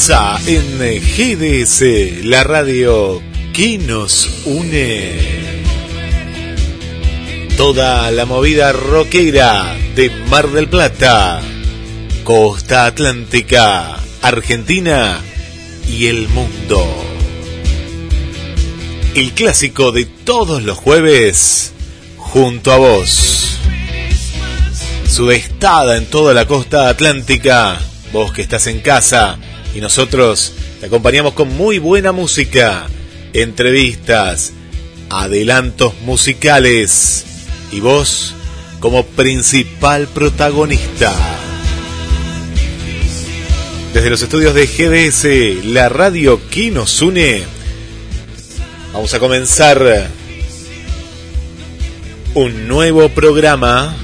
En GDS, la radio que nos une. Toda la movida rockera de Mar del Plata, Costa Atlántica, Argentina y el mundo. El clásico de todos los jueves, junto a vos. Sudestada en toda la costa atlántica, vos que estás en casa y nosotros te acompañamos con muy buena música, entrevistas, adelantos musicales y vos como principal protagonista. Desde los estudios de GDS, la radio que nos une, vamos a comenzar un nuevo programa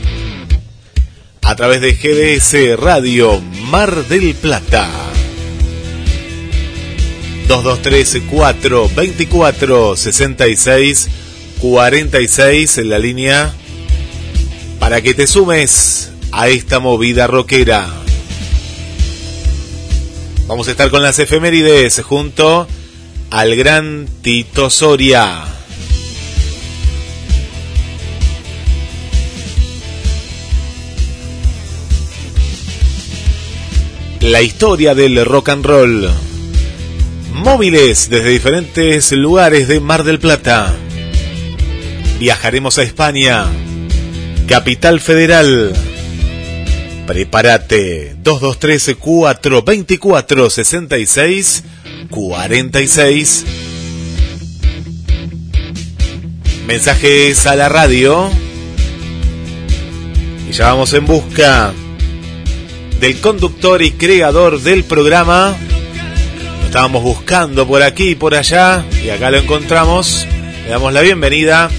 a través de GDS Radio Mar del Plata. 223 4 24 66 46 en la línea para que te sumes a esta movida rockera. Vamos a estar con las efemérides junto al gran Tito Soria. La historia del rock and roll. Móviles desde diferentes lugares de Mar del Plata. Viajaremos a España. Capital Federal. Prepárate. 223 424 66 46. Mensajes a la radio. Y ya vamos en busca del conductor y creador del programa. Estábamos buscando por aquí y por allá y acá lo encontramos. Le damos la bienvenida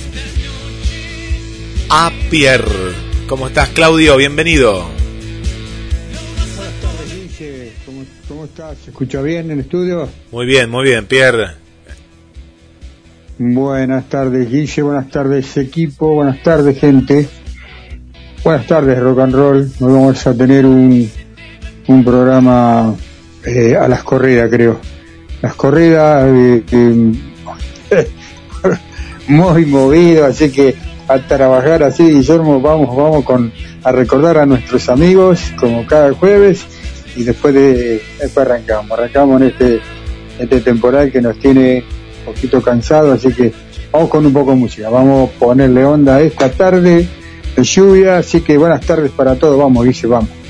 a Pierre. ¿Cómo estás, Claudio? Bienvenido. Buenas tardes, Guille. ¿Cómo, ¿Cómo estás? ¿Se escucha bien en el estudio? Muy bien, muy bien, Pierre. Buenas tardes, Guille. Buenas tardes, equipo. Buenas tardes, gente. Buenas tardes, Rock and Roll. Hoy vamos a tener un, un programa eh, a las corridas, creo. Las corridas eh, eh, muy movido, así que a trabajar así, Guillermo, vamos, vamos con a recordar a nuestros amigos como cada jueves y después de después arrancamos, arrancamos en este este temporal que nos tiene un poquito cansado, así que vamos con un poco de música, vamos a ponerle onda esta tarde de lluvia, así que buenas tardes para todos, vamos, dice, vamos.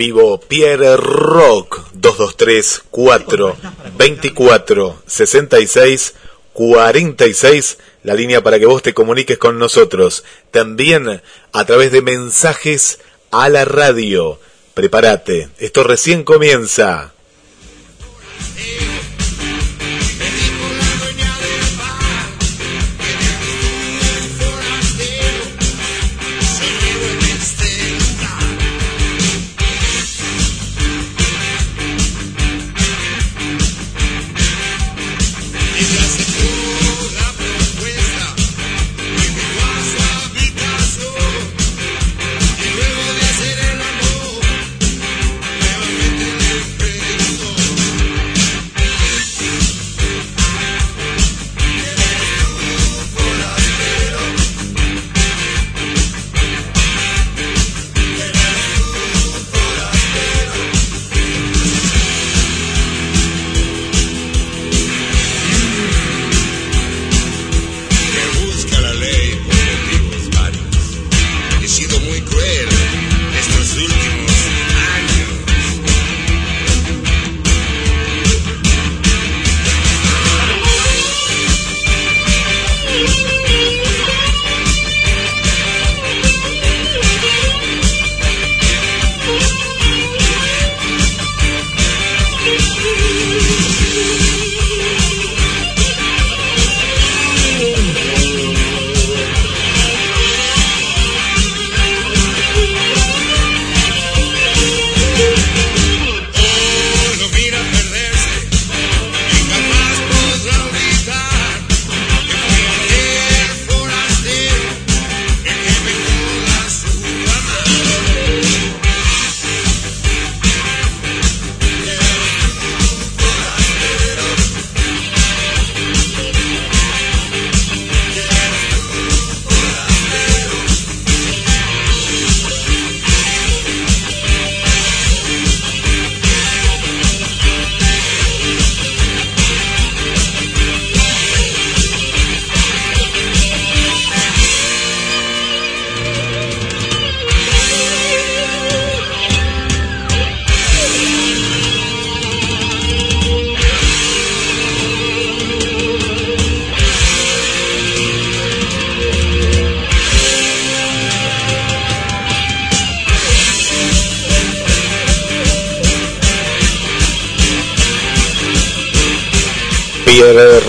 Vivo, Pierre Rock 223 4 24 66 46, la línea para que vos te comuniques con nosotros. También a través de mensajes a la radio. Prepárate, esto recién comienza.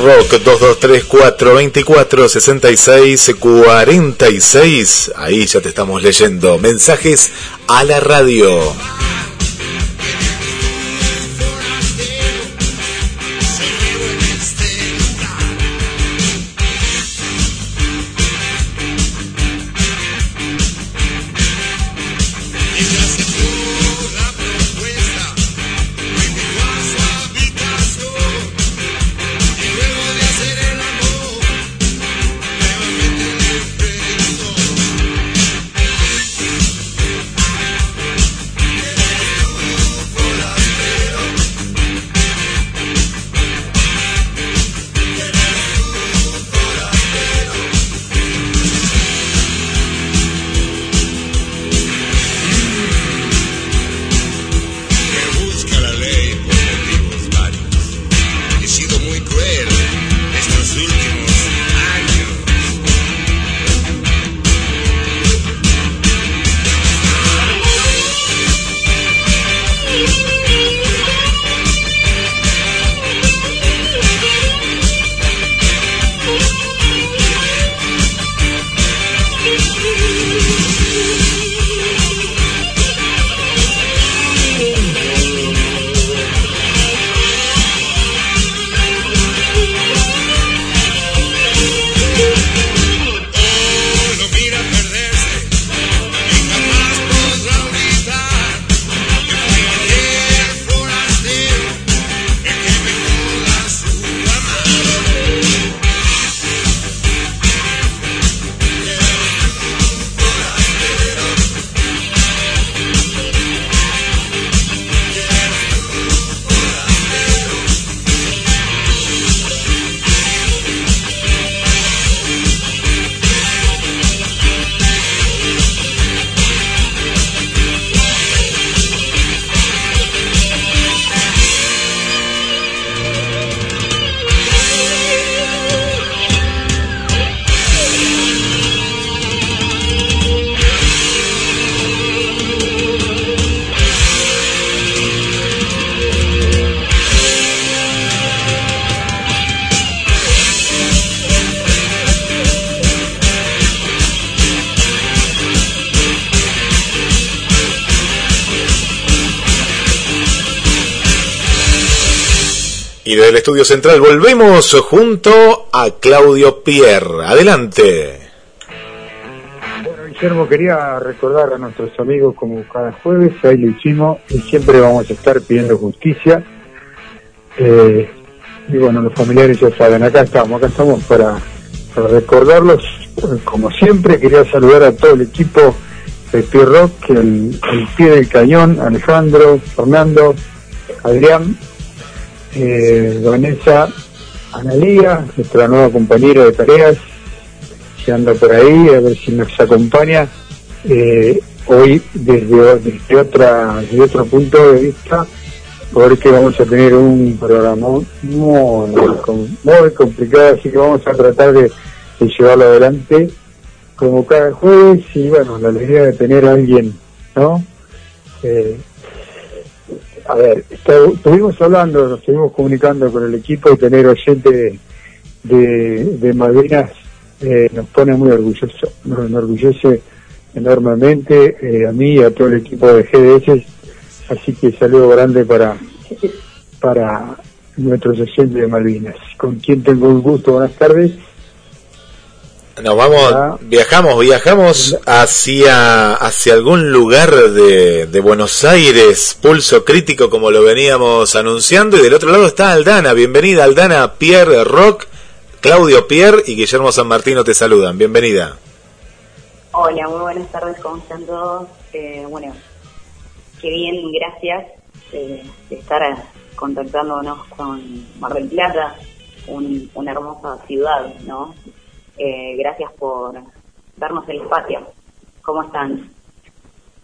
rock 2234 24 66 46. Ahí ya te estamos leyendo. Mensajes a la radio. Estudio central volvemos junto a Claudio Pierre. Adelante. Bueno, Guillermo, quería recordar a nuestros amigos como cada jueves, ahí lo hicimos y siempre vamos a estar pidiendo justicia. Eh, y bueno, los familiares ya saben, acá estamos, acá estamos para, recordarlos. Como siempre, quería saludar a todo el equipo de Pierre Rock, el, el pie del cañón, Alejandro, Fernando, Adrián, eh, Vanessa, Analía, nuestra nueva compañera de tareas, que anda por ahí, a ver si nos acompaña eh, hoy desde, otra, desde otro punto de vista, porque vamos a tener un programa muy, muy complicado, así que vamos a tratar de, de llevarlo adelante como cada jueves y bueno, la alegría de tener a alguien, ¿no? Eh, a ver, estuvimos hablando, nos estuvimos comunicando con el equipo y tener oyente de, de, Malvinas eh, nos pone muy orgulloso, nos enorgullece enormemente eh, a mí y a todo el equipo de GDS, así que saludo grande para para nuestros oyentes de Malvinas, con quien tengo un gusto, buenas tardes. Nos vamos, viajamos, viajamos hacia, hacia algún lugar de, de Buenos Aires, pulso crítico como lo veníamos anunciando, y del otro lado está Aldana, bienvenida Aldana, Pierre Rock, Claudio Pierre y Guillermo San Martino te saludan, bienvenida. Hola, muy buenas tardes, ¿cómo están todos? Eh, bueno, qué bien, gracias eh, de estar contactándonos con Mar del Plata, un- una hermosa ciudad, ¿no? Eh, gracias por darnos el espacio. ¿Cómo están?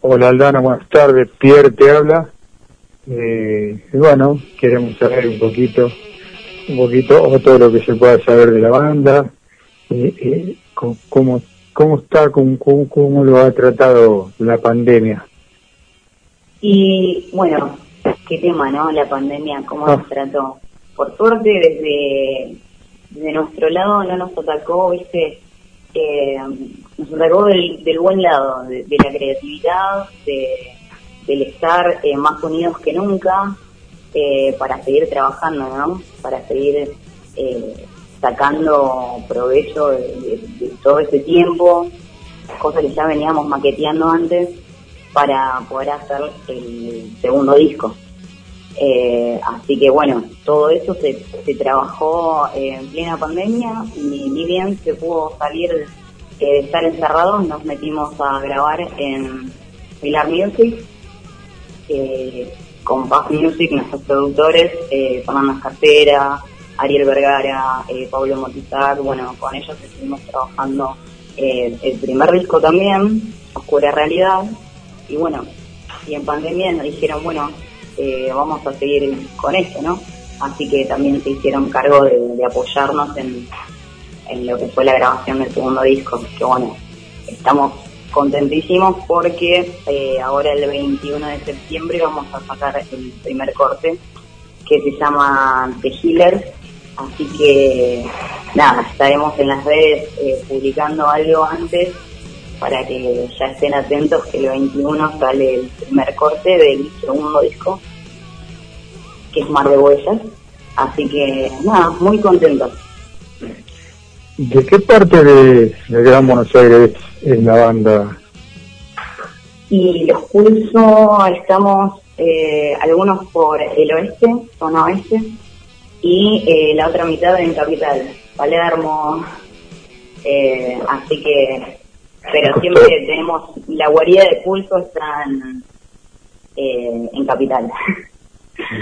Hola Aldana, buenas tardes, Pierre te habla. Eh, y bueno, queremos saber un poquito, un poquito, o todo lo que se pueda saber de la banda, eh, eh, cómo, cómo está, cómo, cómo, lo ha tratado la pandemia. Y bueno, qué tema, ¿no? La pandemia, cómo Ah. nos trató. por suerte desde, desde nuestro lado no nos atacó, viste, eh, nos atacó del, del buen lado, de, de la creatividad, de, del estar eh, más unidos que nunca, eh, para seguir trabajando, ¿no? Para seguir eh, sacando provecho de, de- de todo ese tiempo, cosas que ya veníamos maqueteando antes para poder hacer el segundo disco. Eh, así que bueno, todo eso se, se trabajó eh, en plena pandemia y ni bien se pudo salir eh, de estar encerrados, nos metimos a grabar en Pilar Music eh, con Paz Music, nuestros productores, eh, Fernanda Cartera, Ariel Vergara, Pablo Motizac, bueno, con ellos estuvimos trabajando el primer disco también, Oscura Realidad, y bueno, y en pandemia nos dijeron, bueno, eh, vamos a seguir con esto, ¿no? Así que también se hicieron cargo de, apoyarnos en, en lo que fue la grabación del segundo disco, que bueno, estamos contentísimos porque eh, ahora el 21 de septiembre vamos a sacar el primer corte que se llama The Healers, así que nada, estaremos en las redes eh, publicando algo antes para que ya estén atentos que el 21 sale el primer corte del segundo disco, que es Mar de Huellas, así que nada, muy contentos. ¿De qué parte de, de Gran Buenos Aires es la banda? Y los pulso estamos eh, algunos por el oeste, zona oeste, y eh, la otra mitad en capital, Palermo. Eh, así que, pero siempre tenemos, la guarida de pulso está en, eh, en capital.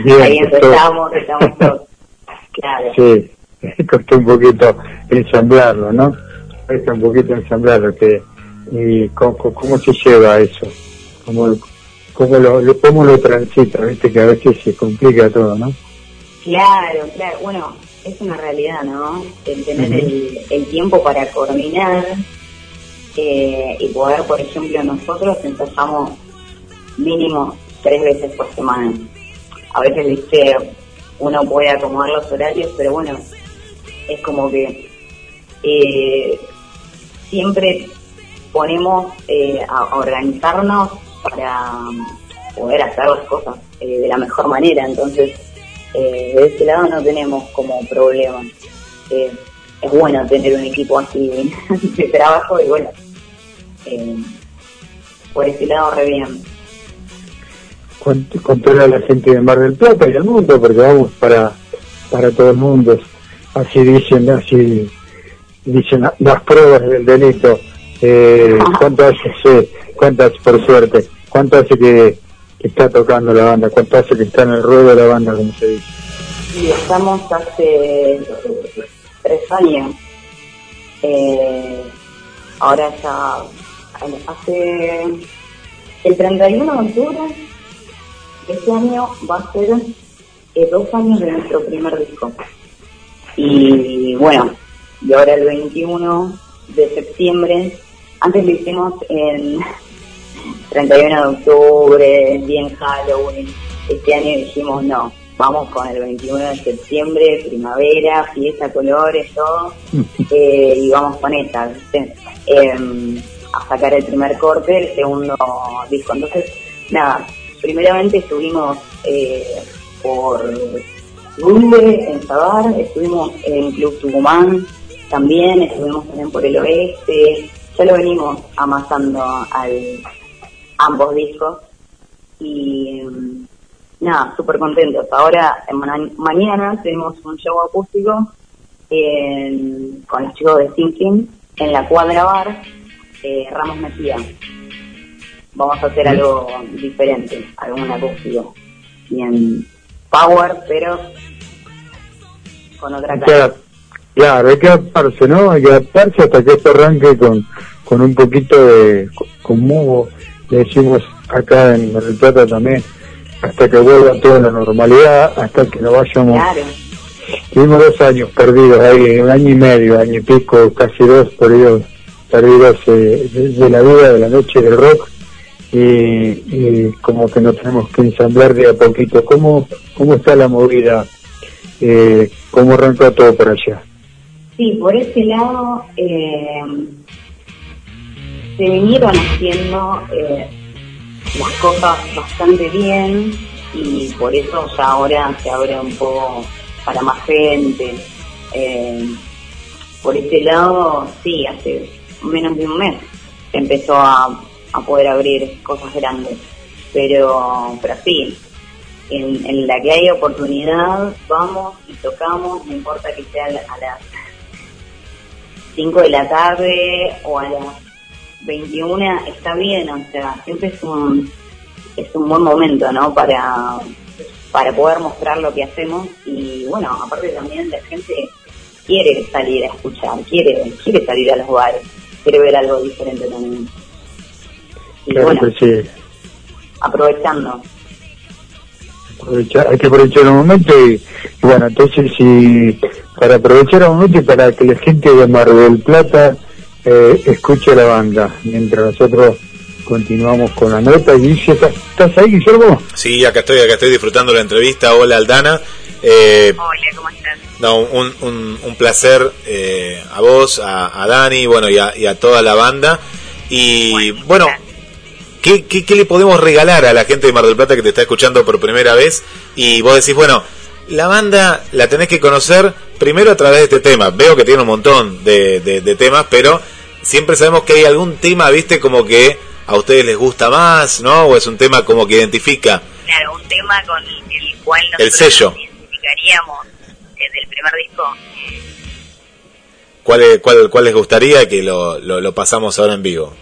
Bien, Ahí empezamos, estamos todos. Claro. Sí, costó un poquito ensamblarlo, ¿no? Cuesta un poquito ensamblarlo. Que, ¿Y cómo, cómo- se lleva eso? ¿Cómo, cómo, lo, lo- cómo lo transita? Viste que a veces se complica todo, ¿no? Claro, claro. Bueno, es una realidad, ¿no? El tener el, el tiempo para coordinar eh, y poder, por ejemplo, nosotros ensayamos mínimo tres veces por semana. A veces, viste, uno puede acomodar los horarios, pero bueno, es como que eh, siempre ponemos eh, a organizarnos para poder hacer las cosas eh, de la mejor manera. Entonces, eh, de ese lado no tenemos como problema. Eh, es bueno tener un equipo así de trabajo y bueno, eh, por ese lado re bien. Cont- Controla a la gente de Mar del Plata y del mundo, porque vamos para, para todo el mundo. Así dicen, así dicen la- las pruebas del delito. Eh, ¿Cuánto hace, hace, por suerte, cuánto hace que, que está tocando la banda, cuánto hace que está en el ruedo de la banda, como se dice? Y estamos hace tres años. Eh, ahora ya hace el 31 de octubre de este año va a ser eh, dos años de nuestro primer disco. Y bueno, y ahora el 21 de septiembre, antes lo hicimos en 31 de octubre, bien Halloween. Este año dijimos no, vamos con el 21 de septiembre, primavera, fiesta, colores, todo, eh, y vamos con. Em, a sacar el primer corte, el segundo disco. Entonces, nada, primeramente estuvimos eh, por Rumbe, en Sabar, estuvimos en Club Tucumán, también estuvimos también por el oeste, ya lo venimos amasando al ambos discos y nada, súper contentos. Ahora, ma- mañana tenemos un show acústico en- con los chicos de Thinking en la cuadra bar eh, Ramos Mejía. Vamos a hacer algo diferente, algún acústico. Bien power, pero con otra cara. Claro, hay que adaptarse, ¿no? Hay que adaptarse hasta que esto arranque con, con un poquito de, con mugo, le decimos acá en del Plata también, hasta que vuelva toda la normalidad, hasta que no vayamos Claro, Tuvimos dos años perdidos ahí, un año y medio, año y pico, casi dos perdidos, perdidos de, la vida, de la noche del rock, y, como que nos tenemos que ensamblar de a poquito. ¿Cómo, cómo está la movida eh, cómo arrancó todo por allá. Sí, por ese lado eh, se vinieron haciendo eh, las cosas bastante bien y por eso ya ahora se abre un poco para más gente. Eh, por ese lado, sí, hace menos de un mes empezó a, a poder abrir cosas grandes. Pero, pero sí, en, la que hay oportunidad, vamos y tocamos, no importa que sea a las 5 de la tarde o a las 21, está bien, o sea, siempre es un, es un buen momento, ¿no? Para, para poder mostrar lo que hacemos y bueno, aparte también la gente quiere salir a escuchar, quiere, quiere salir a los bares, quiere ver algo diferente también. Y Claro bueno, que sí. aprovechando. Aprovechar- hay que aprovechar el momento y, y bueno, entonces si para aprovechar el momento y para que la gente de Mar del Plata eh, escuche la banda, mientras nosotros continuamos con la nota. Guille, ¿estás, estás ahí, Guillermo? Sí, acá estoy, acá estoy disfrutando la entrevista. Hola Aldana. Eh, Hola, ¿cómo estás? no, un, un, un placer eh, a vos, a, a Dani, bueno, y a, y a toda la banda. Y bueno, ¿qué, qué, qué le podemos regalar a la gente de Mar del Plata que te está escuchando por primera vez? Y vos decís, bueno, la banda la tenés que conocer primero a través de este tema. Veo que tiene un montón de, de, de temas, pero siempre sabemos que hay algún tema, viste, como que a ustedes les gusta más, ¿no? O es un tema como que identifica. Claro, un tema con el cual El sello. Nos identificaríamos desde el primer disco. ¿Cuál, es- cuál, cuál les gustaría que lo, lo, lo pasamos ahora en vivo?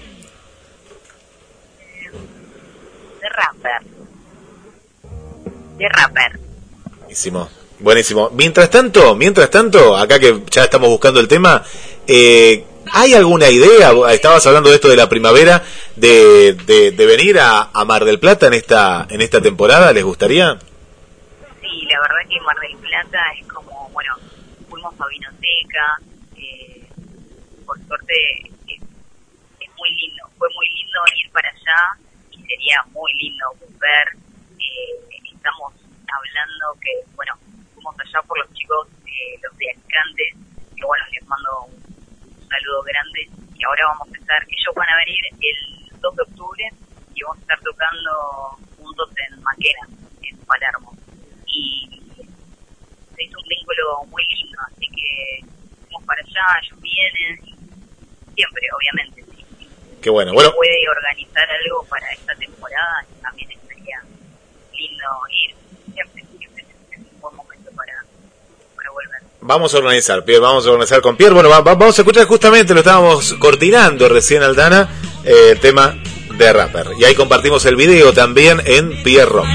De rapper. De rapper. Buenísimo, buenísimo. Mientras tanto, mientras tanto, acá que ya estamos buscando el tema, eh, ¿hay alguna idea? Estabas hablando de esto de la primavera, de, de, de venir a, a Mar del Plata en esta, en esta temporada, ¿les gustaría? Sí, la verdad que Mar del Plata es como, bueno, fuimos a Vinoteca, eh, por suerte es, muy lindo, fue muy lindo ir para allá y sería muy lindo volver. Eh, estamos hablando que, bueno, fuimos allá por los chicos, eh, los de Alicantes, que bueno, les mando un, un saludo grande y ahora vamos a estar, ellos van a venir el 2 de octubre y vamos a estar tocando juntos en Maquena, en Palermo y se hizo un vínculo muy lindo, así que fuimos para allá, ellos vienen, y siempre, obviamente, si, si Qué bueno. se Bueno, puede organizar algo para esta temporada, también estaría lindo ir, siempre, siempre es un buen momento para, para volver. vamos a organizar, Pierre, vamos a organizar con Pierre. Bueno, va- va- vamos a escuchar justamente, lo estábamos coordinando recién, Aldana, eh, el tema de rapper. Y ahí compartimos el video también en Pierre Rock.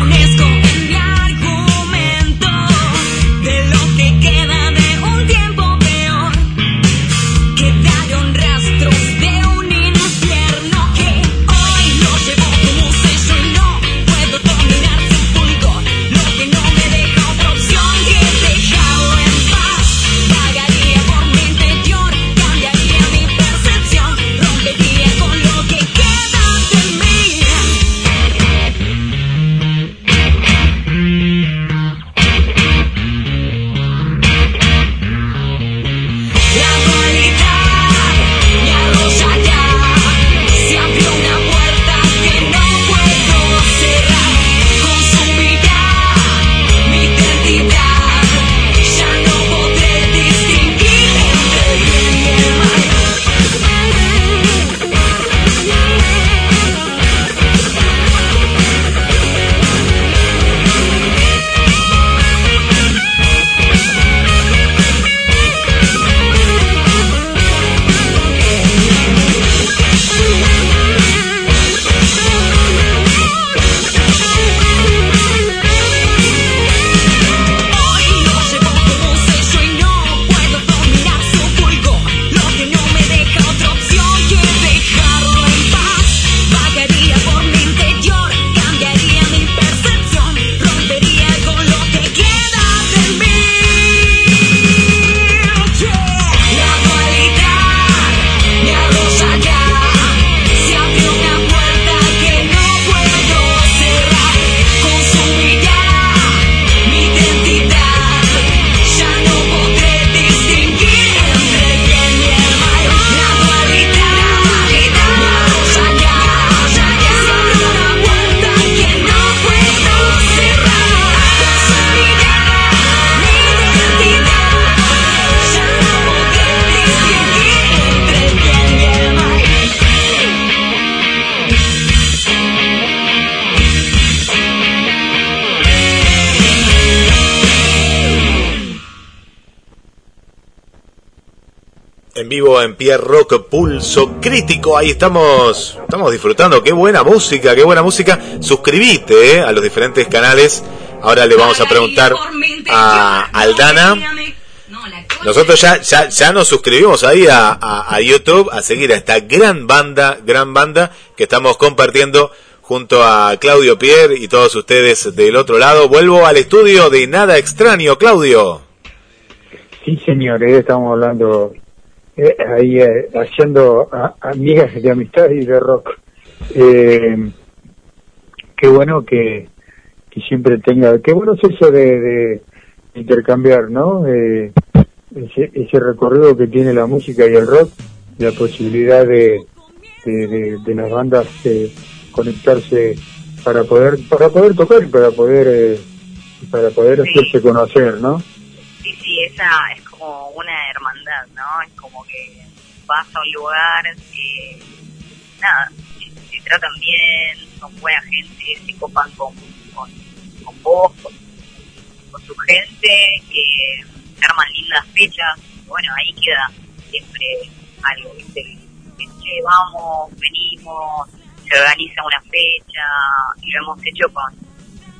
Pierre Rock Pulso Crítico. Ahí estamos, estamos disfrutando. Qué buena música, qué buena música. Suscribite eh, a los diferentes canales. Ahora le vamos a preguntar a Aldana. Nosotros ya, ya, ya nos suscribimos ahí a, a, a YouTube a seguir a esta gran banda, gran banda que estamos compartiendo junto a Claudio Pierre y todos ustedes del otro lado. Vuelvo al estudio de Nada Extraño, Claudio. Sí, señor, estamos hablando eh, ahí eh, haciendo a- amigas de amistad y de rock. Eh, qué bueno que, que siempre tenga, qué bueno es eso de, de intercambiar, ¿no? Eh, ese, ese recorrido que tiene la música y el rock, la posibilidad de, de, de- de las bandas eh, conectarse para poder para poder tocar y para poder eh, para poder Sí. hacerse conocer, ¿no? Sí, sí, esa es como una. Vas a un lugar, eh, nada, se tratan bien, son buena gente, se copan con, con, con vos, con, con gente, eh, arman lindas fechas, bueno, ahí queda siempre algo, ¿viste? Che, vamos, venimos, se organiza una fecha, y lo hemos hecho con,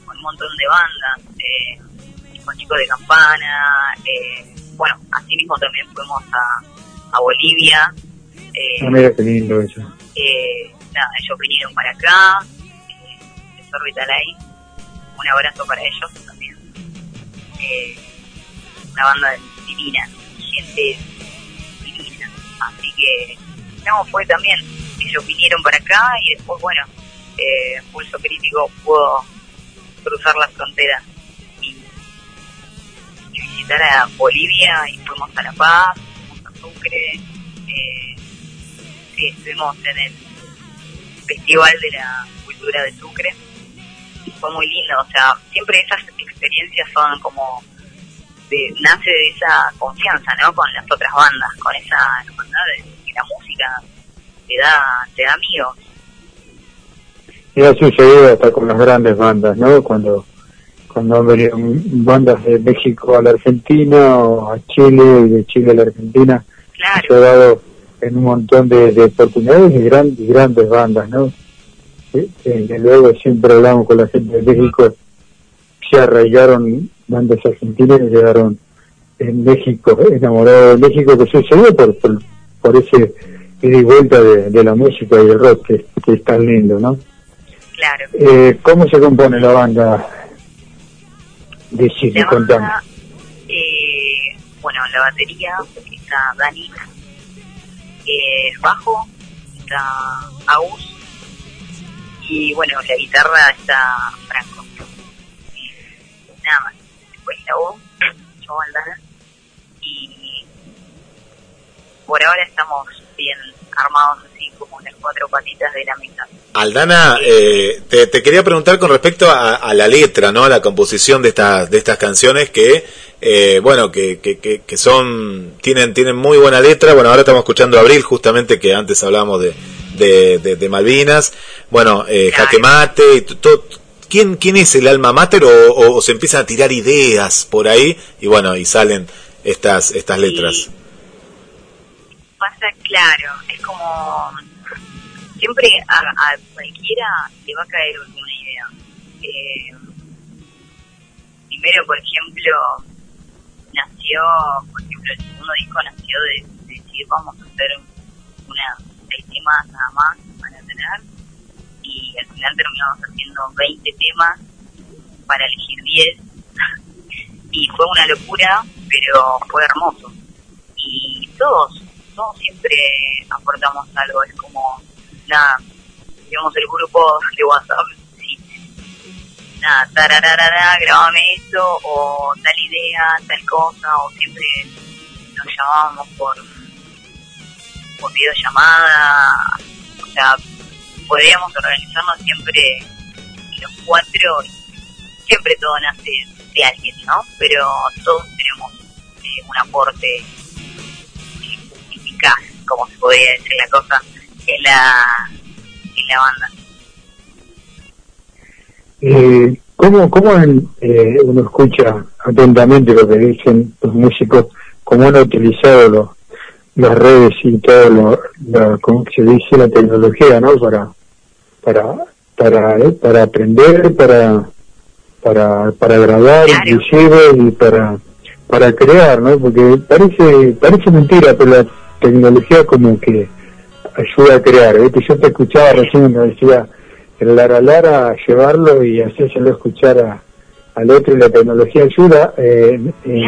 con un montón de bandas, eh, con chicos de campana, eh, bueno, así mismo también fuimos a, a Bolivia, eh, Ah, mira qué lindo eso. eh, nada, ellos vinieron para acá, eh, es Orbital ahí, un abrazo para ellos también. Eh, una banda divina, gente divina, así que, no, fue también, ellos vinieron para acá y después, bueno, eh, Pulso Crítico pudo cruzar las fronteras y, y visitar a Bolivia y fuimos a La Paz, Sucre, eh, sí, estuvimos en el Festival de la Cultura de Sucre y fue muy lindo, o sea, siempre esas experiencias son como de, nace de esa confianza, ¿no? Con las otras bandas, con esa hermandad de que la música te da, te da amigos. Y ha sucedido hasta con las grandes bandas, ¿no? Cuando cuando bandas de México a la Argentina o a Chile y de Chile a la Argentina, Claro. dado en un montón de, de oportunidades y grandes, grandes bandas, ¿no? Y luego siempre hablamos con la gente de México, se arraigaron bandas argentinas y quedaron en México, enamorados de México, que sucedió por, por, por ese ida y vuelta de, de la música y el rock, que, que es tan lindo, ¿no? Claro. Eh, ¿Cómo se compone la banda de Chile? La Contame. eh, bueno, la batería está Dani, eh, el bajo está Agus y bueno, la guitarra está Franco. Nada más. Después la voz, yo Aldana y por ahora estamos bien armados cuatro patitas de la mesa. Aldana, eh, te, te quería preguntar con respecto a, a la letra, ¿no? A la composición de estas de estas canciones que, eh, bueno, que, que, que, que son tienen tienen muy buena letra. Bueno, ahora estamos escuchando a Abril, justamente que antes hablábamos de de, de, de Malvinas. Bueno, eh, Claro. Jaque Mate. y todo- ¿Quién quién es el alma mater o, o- o se empiezan a tirar ideas por ahí y bueno y salen estas estas letras? pasa claro, es como siempre a, a cualquiera le va a caer alguna idea. Eh, primero, por ejemplo, nació, por ejemplo, el segundo disco nació de, de decir vamos a hacer una seis temas nada más para tener y al final terminamos haciendo 20 temas para elegir 10 y fue una locura, pero fue hermoso. Y todos, todos siempre aportamos algo, es como, nada, digamos el grupo de WhatsApp, nada, tarararara, grabame esto, o tal idea, tal cosa, o siempre nos llamábamos por, por videollamada, o sea, podíamos organizarnos siempre los cuatro, siempre todo nace de alguien, ¿no? Pero todos tenemos eh, un aporte eh, eficaz, como se podría decir la cosa, en la, en la banda. Eh, ¿Cómo, cómo en- eh, uno escucha atentamente lo que dicen los músicos, cómo han utilizado los, las redes y todo lo, lo como se dice la tecnología no para para para eh, para aprender para para para grabar Claro. inclusive y para para crear no porque parece parece mentira pero la tecnología como que ayuda a crear ¿viste? yo te escuchaba recién cuando decía el Lara Lara llevarlo y hacérselo escuchar a, al otro y la tecnología ayuda eh, eh,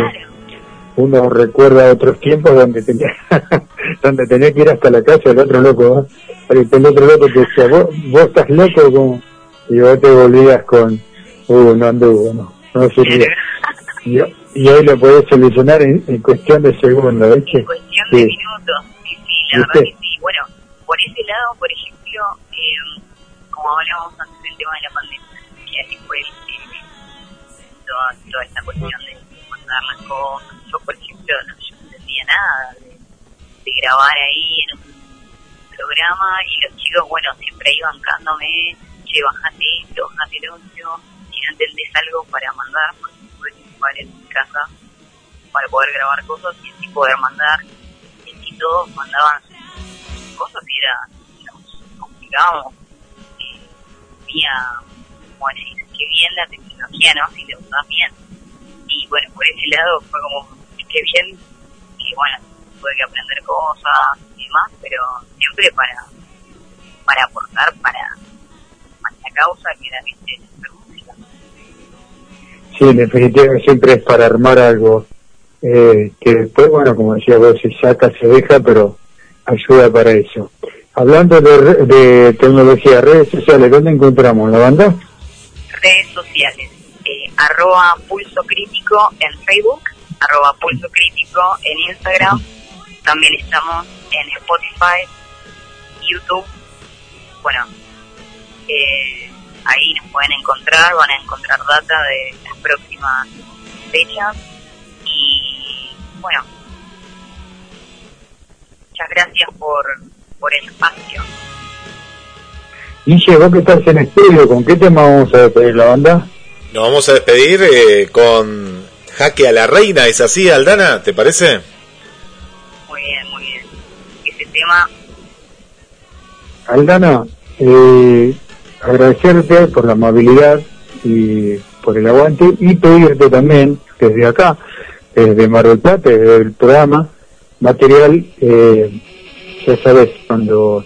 uno recuerda otros tiempos donde tenía donde tenía que ir hasta la casa del otro loco. Porque el otro loco te decía vos, vos estás loco como y vos te volvías con uh no anduvo no no sirvió y, y hoy lo podés solucionar en, en cuestión de segundos ¿viste? En cuestión de Sí. minutos. Sí, sí, la ¿Viste? verdad que sí. Bueno, por ese lado, por ejemplo, eh, como hablábamos antes del tema de la pandemia, que fue eh, toda, toda esta cuestión de mandar las cosas. Yo, por ejemplo, no, yo no entendía nada de, grabar ahí en un programa y los chicos, bueno, siempre ahí bancándome, che, bajate esto, bajate lo otro, si no entendés algo para mandar, porque que ocupar en casa para poder grabar cosas y así poder mandar. Y así todos mandaban cosas era, nos comunicábamos eh, vía, bueno, y qué bien la tecnología, ¿no? Si la usas bien. Y bueno, por ese lado fue como, qué bien, y bueno, tuve que aprender cosas y demás, pero siempre para, para aportar para, para la causa que era, viste. Sí, en definitiva siempre es para armar algo eh, que después, bueno, como decía vos, se saca, se deja, pero ayuda para eso. Hablando de, de tecnología, redes sociales, ¿dónde encontramos la banda? redes sociales, eh, arroba pulso crítico en Facebook, arroba pulso crítico en Instagram, también estamos en Spotify, YouTube, bueno, eh, ahí nos pueden encontrar, van a encontrar data de las próximas fechas y bueno, muchas gracias por, por el espacio. Guille, vos que estás en estudio, ¿con qué tema vamos a despedir la banda? Nos vamos a despedir eh, con Jaque a la Reina, ¿es así, Aldana? ¿Te parece? Muy bien, muy bien. Ese tema Aldana, eh, agradecerte por la amabilidad y por el aguante y pedirte también desde acá, desde Mar del Plata, desde el programa, material, eh, ya sabes, cuando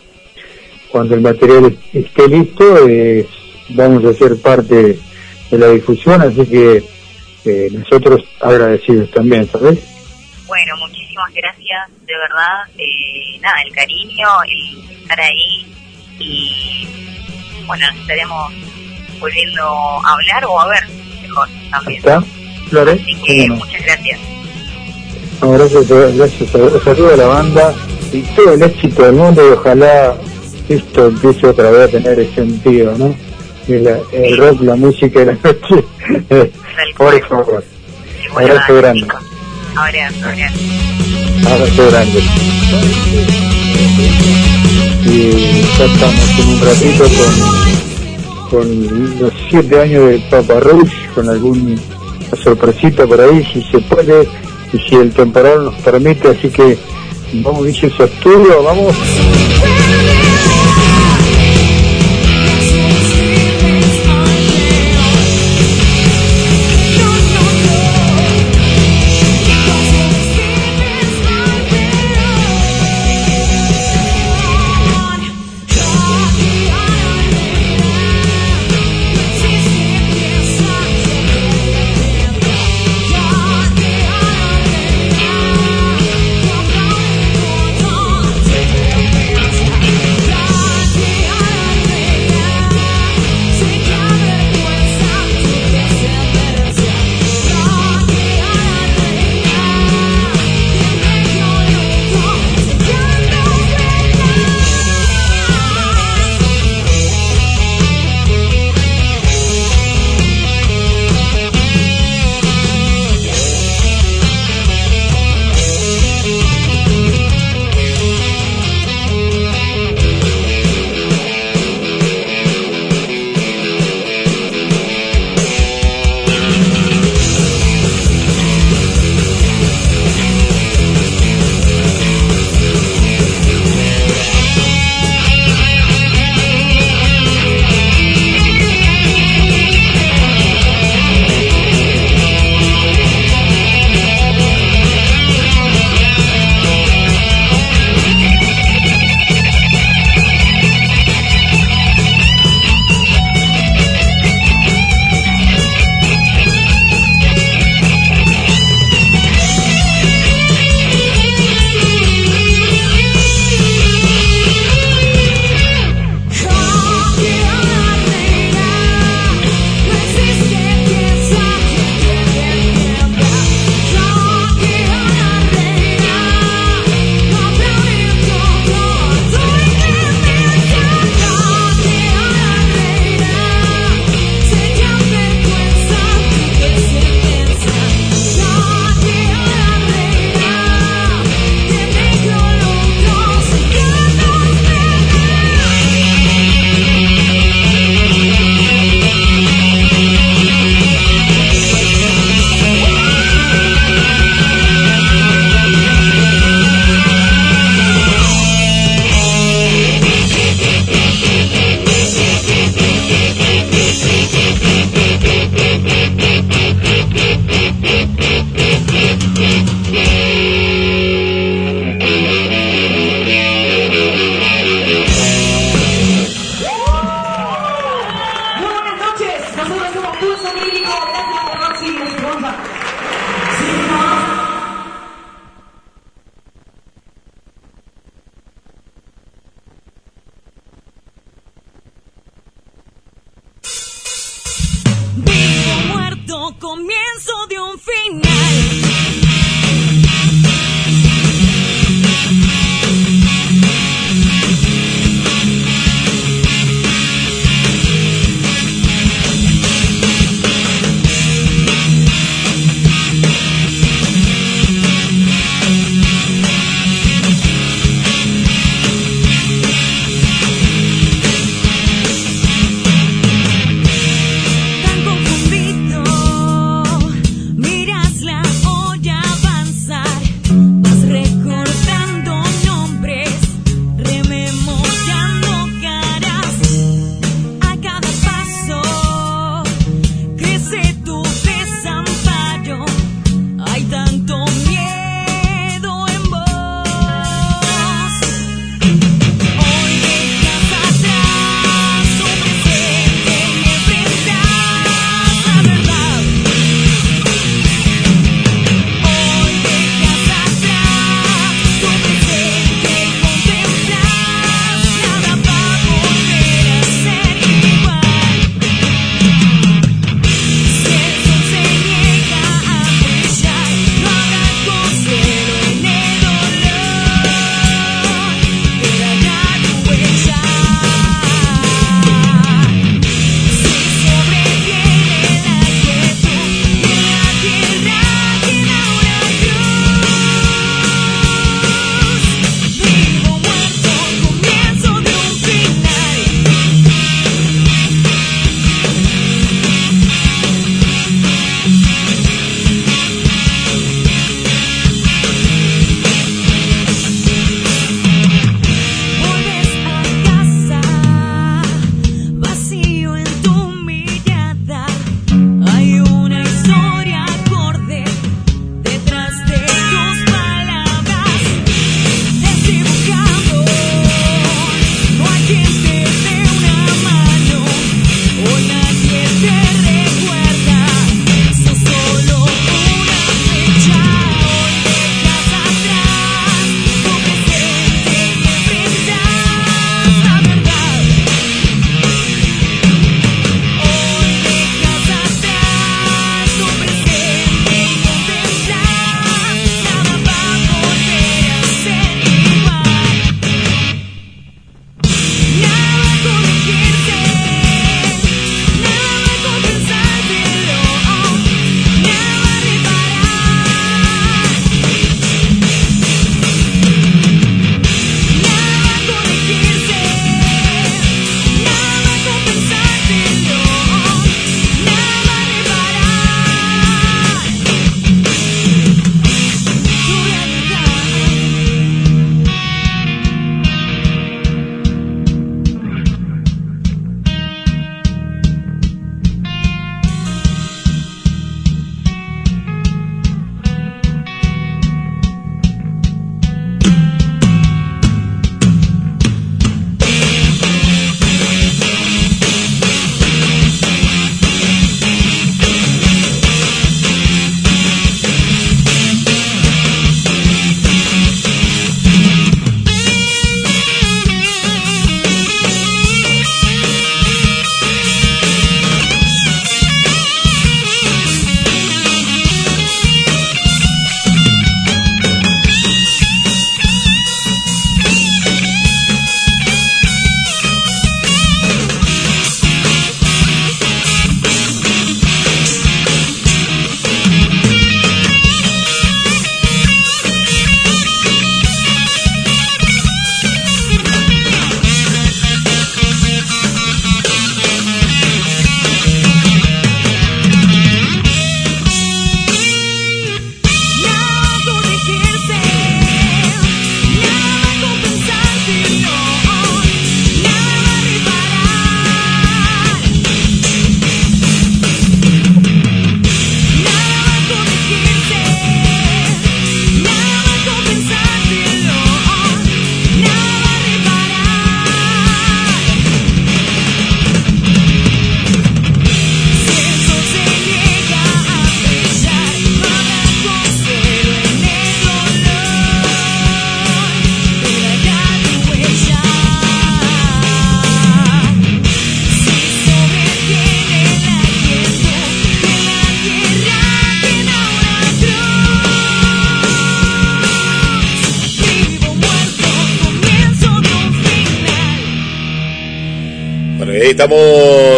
cuando el material es- esté listo, eh, vamos a ser parte de la difusión, así que eh, nosotros agradecidos también, ¿sabes? Bueno, muchísimas gracias, de verdad. Eh, nada, el cariño, el estar ahí y bueno, estaremos volviendo a hablar o a ver mejor también. ¿Está? Flores, Así que muchas gracias. No, gracias, gracias a, saludo a la banda y todo el éxito del mundo y ojalá esto empiece otra vez a tener sentido, ¿no? La- el rock, la música y la noche. Por favor, abrazo grande. Abrazo, abrazo. abrazo grande. Y ya estamos en un ratito con, con los siete años de Papa Roach, con alguna sorpresita por ahí, si se puede, y si el temporal nos permite, así que vamos, dice su estudio, vamos.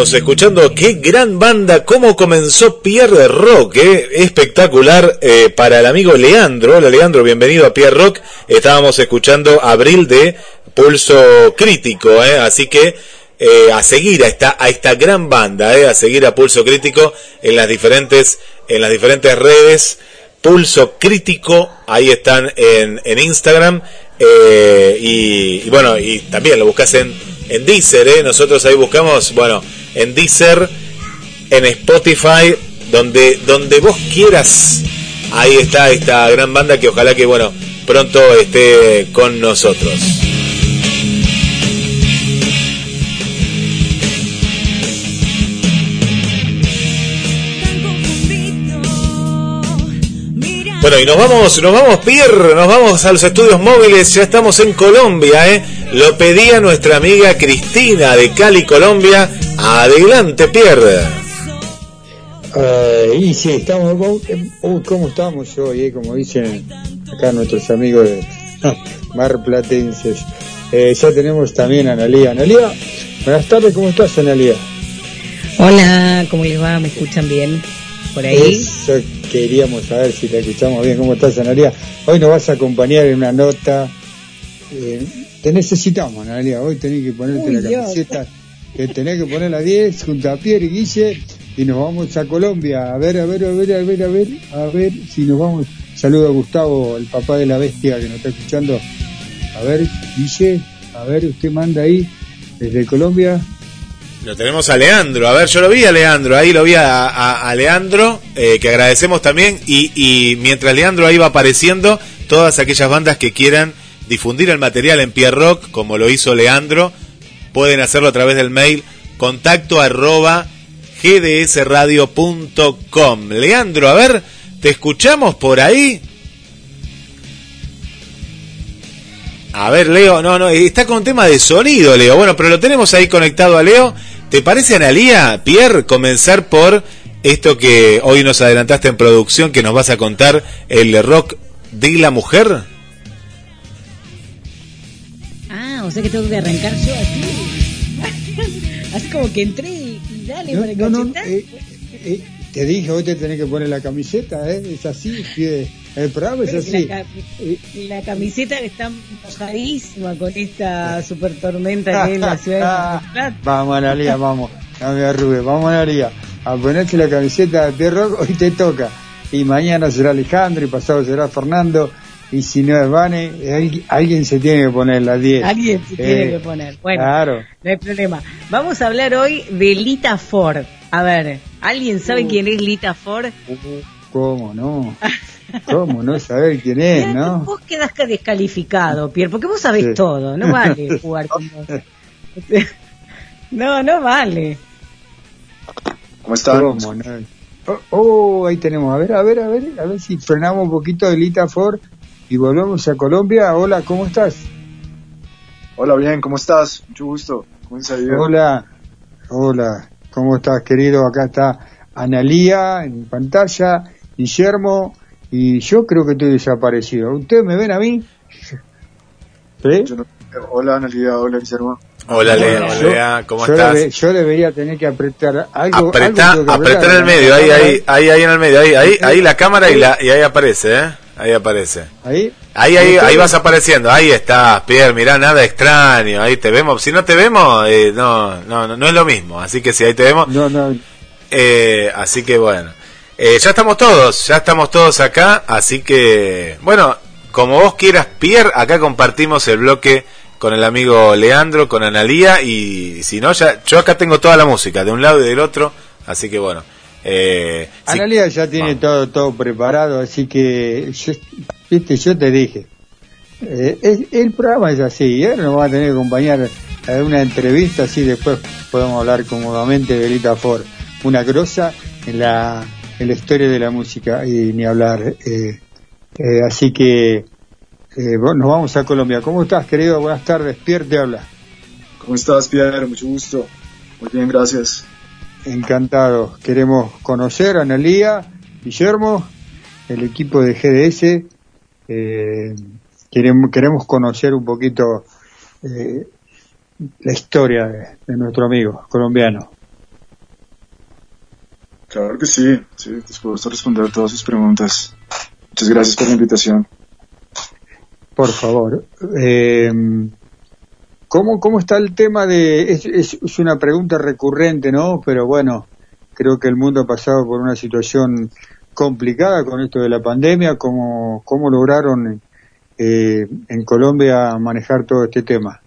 Estamos escuchando qué gran banda, cómo comenzó Pierre Rock, eh, espectacular eh, para el amigo Leandro. Hola Leandro, bienvenido a Pierre Rock. Estábamos escuchando Abril de Pulso Crítico, eh, así que a seguir a esta, a esta gran banda, a seguir a Pulso Crítico en las diferentes, en las diferentes redes. Pulso Crítico, ahí están en, en Instagram. y, y bueno, y también lo buscas en, en Deezer, ¿eh? nosotros ahí buscamos, bueno, en Deezer, en Spotify, donde, donde vos quieras. Ahí está esta gran banda que ojalá que, bueno, pronto esté con nosotros. Bueno, y nos vamos, nos vamos, Pierre, nos vamos a los estudios móviles, ya estamos en Colombia, ¿eh? Lo pedía nuestra amiga Cristina de Cali, Colombia. Adelante, Pierre. Eh, y sí, estamos, uh, ¿cómo estamos hoy? eh? Como dicen acá nuestros amigos de Mar Platenses. Eh, ya tenemos también a Analía. Analía, buenas tardes, ¿cómo estás, Analía? Hola, ¿cómo les va? ¿Me escuchan bien? Por ahí. Eso queríamos saber si te escuchamos bien. ¿Cómo estás, Analía? Hoy nos vas a acompañar en una nota. Eh, te necesitamos, Analía. Hoy tenés que ponerte Uy, la Dios. camiseta. Que tenés que poner la 10 junto a Pierre y Guille. Y nos vamos a Colombia. A ver, a ver, a ver, a ver, a ver. A ver si nos vamos. Saludo a Gustavo, el papá de la bestia que nos está escuchando. A ver, Guille. A ver, usted manda ahí desde Colombia. Lo tenemos a Leandro. A ver, yo lo vi a Leandro. Ahí lo vi a, a- a Leandro, eh, que agradecemos también. Y, y mientras Leandro ahí va apareciendo, todas aquellas bandas que quieran difundir el material en Pierre Rock, como lo hizo Leandro, pueden hacerlo a través del mail contacto arroba gdsradio.com. Leandro, a ver, ¿te escuchamos por ahí? A ver, Leo, no, no, está con tema de sonido, Leo. Bueno, pero lo tenemos ahí conectado a Leo. ¿Te parece, Analía, Pierre, comenzar por esto que hoy nos adelantaste en producción, que nos vas a contar, el rock de la mujer? O sea que tengo que arrancar yo así. así como que entré y dale No, para no, no, eh, eh, te dije, hoy te tenés que poner la camiseta, ¿eh? Es así, pie. El programa es Pero que así. La, ca- la camiseta está mojadísima con esta super tormenta que es la ciudad de Plata. vamos, Analia, vamos. No me arrugues, vamos, Analia. A ponerte la camiseta de Rock, hoy te toca. Y mañana será Alejandro, y pasado será Fernando. Y si no es Vane, alguien, se tiene que poner la 10. Alguien se Eh, tiene que poner. Bueno, Claro. no hay problema. Vamos a hablar hoy de Lita Ford. A ver, ¿alguien sabe Uh. quién es Lita Ford? ¿Cómo no? ¿Cómo no saber quién es, Mirá, no? Vos quedás ca- descalificado, Pierre, porque vos sabés Sí. todo. No vale jugar con vos. No, no vale. ¿Cómo están? ¿Cómo no? Oh, oh, ahí tenemos. A ver, a ver, a ver, a ver si frenamos un poquito de Lita Ford y volvemos a Colombia. Hola, ¿cómo estás? Hola, bien, ¿cómo estás? Mucho gusto. ¿Cómo ido? Hola, hola, ¿cómo estás, querido? Acá está Analía en pantalla, Guillermo, y yo creo que estoy desaparecido. ¿Ustedes me ven a mí? ¿Sí? Yo no- Hola, Analia, hola, Guillermo. Hola, Lea, ¿cómo yo estás? debe- yo debería tener que apretar algo. Apretá, algo tengo que apretá en apretar, el medio, ahí, ahí, ahí, ahí en el medio, ahí, ahí, ahí la cámara y, la, y ahí aparece, ¿eh? Ahí aparece. Ahí. Ahí, ahí, ahí vas apareciendo, ahí estás, Pierre, mirá, nada extraño, ahí te vemos. Si no te vemos, eh, no, no, no, no es lo mismo. Así que si ahí te vemos, No, no, eh, así que bueno. Eh, ya estamos todos, ya estamos todos acá, así que, bueno, como vos quieras, Pierre, acá compartimos el bloque con el amigo Leandro, con Analía, y si no, ya, yo acá tengo toda la música, de un lado y del otro, así que bueno. Eh, sí. Analia ya tiene todo todo preparado, así que yo, viste, yo te dije. Eh, es- el programa es así, ¿eh? nos va a tener que acompañar a una entrevista, así después podemos hablar cómodamente de Lita Ford, una grosa en la, en la historia de la música y ni hablar. eh, eh, así que eh, bueno, nos vamos a Colombia. ¿Cómo estás, querido? Buenas tardes, Pierre te habla. ¿Cómo estás, Pierre? Mucho gusto. Muy bien, gracias. Encantado. Queremos conocer a Analía, Guillermo, el equipo de GDS. eh, queremos, queremos conocer un poquito eh, la historia de, de nuestro amigo colombiano. Claro que sí, sí, dispuesto a responder todas sus preguntas. Muchas gracias por la invitación. Por favor. Eh, ¿cómo, ¿Cómo está el tema de.? Es, una pregunta recurrente, ¿no? Pero bueno, creo que el mundo ha pasado por una situación complicada con esto de la pandemia. ¿Cómo, cómo lograron eh, en Colombia manejar todo este tema?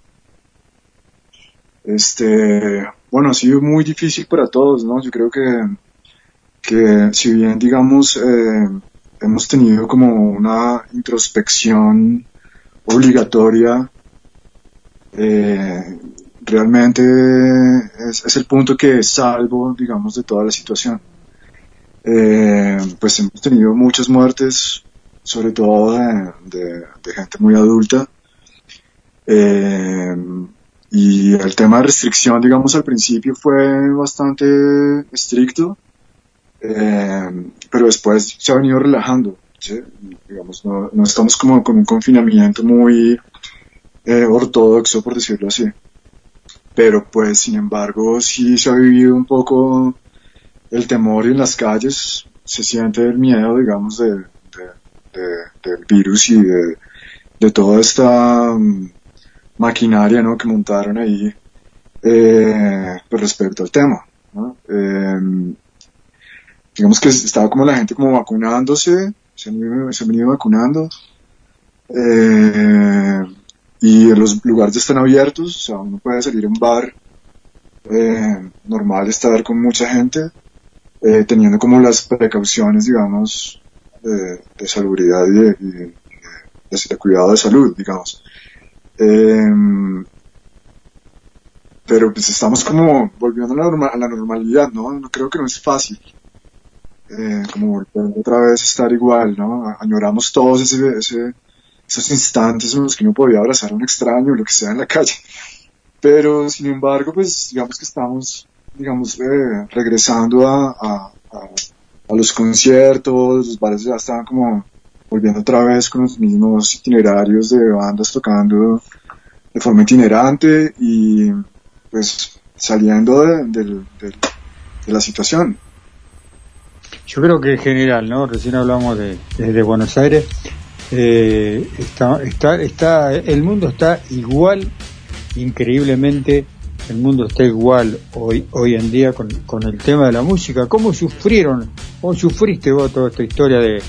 Este, bueno, ha sido muy difícil para todos, ¿no? Yo creo que, que si bien, digamos, eh, hemos tenido como una introspección obligatoria, eh, realmente es, el punto que salvo, digamos, de toda la situación. Eh, pues hemos tenido muchas muertes, sobre todo de, gente muy adulta. Eh, y el tema de restricción, digamos, al principio fue bastante estricto, eh, pero después se ha venido relajando. Digamos, no, no, estamos como con un confinamiento muy eh, ortodoxo, por decirlo así. Pero pues, sin embargo, sí se ha vivido un poco el temor en las calles, se siente el miedo, digamos, de, de, de del virus y de, toda esta um, maquinaria ¿no? que montaron ahí eh, pues respecto al tema. ¿no? Eh, digamos que estaba como la gente como vacunándose, se han se han venido vacunando eh, y los lugares están abiertos, o sea, uno puede salir a un bar eh, normal, estar con mucha gente, eh, teniendo como las precauciones, digamos, de, de salubridad y de, cuidado de salud, digamos. Eh, pero pues estamos como volviendo a la, norma, a la normalidad, ¿no? No creo que no es fácil. Eh, como volver otra vez estar igual, ¿no? Añoramos todos ese, ese, esos instantes en los que uno podía abrazar a un extraño, lo que sea en la calle. Pero, sin embargo, pues digamos que estamos, digamos, eh, regresando a, a, a, a los conciertos, los bares ya están como volviendo otra vez con los mismos itinerarios de bandas tocando de forma itinerante y pues saliendo de, de, de, de la situación. Yo creo que en general, ¿no? Recién hablamos de, de Buenos Aires, eh, está, está, está, el mundo está igual, increíblemente, el mundo está igual hoy, hoy en día con, con el tema de la música. ¿Cómo sufrieron, cómo sufriste vos toda esta historia de,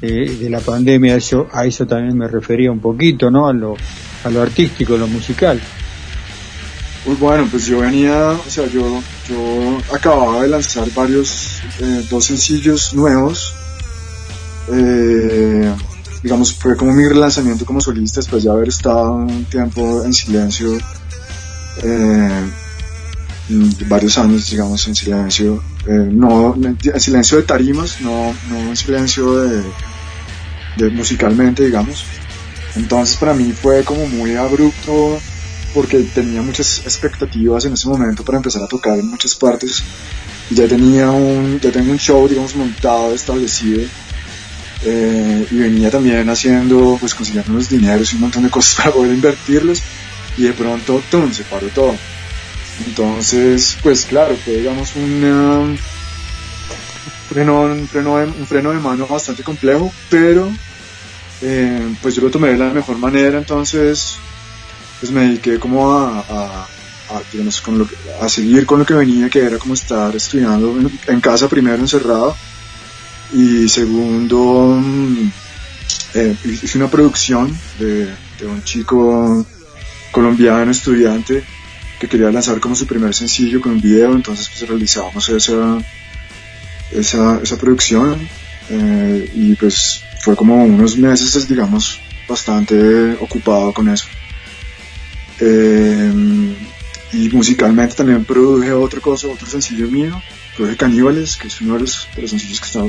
de la pandemia, eso, a eso también me refería un poquito, ¿no? A lo, a lo artístico, a lo musical. Pues bueno, pues yo venía, o sea, yo, yo acababa de lanzar varios, eh, dos sencillos nuevos. Eh, digamos, fue como mi relanzamiento como solista después de haber estado un tiempo en silencio, eh, varios años, digamos, en silencio, eh, no, en silencio de tarimas, no, no en silencio de, de musicalmente, digamos. Entonces para mí fue como muy abrupto porque tenía muchas expectativas en ese momento para empezar a tocar en muchas partes. Ya tenía un, ya tengo un show, digamos, montado, establecido. Eh, y venía también haciendo, pues consiguiendo unos dineros y un montón de cosas para poder invertirlos. Y de pronto, ¡tum! se paró todo. Entonces, pues claro, fue digamos un freno, un freno, de, un freno de mano bastante complejo, pero eh, pues yo lo tomé de la mejor manera, entonces pues me dediqué como a, digamos, a seguir con lo que venía, que era como estar estudiando en casa primero encerrado y segundo eh, hice una producción de, un chico colombiano estudiante que quería lanzar como su primer sencillo con un video, entonces pues realizamos esa, esa, esa producción eh, y pues fue como unos meses digamos bastante ocupado con eso. Eh, y musicalmente también produje otra cosa, otro sencillo mío, produje Caníbales, que es uno de los, de los sencillos que estaba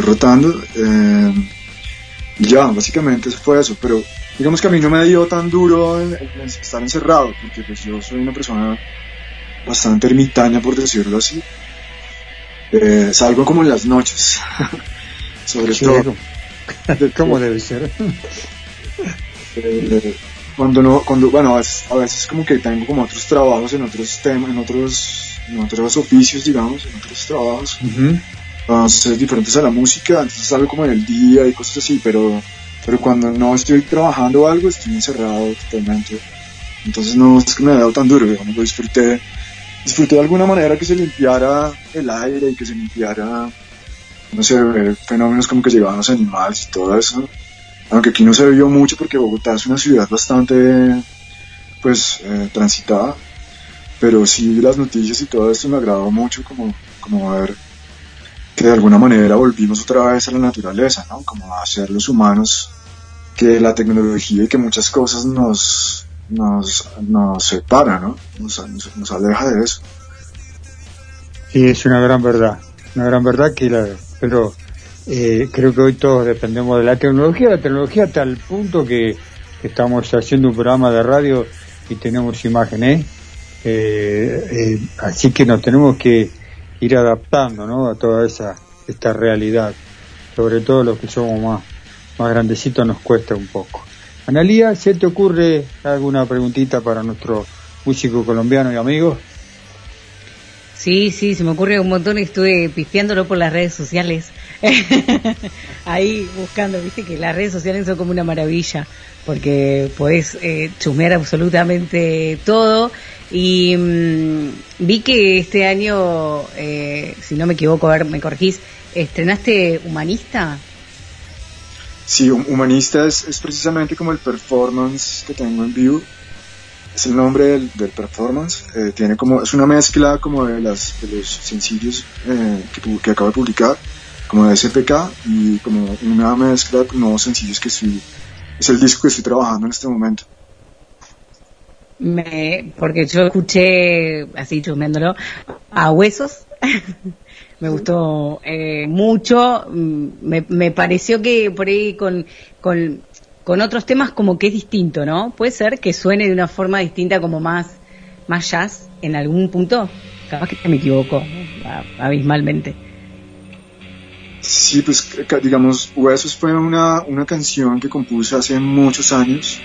rotando. Eh, y ya, básicamente eso fue eso, pero digamos que a mí no me dio tan duro el, el estar encerrado, porque pues yo soy una persona bastante ermitaña, por decirlo así. Eh, salgo como en las noches, sobre todo. ¿Cómo debe ser? Eh, cuando no, cuando, bueno, a veces, a veces como que tengo como otros trabajos en otros temas, en otros, en otros oficios, digamos, en otros trabajos. Entonces diferentes a la música, entonces algo como en el día y cosas así, pero, pero cuando no estoy trabajando algo, estoy encerrado totalmente. Entonces no es que me haya dado tan duro, digamos, lo disfruté, disfruté de alguna manera que se limpiara el aire y que se limpiara, no sé, fenómenos como que llegaban los animales y todo eso. Aunque aquí no se vio mucho porque Bogotá es una ciudad bastante, pues, eh, transitada. Pero sí las noticias y todo esto me agradó mucho como, como ver que de alguna manera volvimos otra vez a la naturaleza, ¿no? Como a ser los humanos, que la tecnología y que muchas cosas nos, nos, nos separa, ¿no? Nos, nos, aleja de eso. Sí, es una gran verdad, una gran verdad que la, pero eh, creo que hoy todos dependemos de la tecnología, la tecnología a tal punto que, estamos haciendo un programa de radio y tenemos imágenes, eh, eh, así que nos tenemos que ir adaptando ¿no? a toda esa esta realidad, sobre todo los que somos más, más grandecitos nos cuesta un poco. Analía, ¿se te ocurre alguna preguntita para nuestro músico colombiano y amigo? Sí, sí, se me ocurre un montón y estuve pispeándolo por las redes sociales. Ahí buscando, viste que las redes sociales son como una maravilla, porque podés eh, chusmear absolutamente todo. Y mm, vi que este año, eh, si no me equivoco, a ver, me corregís, estrenaste Humanista. Sí, hum- Humanista es, es precisamente como el performance que tengo en vivo. Es el nombre del, performance. Eh, tiene como, es una mezcla como de, las, de los sencillos eh, que, que acabo de publicar, como de SPK, y como una mezcla con nuevos sencillos que estoy, es el disco que estoy trabajando en este momento. Me, porque yo escuché, así chusmeándolo, a Huesos. me gustó eh, mucho. Mm, Me, me pareció que por ahí con, con, con otros temas como que es distinto, ¿no? Puede ser que suene de una forma distinta como más, más jazz en algún punto. Capaz que me equivoco abismalmente. Sí, pues digamos, Huesos fue una, una canción que compuse hace muchos años,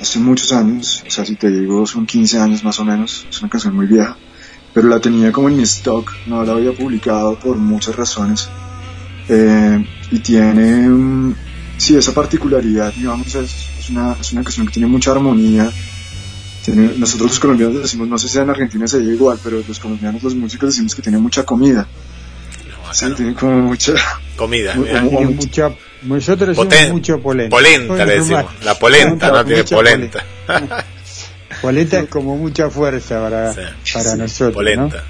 hace muchos años, o sea, si te digo, son 15 años más o menos, es una canción muy vieja, pero la tenía como en mi stock, no la había publicado por muchas razones, eh, y tiene, sí, esa particularidad, digamos, es, es, una, es una canción que tiene mucha armonía, tiene, nosotros los colombianos decimos, no sé si en Argentina se dice igual, pero los colombianos, los músicos decimos que tiene mucha comida, No, sí, no. tiene como mucha... Comida. Tiene mucha, nosotros Poten- mucho polenta. Polenta le decimos. La polenta, no tiene Mucha polenta. Polenta es como mucha fuerza para, Sí. para Sí, nosotros, polenta.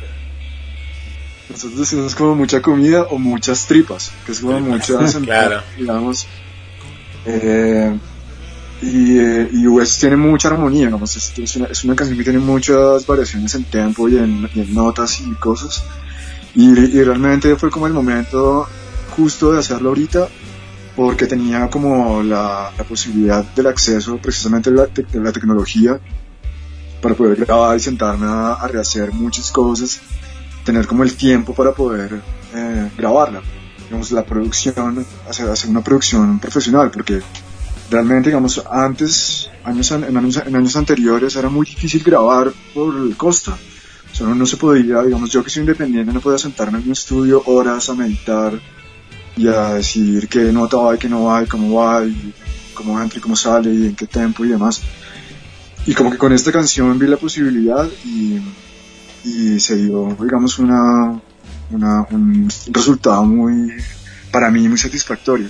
Nosotros decimos como mucha comida o muchas tripas, que es como muchas, Claro. digamos. Eh, y, eh, y West tiene mucha armonía, digamos, es, es una, es una canción que tiene muchas variaciones en tempo y en, y en notas y cosas. Y, y realmente fue como el momento justo de hacerlo ahorita, porque tenía como la, la posibilidad del acceso precisamente de la, te- la tecnología para poder grabar y sentarme a, a rehacer muchas cosas tener como el tiempo para poder eh, grabarla. Digamos, la producción, hacer, hacer una producción profesional, porque realmente, digamos, antes, años, en, años, en años anteriores era muy difícil grabar por el costo. O sea, no, no se podía, digamos, yo que soy independiente no podía sentarme en un estudio horas a meditar y a decidir qué nota va y qué no va y cómo va y cómo entra y cómo sale y en qué tempo y demás. Y como que con esta canción vi la posibilidad y, y se dio, digamos, una, una, un resultado muy, para mí, muy satisfactorio.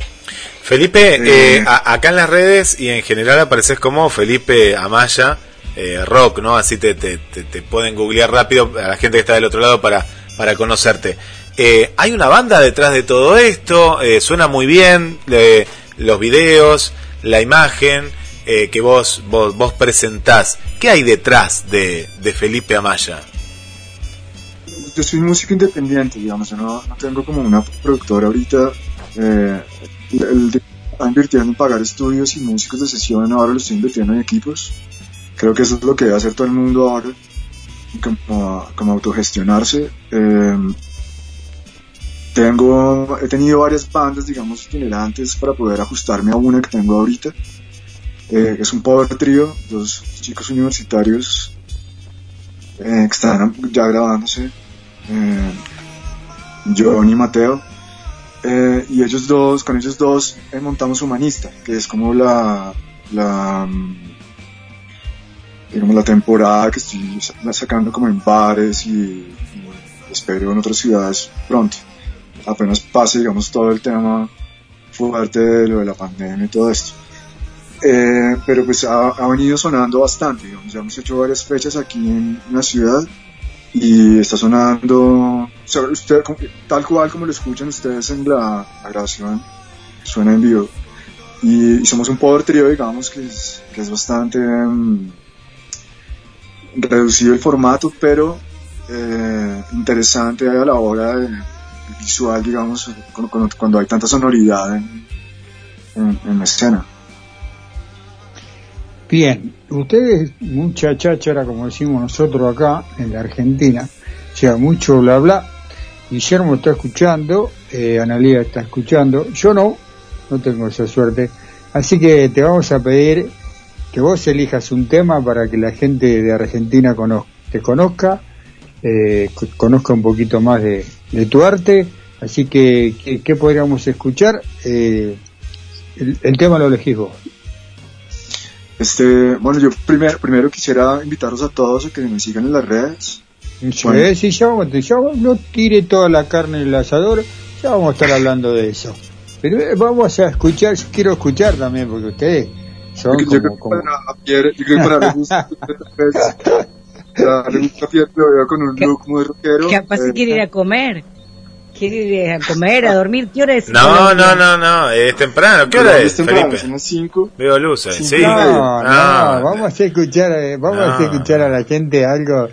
Felipe, Eh, eh, a- acá en las redes y en general apareces como Felipe Amaya eh, Rock, ¿no? Así te, te, te- te pueden googlear rápido a la gente que está del otro lado para, para conocerte. Eh, hay una banda detrás de todo esto, eh, suena muy bien, eh, los videos, la imagen eh, que vos, vos, vos presentás. ¿Qué hay detrás de, de Felipe Amaya? Yo soy músico independiente, digamos, yo no, tengo como una productora ahorita. El, el está invirtiendo en pagar estudios y músicos de sesión, ahora lo estoy invirtiendo en equipos. Creo que eso es lo que debe hacer todo el mundo ahora, como, como autogestionarse. Tengo, he tenido varias bandas, digamos, itinerantes para poder ajustarme a una que tengo ahorita. Eh, es un power trío, dos chicos universitarios eh, que están ya grabándose, eh, y Mateo. Eh, y ellos dos, con ellos dos eh, montamos Humanista, que es como la, mm, digamos, la temporada que estoy sa- sacando como en bares y, y espero en otras ciudades pronto. Apenas pase, digamos, todo el tema fuerte de lo de la pandemia y todo esto. Eh, pero pues ha, ha venido sonando bastante, digamos, ya hemos hecho varias fechas aquí en la ciudad y está sonando, o sea, usted, tal cual como lo escuchan ustedes en la, la grabación, suena en vivo. Y, y somos un power trío, digamos, que es, que es bastante mm, reducido el formato, pero eh, interesante a la hora de visual, digamos, cuando, cuando- hay tanta sonoridad en, en, la escena. Bien, ustedes, mucha cháchara, como decimos nosotros acá en la Argentina, o sea, mucho bla bla. Guillermo está escuchando, eh, Analía está escuchando, yo no, no tengo esa suerte. Así que te vamos a pedir que vos elijas un tema para que la gente de Argentina cono- te conozca, eh, co- conozca un poquito más de, de tu arte. Así que, ¿qué, qué podríamos escuchar? Eh, el, el tema lo elegís vos. Este, bueno, yo primero, primero quisiera invitarlos a todos a que me sigan en las redes. Sí, Bueno. sí, ya vamos, ya vamos- no tire toda la carne en el asador, ya vamos a estar hablando de eso. Pero eh, vamos a escuchar, quiero escuchar también, porque ustedes son Yo creo como, que como- para yo creo que para darle gusto a ustedes, para darle gusto a Pierre, lo veo con un ¿Qué? look muy rockero. Capaz eh, quiere ir a comer. Quiere ir a comer, a dormir. ¿Qué hora es? No, no, no, no, es temprano. ¿Qué hora es es, temprano, Felipe? Son las 5. Veo luces, Sí, sí. No, no, Ah, vamos a escuchar, eh, vamos a No. escuchar a la gente algo,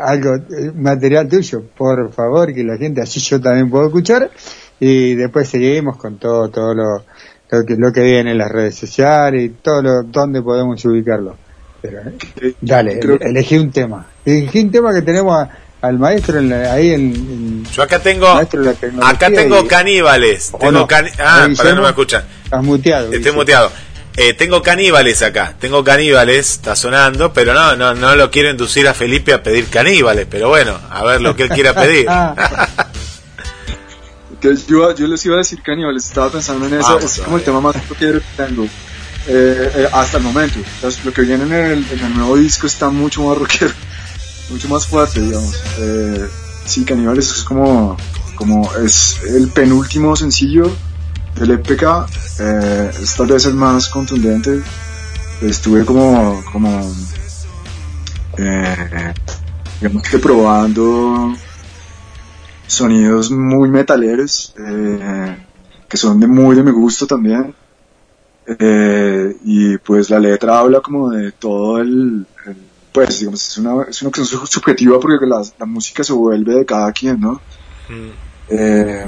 algo eh, material tuyo, por favor, que la gente así yo también puedo escuchar y después seguimos con todo, todo lo, lo que, lo que viene en las redes sociales y todo lo, donde podemos ubicarlo. Pero, eh, Dale, Creo elegí un tema. Elegí un tema que tenemos a- al maestro en la- ahí en, en- Yo acá tengo, maestro de la tecnología acá tengo y- caníbales. ¿O Tengo no? cani- ¿O ah, para no me escuchan. Estás muteado. Estoy Guille. muteado. Eh, tengo caníbales acá, tengo caníbales, está sonando, pero no, no, no lo quiero inducir a Felipe a pedir caníbales, pero bueno, a ver lo que él quiera pedir. Que yo, yo les iba a decir caníbales, estaba pensando en eso, Vamos es como el tema más que tengo. Eh, eh, hasta el momento. Lo que viene en el, en el nuevo disco está mucho más rockero, mucho más fuerte, digamos. Eh, sí, Caníbales es como, como es el penúltimo sencillo del EPK, eh, es tal vez el más contundente. Estuve como, como, eh, digamos que probando sonidos muy metaleros, eh, que son de muy de mi gusto también. Eh, y pues la letra habla como de todo el, el- pues digamos, es una, es una cuestión sub- subjetiva porque la, la música se vuelve de cada quien, ¿no? Mm. Eh,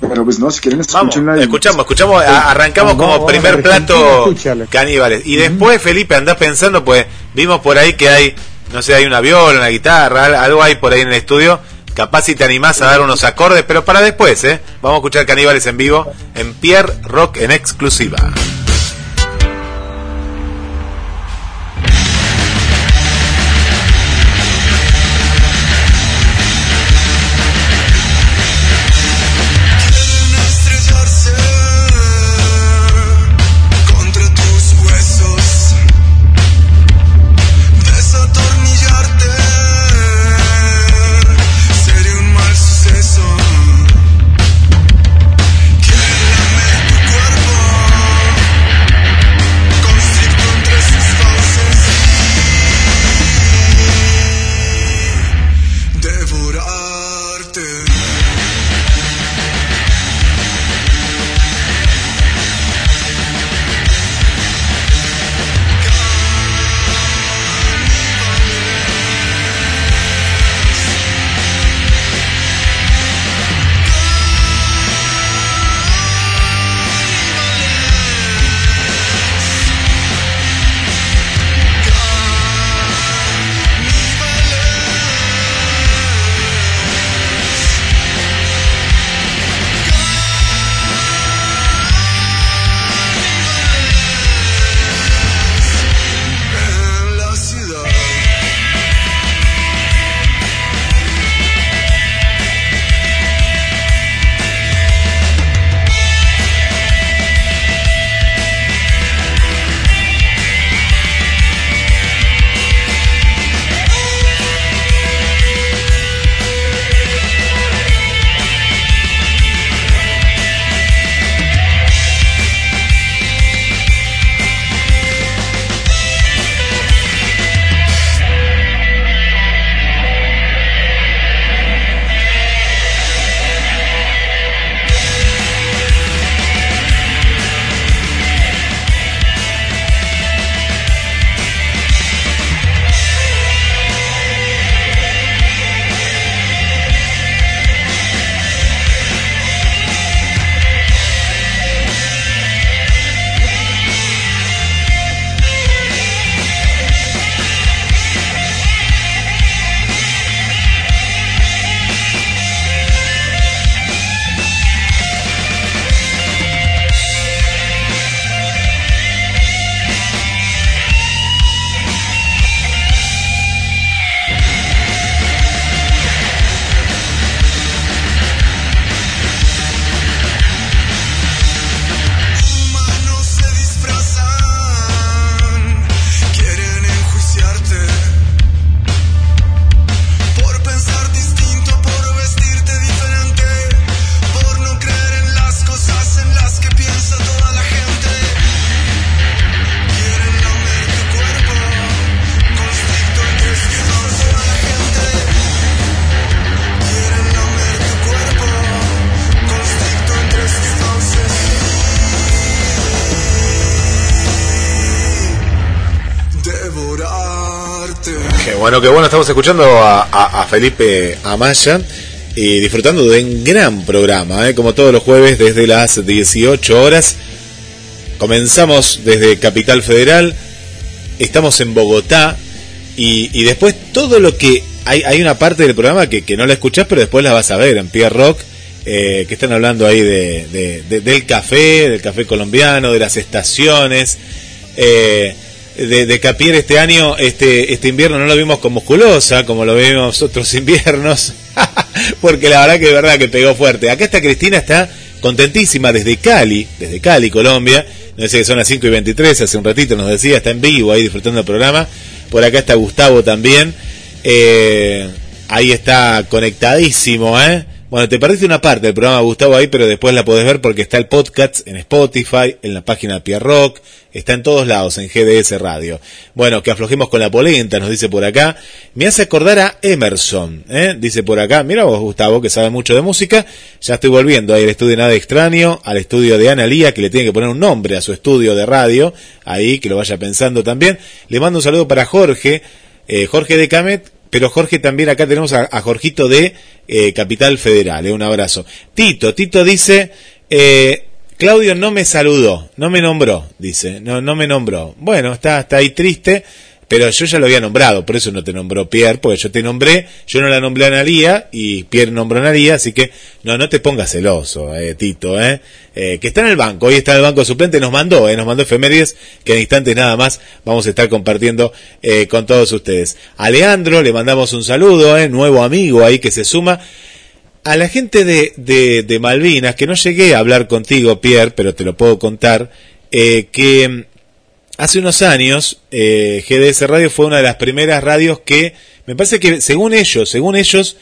pero pues no, si quieren Vamos, escúchenla. y- escuchamos, escuchamos, a- arrancamos Vamos, como primer plato caníbales. Y después, Felipe, andás pensando, pues vimos por ahí que hay, no sé, hay una viola, una guitarra, al- algo hay por ahí en el estudio. Capaz si te animás a dar unos acordes, pero para después, ¿eh? Vamos a escuchar caníbales en vivo en Pierre Rock en exclusiva. Bueno, que bueno, estamos escuchando a, a- a Felipe Amaya y disfrutando de un gran programa, ¿eh? como todos los jueves desde las 18 horas. Comenzamos desde Capital Federal, estamos en Bogotá y, después todo lo que... Hay, hay una parte del programa que, no la escuchás, pero después la vas a ver en Pierre Rock, eh, que están hablando ahí de- del café, del café colombiano, de las estaciones. Eh, de, de Capier este año, este, este invierno no lo vimos con musculosa, como lo vimos otros inviernos, porque la verdad que de verdad que pegó fuerte. Acá está Cristina, está contentísima desde Cali, desde Cali, Colombia. No sé que son las 5 y 23, hace un ratito nos decía, está en vivo ahí disfrutando del programa. Por acá está Gustavo también. Eh, ahí está conectadísimo, ¿eh? Bueno, te perdiste una parte del programa Gustavo ahí, pero después la podés ver porque está el podcast en Spotify, en la página de Pierre Rock, está en todos lados, en GDS Radio. Bueno, que aflojemos con la polenta, nos dice por acá. Me hace acordar a Emerson, ¿eh? dice por acá. Mira vos, Gustavo, que sabe mucho de música. Ya estoy volviendo ahí al estudio Nada Extraño, al estudio de Ana Lía, que le tiene que poner un nombre a su estudio de radio, ahí, que lo vaya pensando también. Le mando un saludo para Jorge, eh, Jorge de Camet, pero Jorge también acá tenemos a, a Jorgito de eh, Capital Federal, eh, un abrazo. Tito, Tito dice, eh, Claudio no me saludó, no me nombró, dice, no, no me nombró. Bueno, está, está ahí triste, pero yo ya lo había nombrado, por eso no te nombró Pierre, porque yo te nombré, yo no la nombré a Analía y Pierre nombró a Analía, así que no, no te pongas celoso, eh, Tito, eh, eh, que está en el banco, hoy está en el banco suplente, nos mandó, eh, nos mandó efemérides, que en instantes nada más vamos a estar compartiendo eh, con todos ustedes. A Leandro le mandamos un saludo, eh, nuevo amigo ahí que se suma. A la gente de, de, de Malvinas, que no llegué a hablar contigo, Pierre, pero te lo puedo contar, eh, que hace unos años eh, GDS Radio fue una de las primeras radios que, me parece que según ellos, según ellos,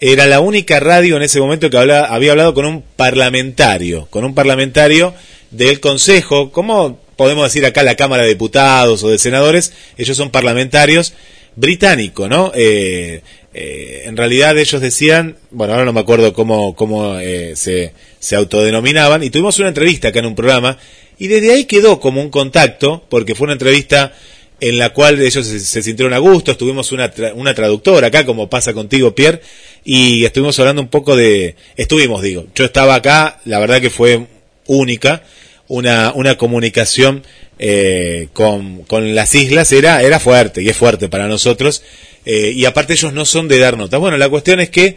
era la única radio en ese momento que habla- había hablado con un parlamentario, con un parlamentario del Consejo, como podemos decir acá la Cámara de Diputados o de Senadores, ellos son parlamentarios británico, ¿no? Eh, eh, en realidad ellos decían, bueno, ahora no me acuerdo cómo, cómo eh, se, se autodenominaban, y tuvimos una entrevista acá en un programa, y desde ahí quedó como un contacto, porque fue una entrevista en la cual ellos se, sintieron a gusto, estuvimos una, una traductora acá, como pasa contigo, Pierre, y estuvimos hablando un poco de, estuvimos, digo, yo estaba acá, la verdad que fue única, una, una comunicación eh, con, con las islas era, era fuerte, y es fuerte para nosotros, eh, y aparte ellos no son de dar notas. Bueno, la cuestión es que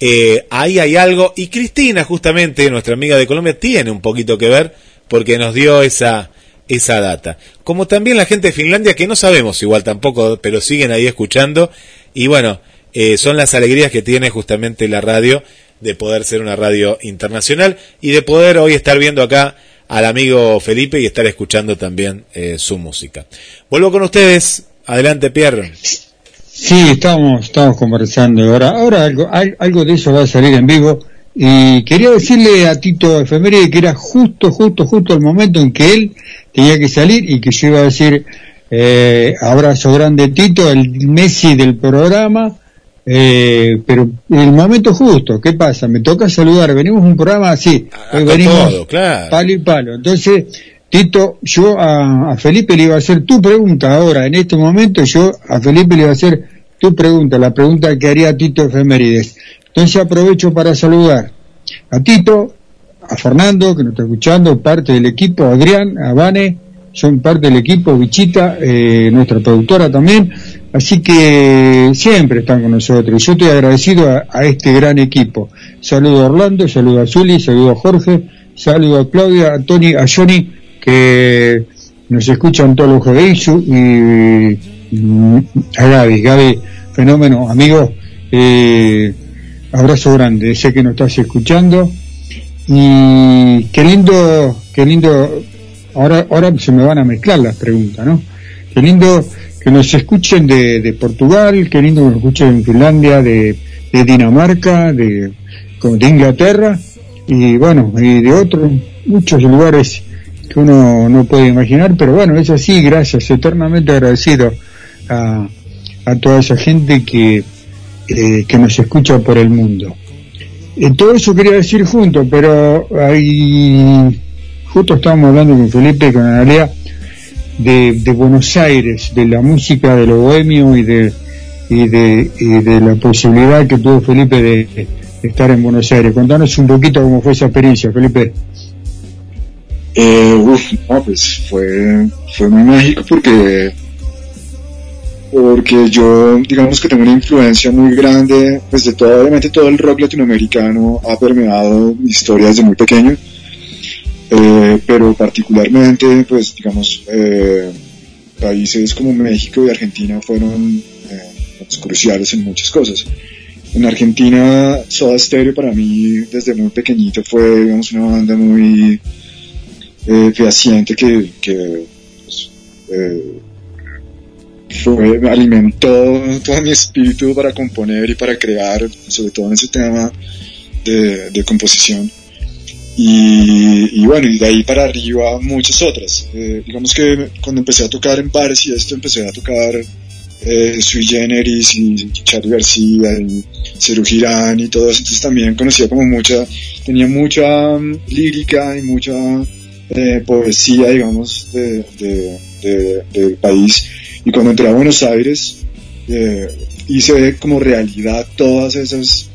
eh, ahí hay algo, y Cristina, justamente, nuestra amiga de Colombia, tiene un poquito que ver, porque nos dio esa, esa data. Como también la gente de Finlandia, que no sabemos igual tampoco, pero siguen ahí escuchando. Y bueno, eh, son las alegrías que tiene justamente la radio de poder ser una radio internacional y de poder hoy estar viendo acá al amigo Felipe y estar escuchando también eh, su música. Vuelvo con ustedes. Adelante, Pierre. Sí, estamos, estamos conversando. Ahora, ahora algo, al- algo de eso va a salir en vivo. Y quería decirle a Tito Efeméride que era justo, justo, justo el momento en que él tenía que salir y que yo iba a decir, eh, abrazo grande Tito, el Messi del programa, eh, pero el momento justo, ¿qué pasa? Me toca saludar, venimos un programa así, hoy venimos todo, claro. palo y palo. Entonces, Tito, yo a, a Felipe le iba a hacer tu pregunta ahora, en este momento yo a Felipe le iba a hacer tu pregunta, la pregunta que haría Tito Efemérides. Entonces aprovecho para saludar a Tito, a Fernando, que nos está escuchando, parte del equipo, a Adrián, a Vane, son parte del equipo, Bichita, eh, nuestra productora también, así que siempre están con nosotros. Yo estoy agradecido a, este gran equipo. Saludo a Orlando, saludo a Zuli, saludo a Jorge, saludo a Claudia, a Tony, a Johnny, que nos escuchan todos los jueves y, y a Gaby, Gaby, fenómeno, amigo, eh, abrazo grande, sé que nos estás escuchando y qué lindo, qué lindo, ahora, ahora se me van a mezclar las preguntas, ¿no? Qué lindo que nos escuchen de, de Portugal, qué lindo que nos escuchen en Finlandia, de, de Dinamarca, de, de Inglaterra y bueno, y de otros muchos lugares que uno no puede imaginar, pero bueno, es así, gracias, eternamente agradecido a toda esa gente que, eh, que nos escucha por el mundo. Eh, todo eso quería decir junto, pero ahí justo estábamos hablando con Felipe con Analea de, de Buenos Aires, de la música de lo bohemio y de, y de, y de la posibilidad que tuvo Felipe de, de estar en Buenos Aires. Contanos un poquito cómo fue esa experiencia, Felipe. Eh, uf, no, pues fue, fue muy mágico porque, porque yo, digamos que tengo una influencia muy grande, pues de todo, obviamente todo el rock latinoamericano ha permeado mi historia desde muy pequeño, eh, pero particularmente, pues digamos, eh, países como México y Argentina fueron eh, pues, cruciales en muchas cosas. En Argentina, Soda Stereo para mí desde muy pequeñito fue, digamos, una banda muy eh, fehaciente que, que pues, fue, me alimentó todo mi espíritu para componer y para crear, sobre todo en ese tema de, de composición. Y, y bueno, y de ahí para arriba muchas otras. Eh, digamos que cuando empecé a tocar en bares y esto, empecé a tocar eh, Sui Generis y Charlie García y Ceru Girán y todo eso, entonces también conocía como mucha, tenía mucha mm, lírica y mucha eh, poesía, digamos, de- de- del país. Y cuando entré a Buenos Aires, eh, hice como realidad todas esas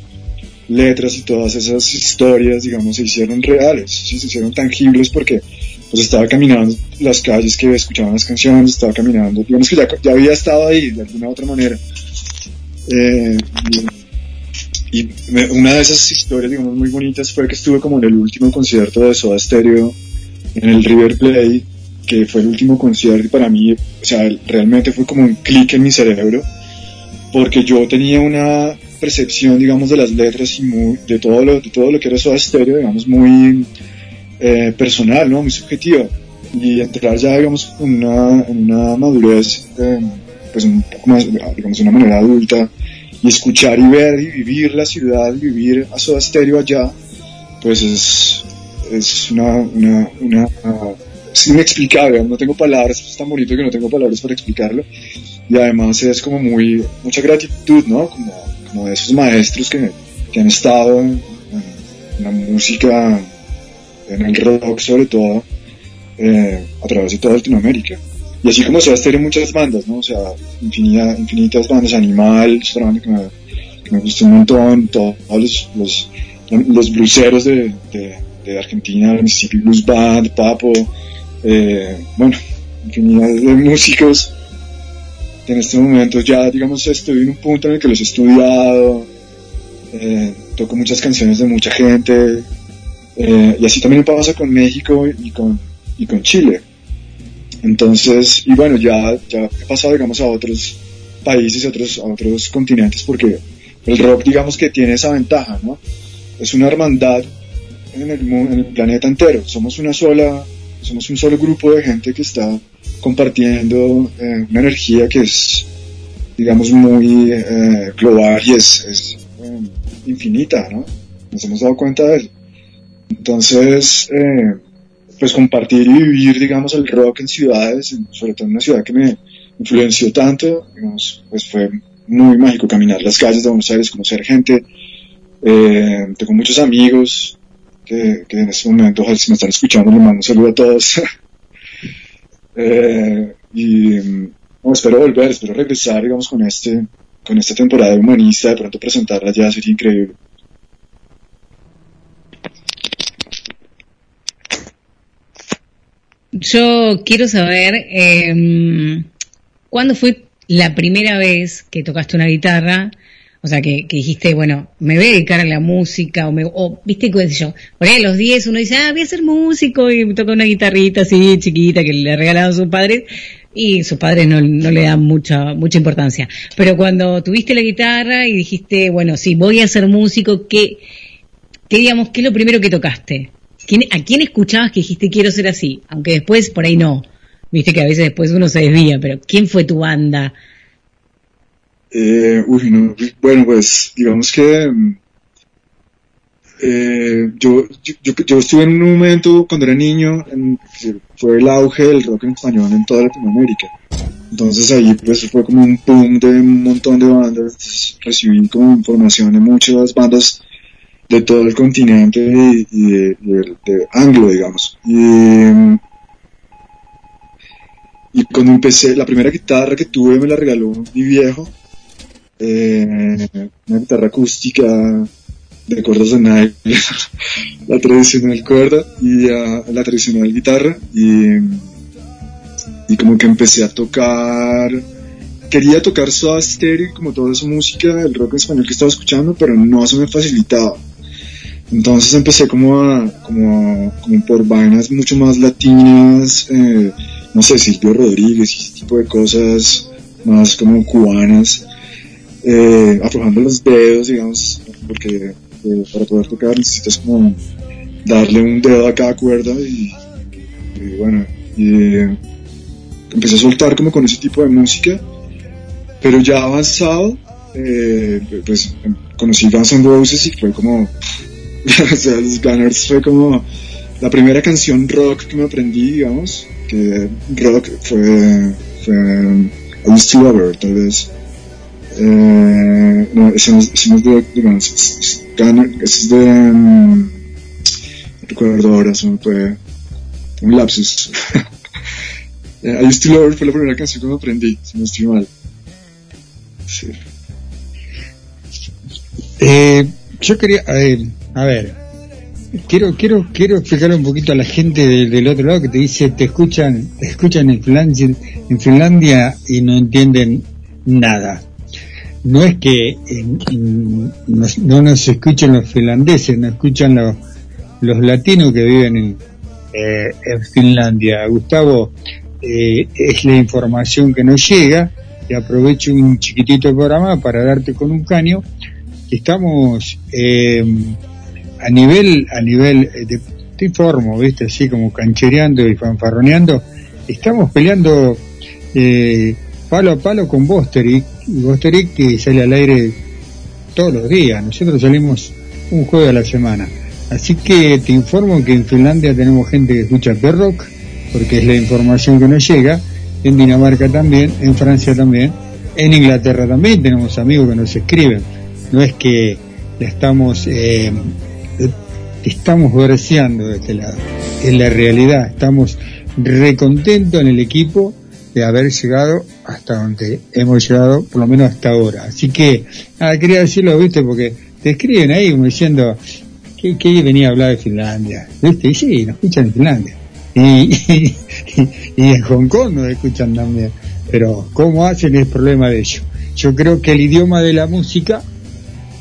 letras y todas esas historias, digamos, se hicieron reales, se hicieron tangibles porque pues estaba caminando las calles que escuchaban las canciones, estaba caminando, digamos que ya, ya había estado ahí de alguna u otra manera. Eh, y me- una de esas historias, digamos, muy bonitas fue que estuve como en el último concierto de Soda Stereo en el River Plate, que fue el último concierto y para mí, o sea, realmente fue como un clic en mi cerebro, porque yo tenía una percepción, digamos, de las letras y muy, de todo lo, de todo lo que era Soda Stereo, digamos, muy eh, personal, ¿no? Muy subjetiva. Y entrar ya, digamos, en una, una madurez, eh, pues un poco más, digamos, de una manera adulta, y escuchar y ver y vivir la ciudad, vivir a Soda Stereo allá, pues es, es una, una, una, es inexplicable, no tengo palabras, es tan bonito que no tengo palabras para explicarlo, y además es como muy, mucha gratitud, ¿no? Como, como de esos maestros que, que han estado en, en la música, en el rock sobre todo, eh, a través de toda Latinoamérica. Y así como se Stereo muchas bandas, ¿no? O sea, infinita, infinitas bandas, Animal, es otra banda que me, que me gustó un montón, todos los, los, los bluseros de, de, de Argentina, Mississippi Blues Band, Papo, eh, bueno, infinidad de músicos que en este momento ya, digamos, estoy en un punto en el que los he estudiado, eh, toco muchas canciones de mucha gente, eh, y así también pasa con México y con, y con Chile. Entonces, y bueno, ya, ya he pasado, digamos, a otros países, a otros, a otros continentes, porque el rock, digamos, que tiene esa ventaja, ¿no? Es una hermandad en el, en el planeta entero. Somos una sola, somos un solo grupo de gente que está compartiendo eh, una energía que es, digamos, muy eh, global y es, es eh, infinita, ¿no? Nos hemos dado cuenta de eso. Entonces, eh, pues compartir y vivir, digamos, el rock en ciudades, sobre todo en una ciudad que me influenció tanto, digamos, pues fue muy mágico caminar las calles de Buenos Aires, conocer gente. Tengo muchos amigos que, que en este momento, ojalá si me están escuchando, les mando un saludo a todos. Eh, y mm, no, espero volver, espero regresar, digamos, con este, con esta temporada humanista, de pronto presentarla ya sería increíble. Yo quiero saber eh, cuándo fue la primera vez que tocaste una guitarra, o sea, que, que dijiste, bueno, me voy a dedicar a la música, o, me, o viste, qué sé yo, por ahí a los 10 uno dice, ah, voy a ser músico, y toca una guitarrita así chiquita que le regalaron sus padres, y sus padres no, no le dan mucha, mucha importancia. Pero cuando tuviste la guitarra y dijiste, bueno, sí, voy a ser músico, ¿qué, qué digamos, qué es lo primero que tocaste? ¿Quién- ¿A quién escuchabas que dijiste quiero ser así? Aunque después por ahí no. Viste que a veces después uno se desvía, pero ¿quién fue tu banda? Eh, uy, no, bueno, pues digamos que eh, yo, yo, yo, estuve en un momento cuando era niño, en, fue el auge del rock en español en toda Latinoamérica. Entonces ahí pues fue como un boom de un montón de bandas, recibí como información de muchas bandas de todo el continente y, de, de- anglo, digamos. Y, y cuando empecé, la primera guitarra que tuve me la regaló mi viejo, eh, una guitarra acústica de cuerdas de nylon, la tradicional cuerda y la tradicional guitarra. Y, y como que empecé a tocar quería tocar Soda Stereo como toda esa música el rock español que estaba escuchando pero no se me facilitaba. Entonces empecé como a, como, como por vainas mucho más latinas eh, no sé Silvio Rodríguez y ese tipo de cosas más como cubanas eh, aflojando los dedos digamos porque eh, para poder tocar necesitas como darle un dedo a cada cuerda y, bueno, eh, empecé a soltar como con ese tipo de música, pero ya avanzado, eh, pues em, conocí Guns N' Roses y fue como, o sea, los Gunners fue como la primera canción rock que me aprendí, digamos, que rock fue, fue um, I Used tal vez. Eh, no, ese no, es- de, Guns, es, es de... um, no recuerdo ahora, se me fue un lapsus. I Used to fue la primera canción que me aprendí, si no estoy mal. Sí. Eh, yo quería, a ver, a ver, quiero, quiero, quiero explicarle un poquito a la gente del, del otro lado que te dice, te escuchan, te escuchan en Finlandia, en Finlandia y no entienden nada. No es que en- no nos escuchen los finlandeses, nos escuchan los, los latinos que viven en, eh, en Finlandia. Gustavo, eh, es la información que nos llega. Y aprovecho un chiquitito programa para darte con un caño. Estamos eh, a nivel a nivel eh, de, te informo viste así como canchereando y fanfarroneando estamos peleando eh, palo a palo con Bosteric Bosteric que sale al aire todos los días. Nosotros salimos un jueves a la semana. Así que te informo que en Finlandia tenemos gente que escucha Perrock porque es la información que nos llega. En Dinamarca también en Francia también. En Inglaterra también tenemos amigos que nos escriben. No es que la estamos eh, estamos verseando de este lado. Es la realidad. Estamos recontentos en el equipo de haber llegado hasta donde hemos llegado por lo menos hasta ahora. Así que nada quería decirlo viste porque te escriben ahí como diciendo que, que venía a hablar de Finlandia viste y sí nos escuchan en Finlandia. Y, y, en Hong Kong nos escuchan también. Pero cómo hacen es problema de ellos yo creo que el idioma de la música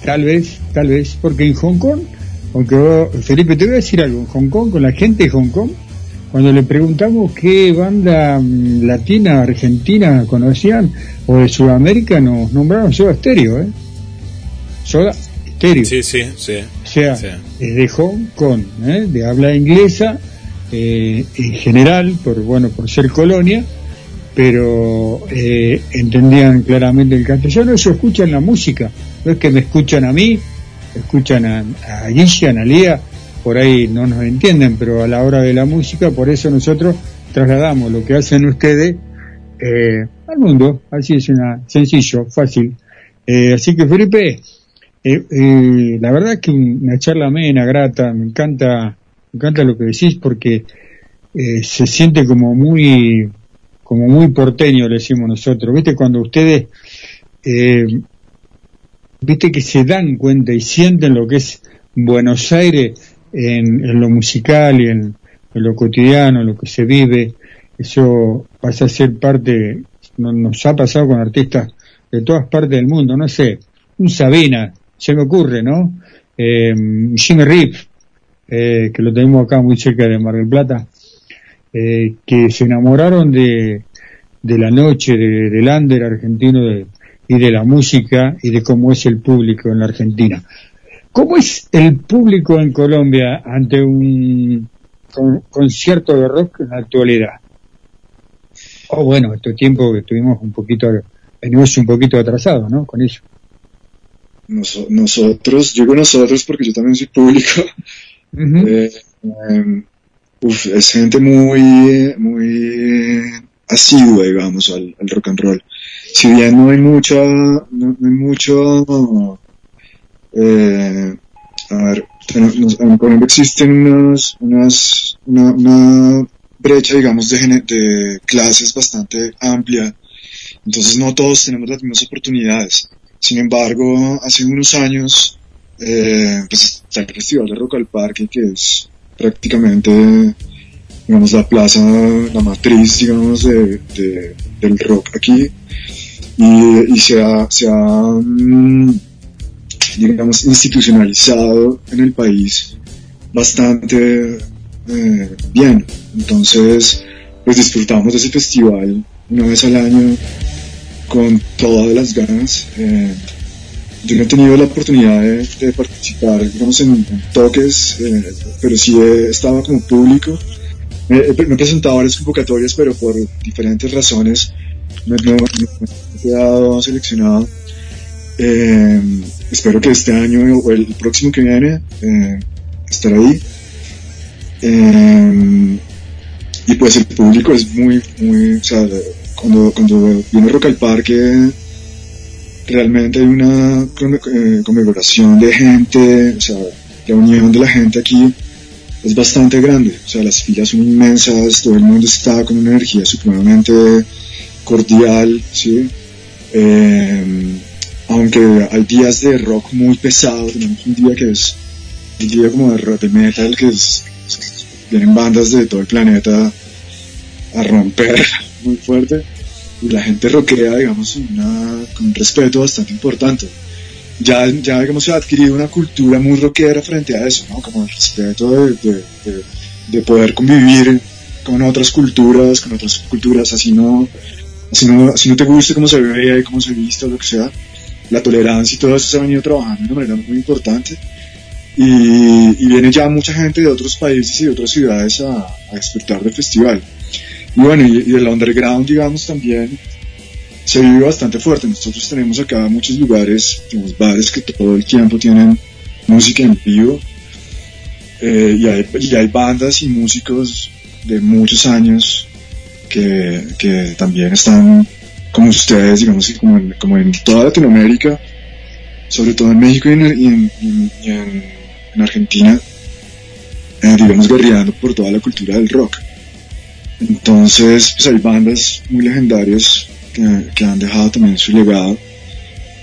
Tal vez, tal vez, porque en Hong Kong, aunque vos- Felipe, te voy a decir algo, en Hong Kong, con la gente de Hong Kong, cuando le preguntamos qué banda mm, latina, argentina conocían, o de Sudamérica, nos nombraron Soda Stereo, ¿eh? Soda Stereo. Sí, sí, sí. O sea, Sí. es de Hong Kong, ¿eh? de habla inglesa, eh, en general, por bueno, por ser colonia, pero eh, entendían claramente el castellano, ellos escuchan la música, no es que me escuchan a mí, escuchan a, a a Analia, por ahí no nos entienden, pero a la hora de la música, por eso nosotros trasladamos lo que hacen ustedes eh, al mundo, así es una sencillo, fácil. Eh, así que Felipe, eh, eh, la verdad que una charla amena, grata, me encanta, me encanta lo que decís porque eh, se siente como muy, como muy porteño, decimos nosotros. Viste cuando ustedes, viste que se dan cuenta y sienten lo que es Buenos Aires en, lo musical y en, lo cotidiano, lo que se vive, eso pasa a ser parte, no- nos ha pasado con artistas de todas partes del mundo, no sé, un Sabina, se me ocurre, ¿no? Eh, Jimmy Reeves, eh, que lo tenemos acá muy cerca de Mar del Plata, eh, que se enamoraron de, de la noche, de, del under argentino de- y de la música y de cómo es el público en la Argentina. ¿Cómo es el público en Colombia ante un con- concierto de rock en la actualidad? O bueno, este tiempo que estuvimos un poquito, venimos un poquito atrasados, ¿no? Con ello. Noso- nosotros, yo digo nosotros porque yo también soy público, eh, eh, uf, es gente muy, muy asidua, digamos, al, al rock and roll. Si bien no hay mucha, no, no hay mucho, eh, a ver, en Colombia existen unas, unas, una, una brecha, digamos, de, de clases bastante amplia. Entonces no todos tenemos las mismas oportunidades. Sin embargo, hace unos años, eh, pues está el Festival de Rock al Parque, que es prácticamente, digamos, la plaza, la matriz, digamos, de, de- del rock aquí. Y, y se ha, se ha, mm, digamos, institucionalizado en el país bastante eh, bien. Entonces, pues disfrutamos de ese festival una vez al año con todas las ganas. Eh, yo no he tenido la oportunidad de, de participar, digamos, en, en toques, eh, pero sí he estado como público. Me, he- me he presentado a varias convocatorias, pero por diferentes razones no- no- no he quedado seleccionado. Eh, espero que este año o el próximo que viene eh, estar ahí. Eh, y pues el público es muy, muy, o sea, cuando, cuando viene Rock al Parque, realmente hay una eh, conmemoración de gente, o sea, la unión de la gente aquí es bastante grande, o sea, las filas son inmensas, todo el mundo está con una energía supremamente cordial, ¿sí? Eh, aunque hay días de rock muy pesado, tenemos un día que es un día como de rock metal, que es, vienen bandas de todo el planeta a romper muy fuerte y la gente rockea, digamos, una, con un respeto bastante importante. Ya, ya digamos, se ha adquirido una cultura muy rockera frente a eso, ¿no? Como el respeto de, de, de- de poder convivir con otras culturas, con otras culturas, así no, así no, así no te guste cómo se ve y cómo se viste lo que sea. La tolerancia y todo eso se ha venido trabajando de una manera muy importante. Y, viene ya mucha gente de otros países y de otras ciudades a, a disfrutar del festival. Y bueno, y, y el underground, digamos, también se vive bastante fuerte. Nosotros tenemos acá muchos lugares, tenemos bares que todo el tiempo tienen música en vivo. Eh, y, hay, y hay bandas y músicos de muchos años que, que también están como ustedes, digamos, como en, como en toda Latinoamérica, sobre todo en México y en, y en- y en- en- en Argentina, eh, digamos, guerreando por toda la cultura del rock. Entonces, pues hay bandas muy legendarias que, que han dejado también su legado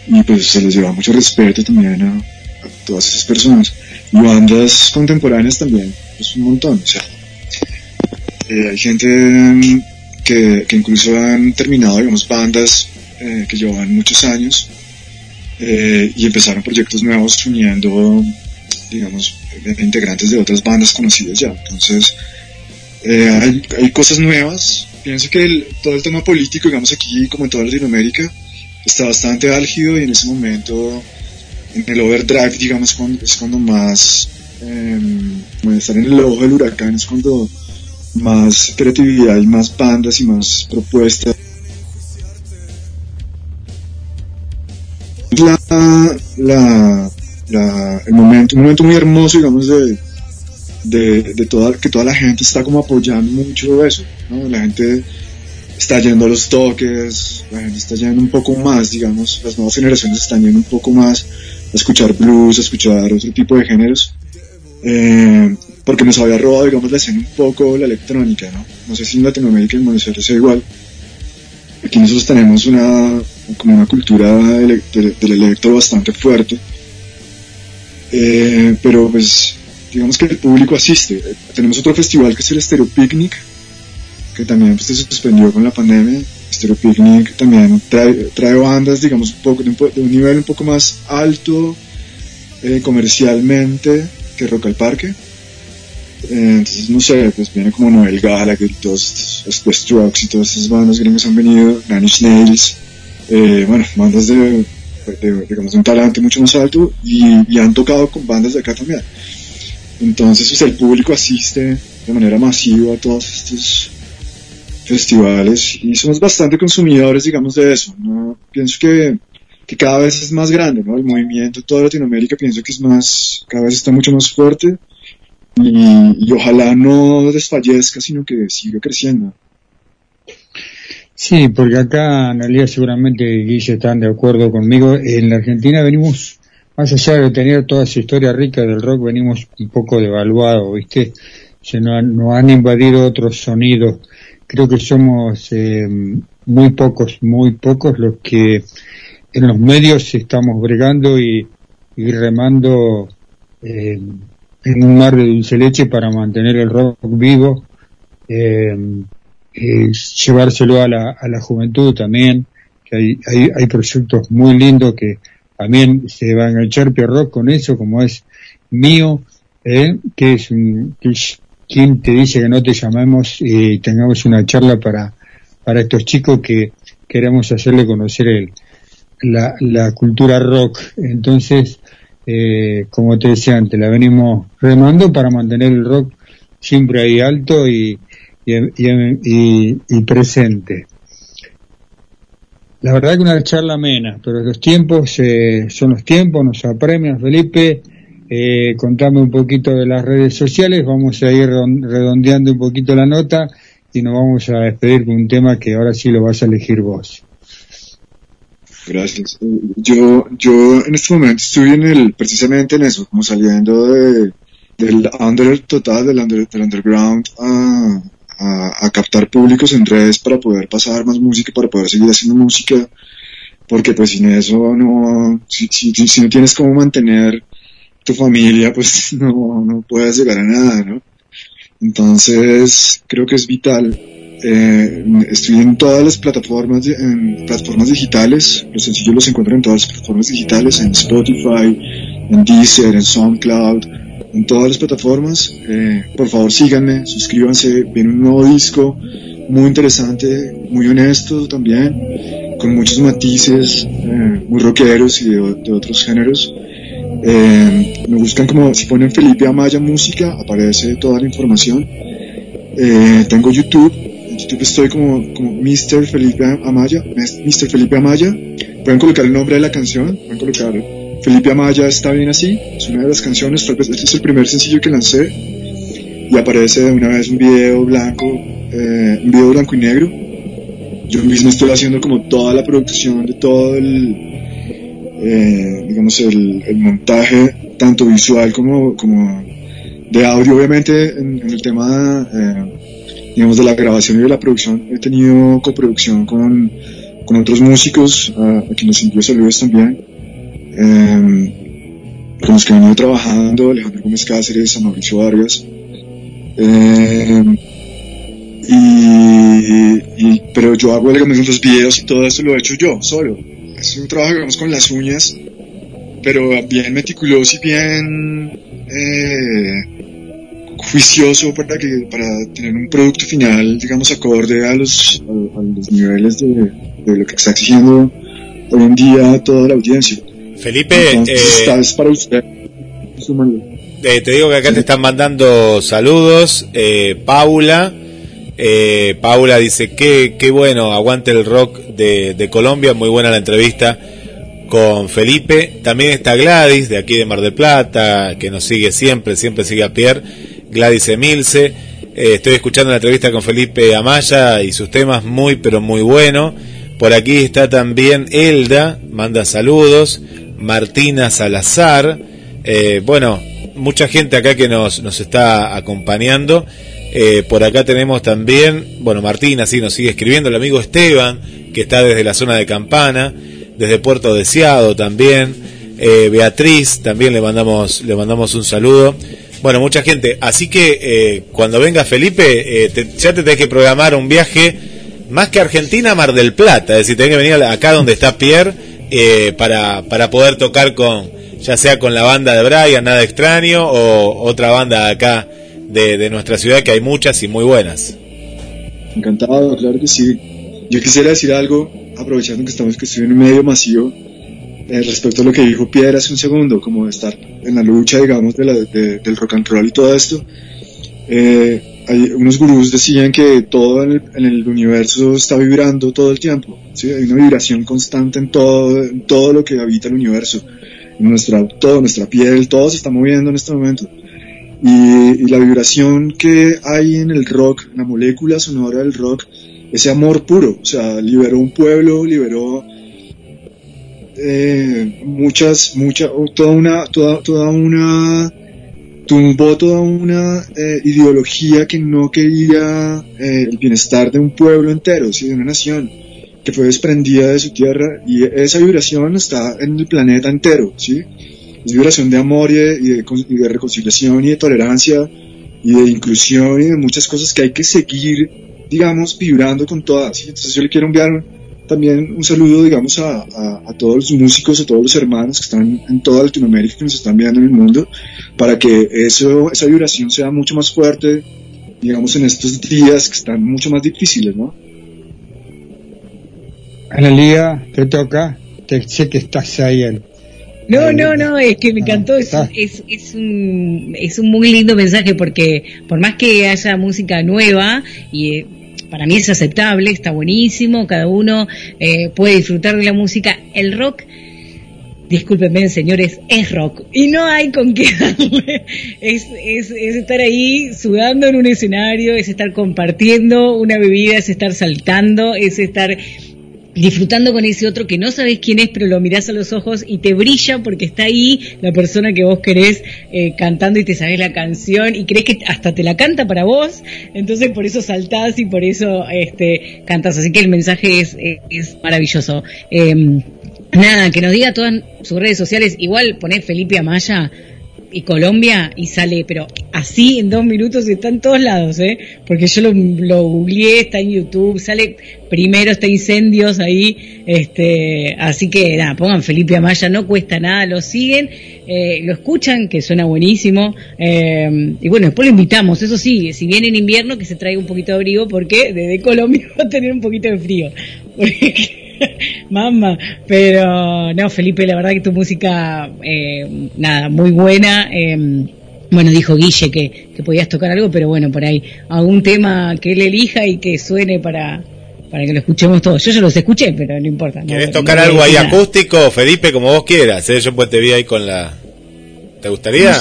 y pues se les lleva mucho respeto también a, a todas esas personas. Y bandas contemporáneas también, pues un montón. O sea, eh, hay gente que, que incluso han terminado, digamos, bandas eh, que llevan muchos años eh, y empezaron proyectos nuevos uniendo, digamos, eh, integrantes de otras bandas conocidas ya. Entonces, eh, hay, hay cosas nuevas. Pienso que el- todo el tema político, digamos aquí como en toda Latinoamérica, está bastante álgido y en ese momento, en el overdrive, digamos, cuando, es cuando más, como estar en el ojo del huracán, es cuando más creatividad y más bandas y más propuestas. La, la, la- el momento, un momento muy hermoso, digamos, de, de, de toda, que toda la gente está como apoyando mucho eso, ¿no? La gente está yendo a los toques, la gente está yendo un poco más, digamos, las nuevas generaciones están yendo un poco más a escuchar blues, a escuchar otro tipo de géneros, eh, porque nos había robado, digamos, la escena un poco la electrónica, ¿no? No sé si en Latinoamérica y en Buenos Aires sea igual. Aquí nosotros tenemos una, como una cultura ele- del, del electro bastante fuerte, eh, pero pues digamos que el público asiste. Tenemos otro festival que es el Stereo Picnic, que también pues, se suspendió con la pandemia. Stereo Picnic también trae, trae bandas, digamos, un poco, de, un, de un nivel un poco más alto eh, comercialmente que Rock al Parque. Entonces, no sé, pues viene como Noel Gallagher todos estos, Strokes y todas estas bandas gringas han venido, Nine Inch Nails, eh, bueno, bandas de, digamos, de un talante mucho más alto y, y han tocado con bandas de acá también. Entonces, pues, el público asiste de manera masiva a todos estos festivales y somos bastante consumidores, digamos, de eso. ¿no? Pienso que, que cada vez es más grande, ¿no? El movimiento en toda Latinoamérica pienso que es más, cada vez está mucho más fuerte y, ojalá no desfallezca, sino que siga creciendo. Sí, porque acá, Analia, seguramente Guille están de acuerdo conmigo. En la Argentina venimos, más allá de tener toda esa historia rica del rock, venimos un poco devaluados, ¿viste? Se nos han, han invadido otros sonidos. Creo que somos eh, muy pocos, muy pocos los que en los medios estamos bregando y, y remando eh, en un mar de dulce leche para mantener el rock vivo, eh, llevárselo a la, a la juventud también, que hay, hay, hay proyectos muy lindos que también se va a enganchar Rock con eso, como es mío, eh, que es un, que quien te dice que no te llamemos y tengamos una charla para, para estos chicos que queremos hacerle conocer el, la, la cultura rock. Entonces, eh, como te decía antes, la venimos remando para mantener el rock siempre ahí alto y, y, y- presente. La verdad que una charla amena, pero los tiempos son los tiempos, nos apremian, Felipe. Eh, contame un poquito de las redes sociales, vamos a ir redondeando un poquito la nota y nos vamos a despedir con un tema que ahora sí lo vas a elegir vos. Gracias. Eh, Yo, yo en este momento estoy en el, precisamente en eso, como saliendo de, del under total, del, under- del underground a, a, captar públicos en redes para poder pasar más música, para poder seguir haciendo música, porque pues sin eso no, si, si, si no tienes cómo mantener tu familia, pues no, no puedes llegar a nada, ¿no? Entonces, creo que es vital. Eh, estoy en todas las plataformas, en plataformas digitales. Los sencillos los encuentro en todas las plataformas digitales, en Spotify, en Deezer, en SoundCloud, en todas las plataformas. Eh, por favor, síganme, suscríbanse. Viene un nuevo disco muy interesante, muy honesto también, con muchos matices, eh, muy rockeros y de, de otros géneros. Eh, me buscan como, si ponen Felipe Amaya Música, aparece toda la información. Eh, tengo YouTube, YouTube estoy como, como Mr. Felipe Amaya, Mr. Felipe Amaya. Pueden colocar el nombre de la canción, pueden colocar Felipe Amaya está bien así, es una de las canciones, tal vez este es el primer sencillo que lancé y aparece de una vez un video blanco, eh, un video blanco y negro. Yo mismo estoy haciendo como toda la producción de todo el, eh, digamos, el, el montaje, tanto visual como, como de audio, obviamente, en, el tema, eh, digamos, de la grabación y de la producción. He tenido coproducción con, con otros músicos, a, a quienes envío saludos también, eh, con los que he venido trabajando, Alejandro Gómez Cáceres, a Mauricio Vargas. Y, y- pero yo hago digamos, los videos y todo eso lo he hecho yo, solo. Es un trabajo, digamos, con las uñas, pero bien meticuloso y bien eh, juicioso para que para tener un producto final, digamos, acorde a los, a, a los niveles de, de lo que está exigiendo hoy en día toda la audiencia. Felipe, Entonces, eh, esta es para usted. Eh, te digo que acá te están mandando saludos. Eh, Paula. eh, Paula dice que qué bueno, aguante el rock de, de Colombia. Muy buena la entrevista con Felipe. También está Gladys de aquí de Mar del Plata, que nos sigue siempre, siempre sigue a Pierre. Gladys Emilce. Eh, estoy escuchando la entrevista con Felipe Amaya y sus temas muy, pero muy bueno. Por aquí está también Elda, manda saludos. Martina Salazar. Eh, bueno, mucha gente acá que nos, nos está acompañando. Eh, por acá tenemos también, bueno, Martina sí nos sigue escribiendo, el amigo Esteban, que está desde la zona de Campana, desde Puerto Deseado también. Beatriz, también le mandamos, le mandamos un saludo. Bueno, mucha gente. Así que eh, cuando venga Felipe, eh, te- ya te tenés que programar un viaje más que Argentina, Mar del Plata. Es decir, tenés que venir acá donde está Pierre eh, para, para poder tocar con, ya sea con la banda de Brian, nada extraño, o otra banda acá de, de nuestra ciudad, que hay muchas y muy buenas. Encantado, claro que sí. Yo quisiera decir algo, aprovechando que estamos que estoy en un medio masivo, eh, respecto a lo que dijo Piedra hace un segundo, como de estar en la lucha, digamos, del rock and roll y todo esto. Eh, hay, unos gurús decían que todo en el, universo está vibrando todo el tiempo. ¿sí? Hay una vibración constante en todo, todo lo que habita el universo. En nuestra, todo, nuestra piel, todo se está moviendo en este momento. Y, y la vibración que hay en el rock, en la molécula sonora del rock, ese amor puro, o sea, liberó un pueblo, liberó eh, muchas, mucha, toda una, toda, toda una, tumbó toda una eh, ideología que no quería eh, el bienestar de un pueblo entero, ¿sí? de una nación, que fue desprendida de su tierra y esa vibración está en el planeta entero, ¿sí? Es vibración de amor y de, y de reconciliación y de tolerancia y de inclusión y de muchas cosas que hay que seguir, digamos, vibrando con todas. Entonces yo le quiero enviar también un saludo, digamos, a, a- a todos los músicos, a todos los hermanos que están en toda Latinoamérica, que nos están viendo en el mundo, para que eso, esa vibración sea mucho más fuerte, digamos, en estos días que están mucho más difíciles, ¿no? Analia, te toca. Te, sé que estás ahí. No, no, no, es que me encantó, es, es, es un, es un muy lindo mensaje porque por más que haya música nueva y eh, para mí es aceptable, está buenísimo, cada uno eh, puede disfrutar de la música, el rock, discúlpenme señores, es rock y no hay con qué es, es, es estar ahí sudando en un escenario, es estar compartiendo una bebida, es estar saltando, es estar disfrutando con ese otro que no sabes quién es, pero lo mirás a los ojos y te brilla porque está ahí la persona que vos querés eh, cantando y te sabes la canción y crees que hasta te la canta para vos, entonces por eso saltás y por eso este cantás. Así que el mensaje es, es, es maravilloso. Eh, nada, que nos diga todas sus redes sociales, igual ponés Felipe Amaya y Colombia y sale, pero así en dos minutos está en todos lados, ¿eh? Porque yo lo, lo googleé, está en YouTube, sale primero, está incendios ahí, este, así que nada, pongan Felipe Amaya, no cuesta nada, lo siguen, eh, lo escuchan, que suena buenísimo, eh, y bueno, después lo invitamos, eso sí, si viene en invierno, que se traiga un poquito de abrigo, porque desde Colombia va a tener un poquito de frío. Mamá, pero no, Felipe, la verdad que tu música, eh, nada, muy buena. eh, bueno, dijo Guille que, que podías tocar algo, pero bueno, por ahí, algún tema que él elija y que suene para, para que lo escuchemos todos. Yo ya los escuché, pero no importa. no- ¿Querés no tocar algo ahí nada. acústico, Felipe, como vos quieras? ¿eh? Yo pues te vi ahí con la... ¿Te gustaría?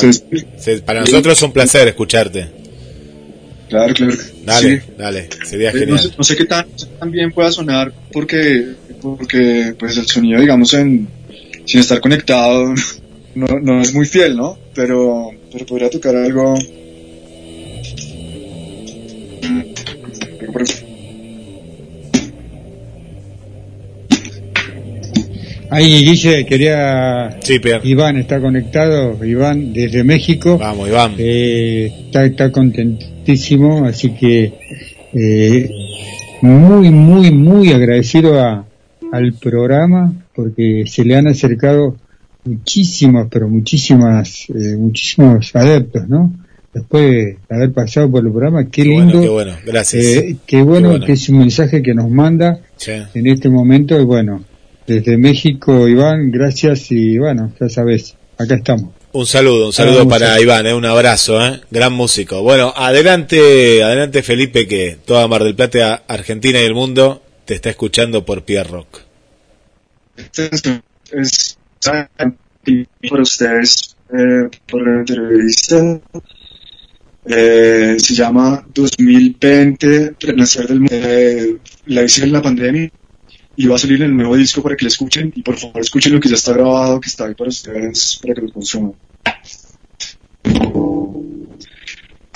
Para nosotros es un placer escucharte. Claro, claro. Dale, Sí. dale, sería Eh, No genial. sé, no sé qué tan, tan bien pueda sonar porque, porque pues el sonido, digamos, en, sin estar conectado no, no es muy fiel, ¿no? Pero, pero podría tocar algo. eso. Ahí, Guille, quería. Sí, Pierre. Iván está conectado. Iván, desde México. Vamos, Iván. Eh, está, está contentísimo, así que. eh, muy, muy, muy agradecido a, al programa porque se le han acercado muchísimas, pero muchísimas, eh, muchísimos adeptos, ¿no? Después de haber pasado por el programa, qué, Qué lindo. bueno, qué bueno. Gracias. Eh, qué bueno Qué bueno. que es un mensaje que nos manda Sí. en este momento. Y bueno, desde México, Iván, gracias y bueno, ya sabes, acá estamos. Un saludo, un saludo Vamos para Iván, ¿eh? un abrazo, ¿eh? gran músico. Bueno, adelante, adelante Felipe, que toda Mar del Plata, Argentina y el mundo te está escuchando por Pierre Rock. Canción es para ustedes eh, por la entrevista. Eh, se llama 2020 Renacer del Mundo. Eh, la hice en la pandemia y va a salir el nuevo disco para que lo escuchen y por favor escuchen lo que ya está grabado, que está ahí para ustedes, para que lo consuman.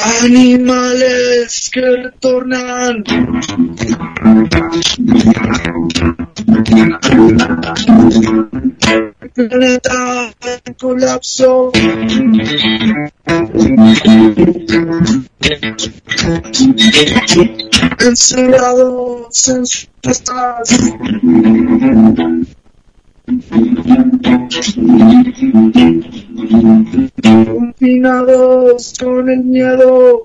Animales que retornan. El planeta en colapso. Encerrados en sus. Confinados con el miedo.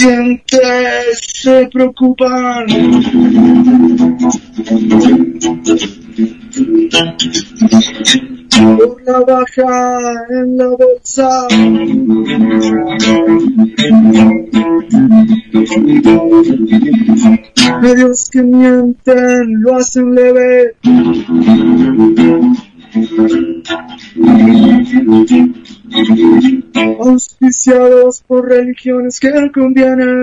Inconscientes se preocupan por la baja en la bolsa. Medios que mienten lo hacen leve. Auspiciados por religiones que convienen.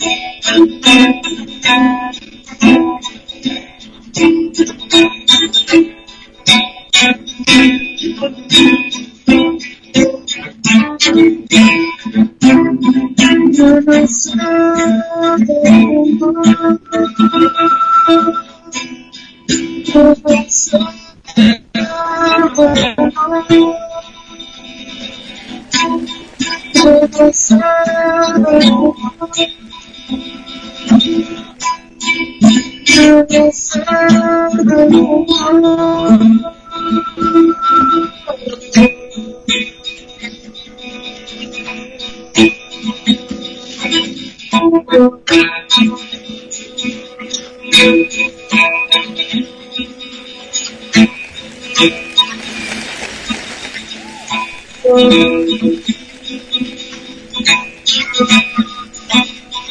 Conciencia, la verdad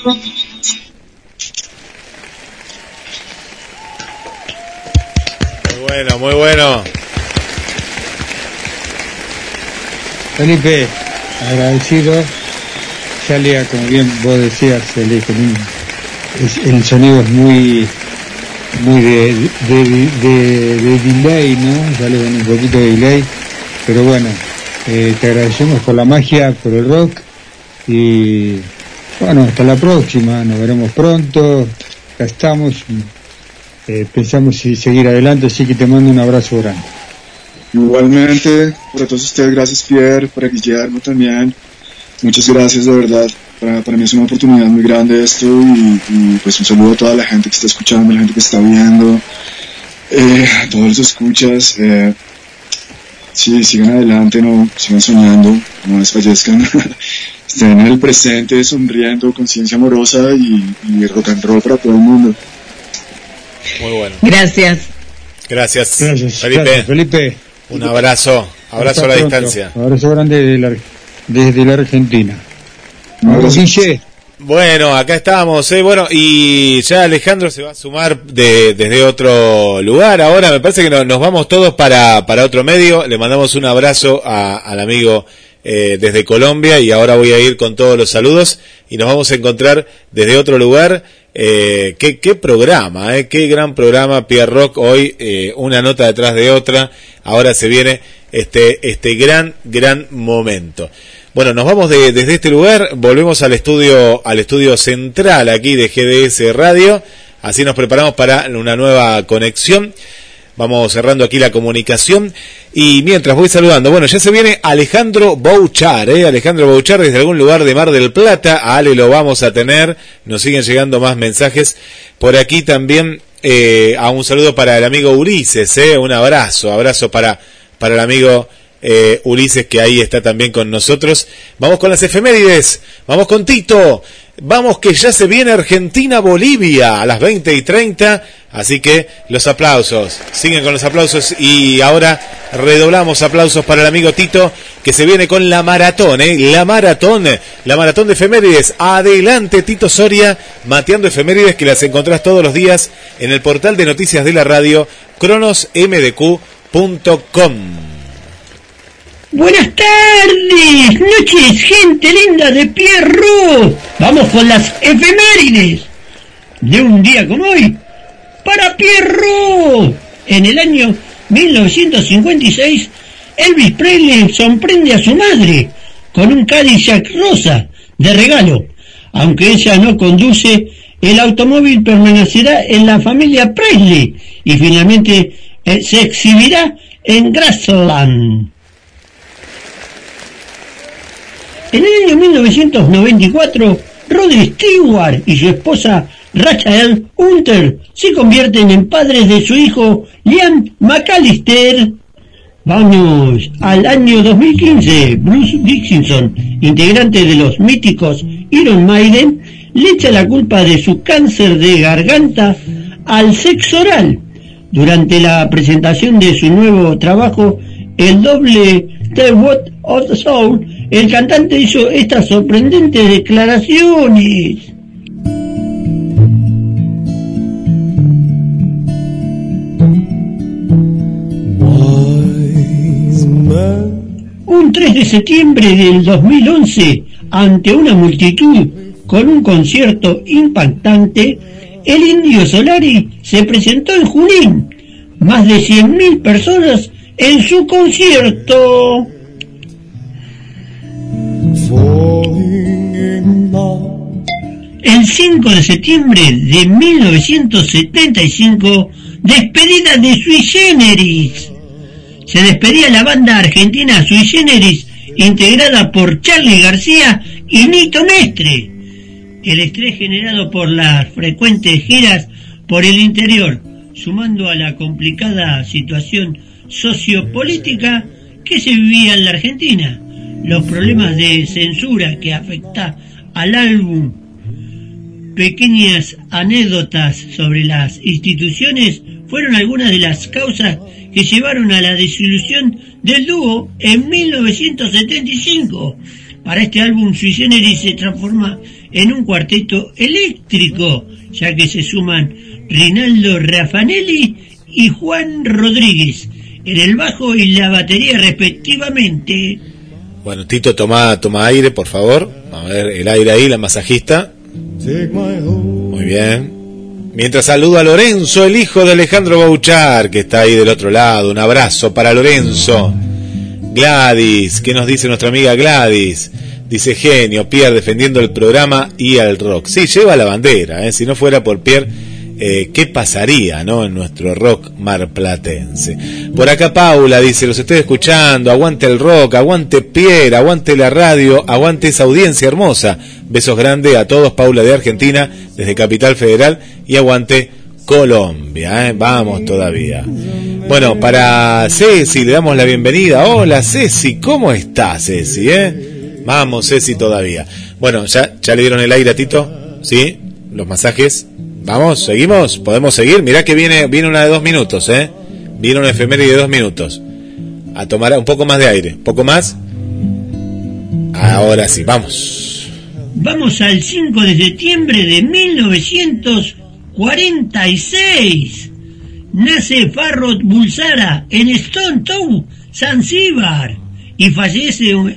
Muy bueno, muy bueno. Felipe, agradecido. Salía, como bien vos decías, el, el sonido es muy muy de, de, de, de delay, ¿no? Sale con un poquito de delay, pero bueno, eh, te agradecemos por la magia, por el rock y bueno, hasta la próxima, nos veremos pronto, acá estamos, eh, pensamos si seguir adelante, así que te mando un abrazo grande. Igualmente, para todos ustedes, gracias Pierre, para Guillermo también. Muchas gracias, de verdad. Para, para mí es una oportunidad muy grande esto y, pues un saludo a toda la gente que está escuchando, la gente que está viendo, eh, a todos los escuchas. eh, sí, sigan adelante, no, sigan soñando, no desfallezcan. Estén en el presente, sonriendo, conciencia amorosa y, y rock and roll para todo el mundo. Muy bueno. Gracias. Gracias, Gracias, Felipe. gracias, Felipe. Un abrazo, abrazo Hasta a la pronto. distancia. Abrazo grande desde la, desde la Argentina. Vamos, Guille. Bueno, acá estamos, ¿eh? Bueno, y ya Alejandro se va a sumar de, desde otro lugar. Ahora me parece que no- nos vamos todos para, para otro medio. Le mandamos un abrazo al amigo eh, desde Colombia y ahora voy a ir con todos los saludos y nos vamos a encontrar desde otro lugar. Eh, qué, qué programa, eh, qué gran programa Pierre Rock hoy, eh, una nota detrás de otra. Ahora se viene este, este gran, gran momento. Bueno, nos vamos de- desde este lugar, volvemos al estudio, al estudio central aquí de GDS Radio, así nos preparamos para una nueva conexión. Vamos cerrando aquí la comunicación y mientras voy saludando, bueno, ya se viene Alejandro Bouchar, ¿eh? Alejandro Bouchar desde algún lugar de Mar del Plata, a Ale lo vamos a tener, nos siguen llegando más mensajes. Por aquí también eh, a un saludo para el amigo Ulises, ¿eh? un abrazo, abrazo para, para el amigo eh, Ulises que ahí está también con nosotros. Vamos con las efemérides, vamos con Tito, vamos que ya se viene Argentina-Bolivia a las 20 y 30, así que los aplausos, siguen con los aplausos y ahora redoblamos aplausos para el amigo Tito que se viene con la maratón, ¿eh? la maratón, la maratón de efemérides. Adelante Tito Soria, mateando efemérides que las encontrás todos los días en el portal de noticias de la radio cronosmdq.com. Buenas tardes, noches, gente linda de Pierro. Vamos con las efemérides de un día como hoy. Para Pierro, en el año 1956, Elvis Presley sorprende a su madre con un Cadillac rosa de regalo. Aunque ella no conduce, el automóvil permanecerá en la familia Presley y finalmente eh, se exhibirá en Grassland. En el año 1994, Rodri Stewart y su esposa Rachel Hunter se convierten en padres de su hijo Liam McAllister. Vamos al año 2015. Bruce Dickinson, integrante de los míticos Iron Maiden, le echa la culpa de su cáncer de garganta al sexo oral. Durante la presentación de su nuevo trabajo, el doble The What of the Soul, el cantante hizo estas sorprendentes declaraciones. Un 3 de septiembre del 2011, ante una multitud con un concierto impactante, el Indio Solari se presentó en Junín. Más de 100.000 personas en su concierto. El 5 de septiembre de 1975, despedida de Sui Generis. Se despedía la banda argentina Sui Generis, integrada por Charlie García y Nito Mestre. El estrés generado por las frecuentes giras por el interior, sumando a la complicada situación sociopolítica que se vivía en la Argentina, los problemas de censura que afecta al álbum, pequeñas anécdotas sobre las instituciones fueron algunas de las causas que llevaron a la desilusión del dúo en 1975. Para este álbum Sui se transforma en un cuarteto eléctrico, ya que se suman Rinaldo Raffanelli y Juan Rodríguez en el bajo y la batería respectivamente. Bueno, Tito, toma, toma aire, por favor. A ver, el aire ahí, la masajista. Muy bien. Mientras saludo a Lorenzo, el hijo de Alejandro Bauchar, que está ahí del otro lado. Un abrazo para Lorenzo. Gladys, ¿qué nos dice nuestra amiga Gladys? Dice genio, Pierre defendiendo el programa y al rock. Sí, lleva la bandera, ¿eh? si no fuera por Pierre, eh, ¿qué pasaría no en nuestro rock marplatense? Por acá Paula dice, los estoy escuchando, aguante el rock, aguante Pierre, aguante la radio, aguante esa audiencia hermosa. Besos grandes a todos, Paula de Argentina, desde Capital Federal, y aguante Colombia, ¿eh? vamos todavía. Bueno, para Ceci le damos la bienvenida. Hola Ceci, ¿cómo estás Ceci? Eh? Vamos Ceci todavía. Bueno, ¿ya, ¿ya le dieron el aire a Tito? ¿Sí? ¿Los masajes? Vamos, seguimos, podemos seguir. Mirá que viene, viene una de dos minutos, ¿eh? Viene una efeméride de dos minutos. A tomar un poco más de aire. ¿Poco más? Ahora sí, vamos. Vamos al 5 de septiembre de 1946. Nace Farrod Bulsara en Stone Town, Zanzíbar, y fallece un,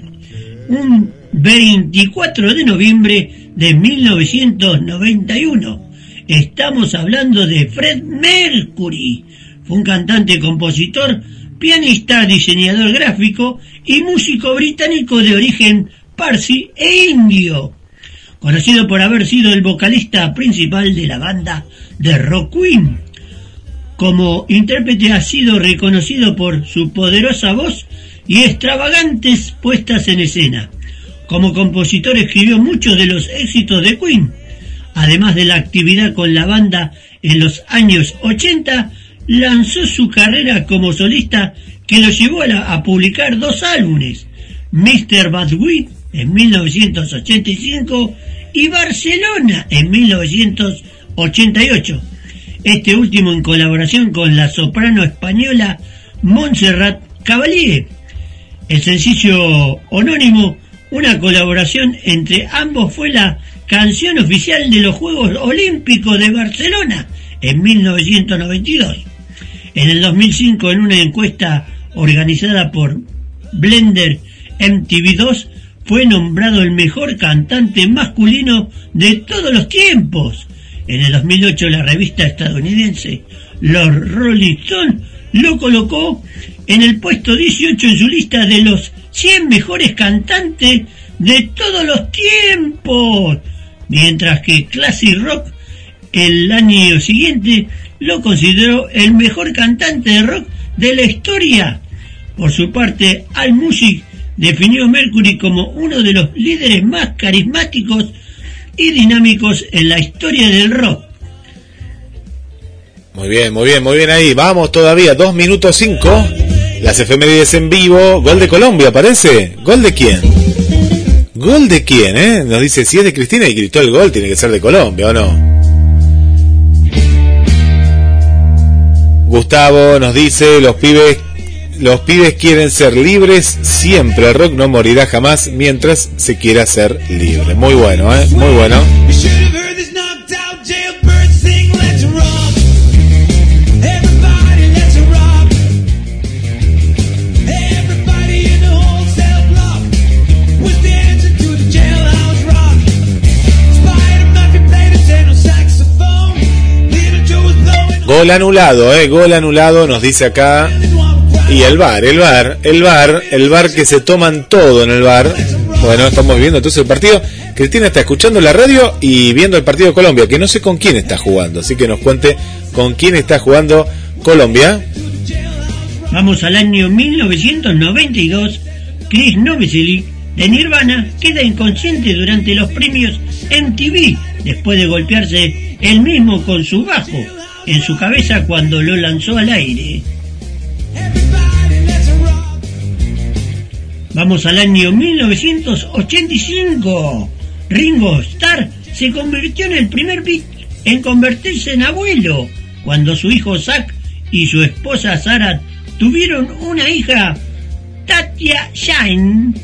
un 24 de noviembre de 1991. Estamos hablando de Fred Mercury. Fue un cantante, compositor, pianista, diseñador gráfico y músico británico de origen parsi e indio. Conocido por haber sido el vocalista principal de la banda de rock Queen. Como intérprete ha sido reconocido por su poderosa voz y extravagantes puestas en escena. Como compositor escribió muchos de los éxitos de Queen. Además de la actividad con la banda en los años 80, lanzó su carrera como solista que lo llevó a, publicar dos álbumes, Mr. Badwick en 1985 y Barcelona en 1988. Este último en colaboración con la soprano española Montserrat Cavalier. El sencillo homónimo, una colaboración entre ambos, fue la canción oficial de los Juegos Olímpicos de Barcelona en 1992. En el 2005, en una encuesta organizada por Blender MTV2, fue nombrado el mejor cantante masculino de todos los tiempos. En el 2008, la revista estadounidense Los Rolling Stones lo colocó en el puesto 18 en su lista de los 100 mejores cantantes de todos los tiempos. Mientras que Classic Rock el año siguiente lo consideró el mejor cantante de rock de la historia. Por su parte, AllMusic definió a Mercury como uno de los líderes más carismáticos y dinámicos en la historia del rock. Muy bien, muy bien, muy bien ahí. Vamos todavía, dos minutos cinco. Las efemérides en vivo. Gol de Colombia, parece. ¿Gol de quién? ¿Gol de quién, eh? Nos dice, si es de Cristina y gritó el gol, tiene que ser de Colombia, ¿o no? Gustavo nos dice, los pibes, los pibes quieren ser libres siempre. Rock no morirá jamás mientras se quiera ser libre. Muy bueno, eh. Muy bueno. Gol anulado, eh, gol anulado, nos dice acá. Y el bar, el bar, el bar, el bar que se toman todo en el bar. Bueno, estamos viendo entonces el partido. Cristina está escuchando la radio y viendo el partido de Colombia, que no sé con quién está jugando, así que nos cuente con quién está jugando Colombia. Vamos al año 1992. Chris Novoselic de Nirvana queda inconsciente durante los premios MTV después de golpearse él mismo con su bajo en su cabeza cuando lo lanzó al aire. Vamos al año 1985. Ringo Starr se convirtió en el primer beat en convertirse en abuelo cuando su hijo Zack y su esposa Sarah tuvieron una hija, Tatia Shine.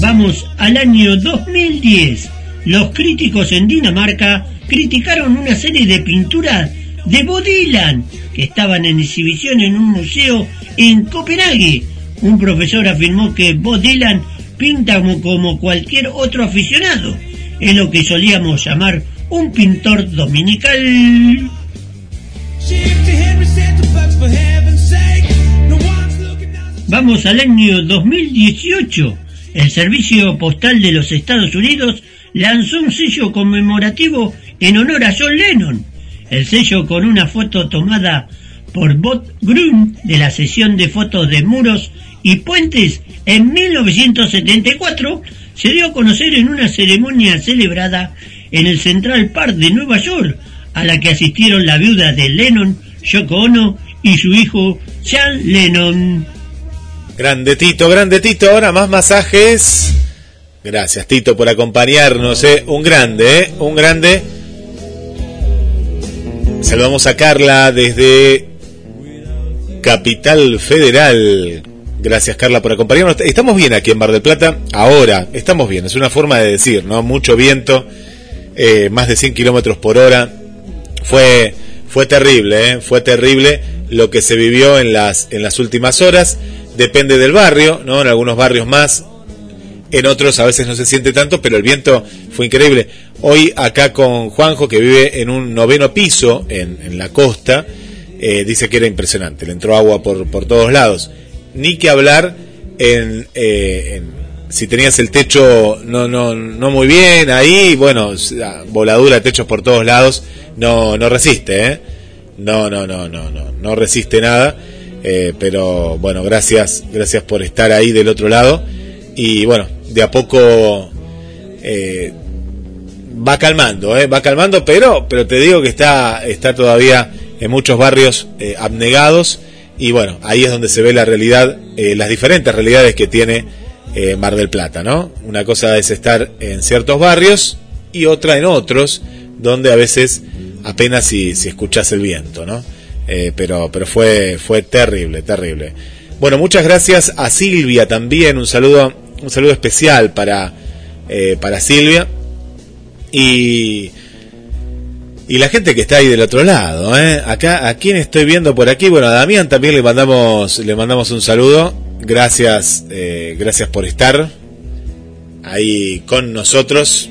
Vamos al año 2010. Los críticos en Dinamarca criticaron una serie de pinturas de Bob Dylan que estaban en exhibición en un museo en Copenhague. Un profesor afirmó que Bob Dylan pinta como, cualquier otro aficionado. Es lo que solíamos llamar un pintor dominical. Vamos al año 2018. El Servicio Postal de los Estados Unidos lanzó un sello conmemorativo en honor a John Lennon. El sello con una foto tomada por Bob Grun de la sesión de fotos de muros y puentes en 1974 se dio a conocer en una ceremonia celebrada en el Central Park de Nueva York a la que asistieron la viuda de Lennon, Yoko Ono, y su hijo Sean Lennon. Grande Tito, grande Tito, ahora más masajes. Gracias Tito por acompañarnos, ¿eh? un grande, ¿eh? un grande. Saludamos a Carla desde Capital Federal. Gracias Carla por acompañarnos. Estamos bien aquí en Bar del Plata, ahora, estamos bien, es una forma de decir, ¿no? Mucho viento, eh, más de 100 kilómetros por hora. Fue, fue terrible, ¿eh? fue terrible lo que se vivió en las, en las últimas horas. Depende del barrio, ¿no? En algunos barrios más, en otros a veces no se siente tanto, pero el viento fue increíble. Hoy acá con Juanjo, que vive en un noveno piso en, la costa, eh, dice que era impresionante, le entró agua por, por todos lados. Ni que hablar en, eh, si tenías el techo no, no, no muy bien ahí, bueno, voladura techos por todos lados, no, no resiste, ¿eh? No, no, no, no, no, no resiste nada. Eh, pero bueno, gracias, gracias por estar ahí del otro lado. Y bueno, de a poco eh, va calmando, eh, va calmando, pero, pero te digo que está, está todavía en muchos barrios eh, abnegados. Y bueno, ahí es donde se ve la realidad, las diferentes realidades que tiene Mar del Plata, ¿no? Una cosa es estar en ciertos barrios y otra en otros, donde a veces apenas si, si escuchas el viento, ¿no? Pero pero fue fue terrible, terrible. Bueno, muchas gracias a Silvia también, un saludo un saludo especial para eh, para Silvia y y la gente que está ahí del otro lado, ¿eh? Acá, ¿a quién estoy viendo por aquí? Bueno, a Damián también le mandamos, le mandamos un saludo. Gracias, eh, gracias por estar ahí con nosotros.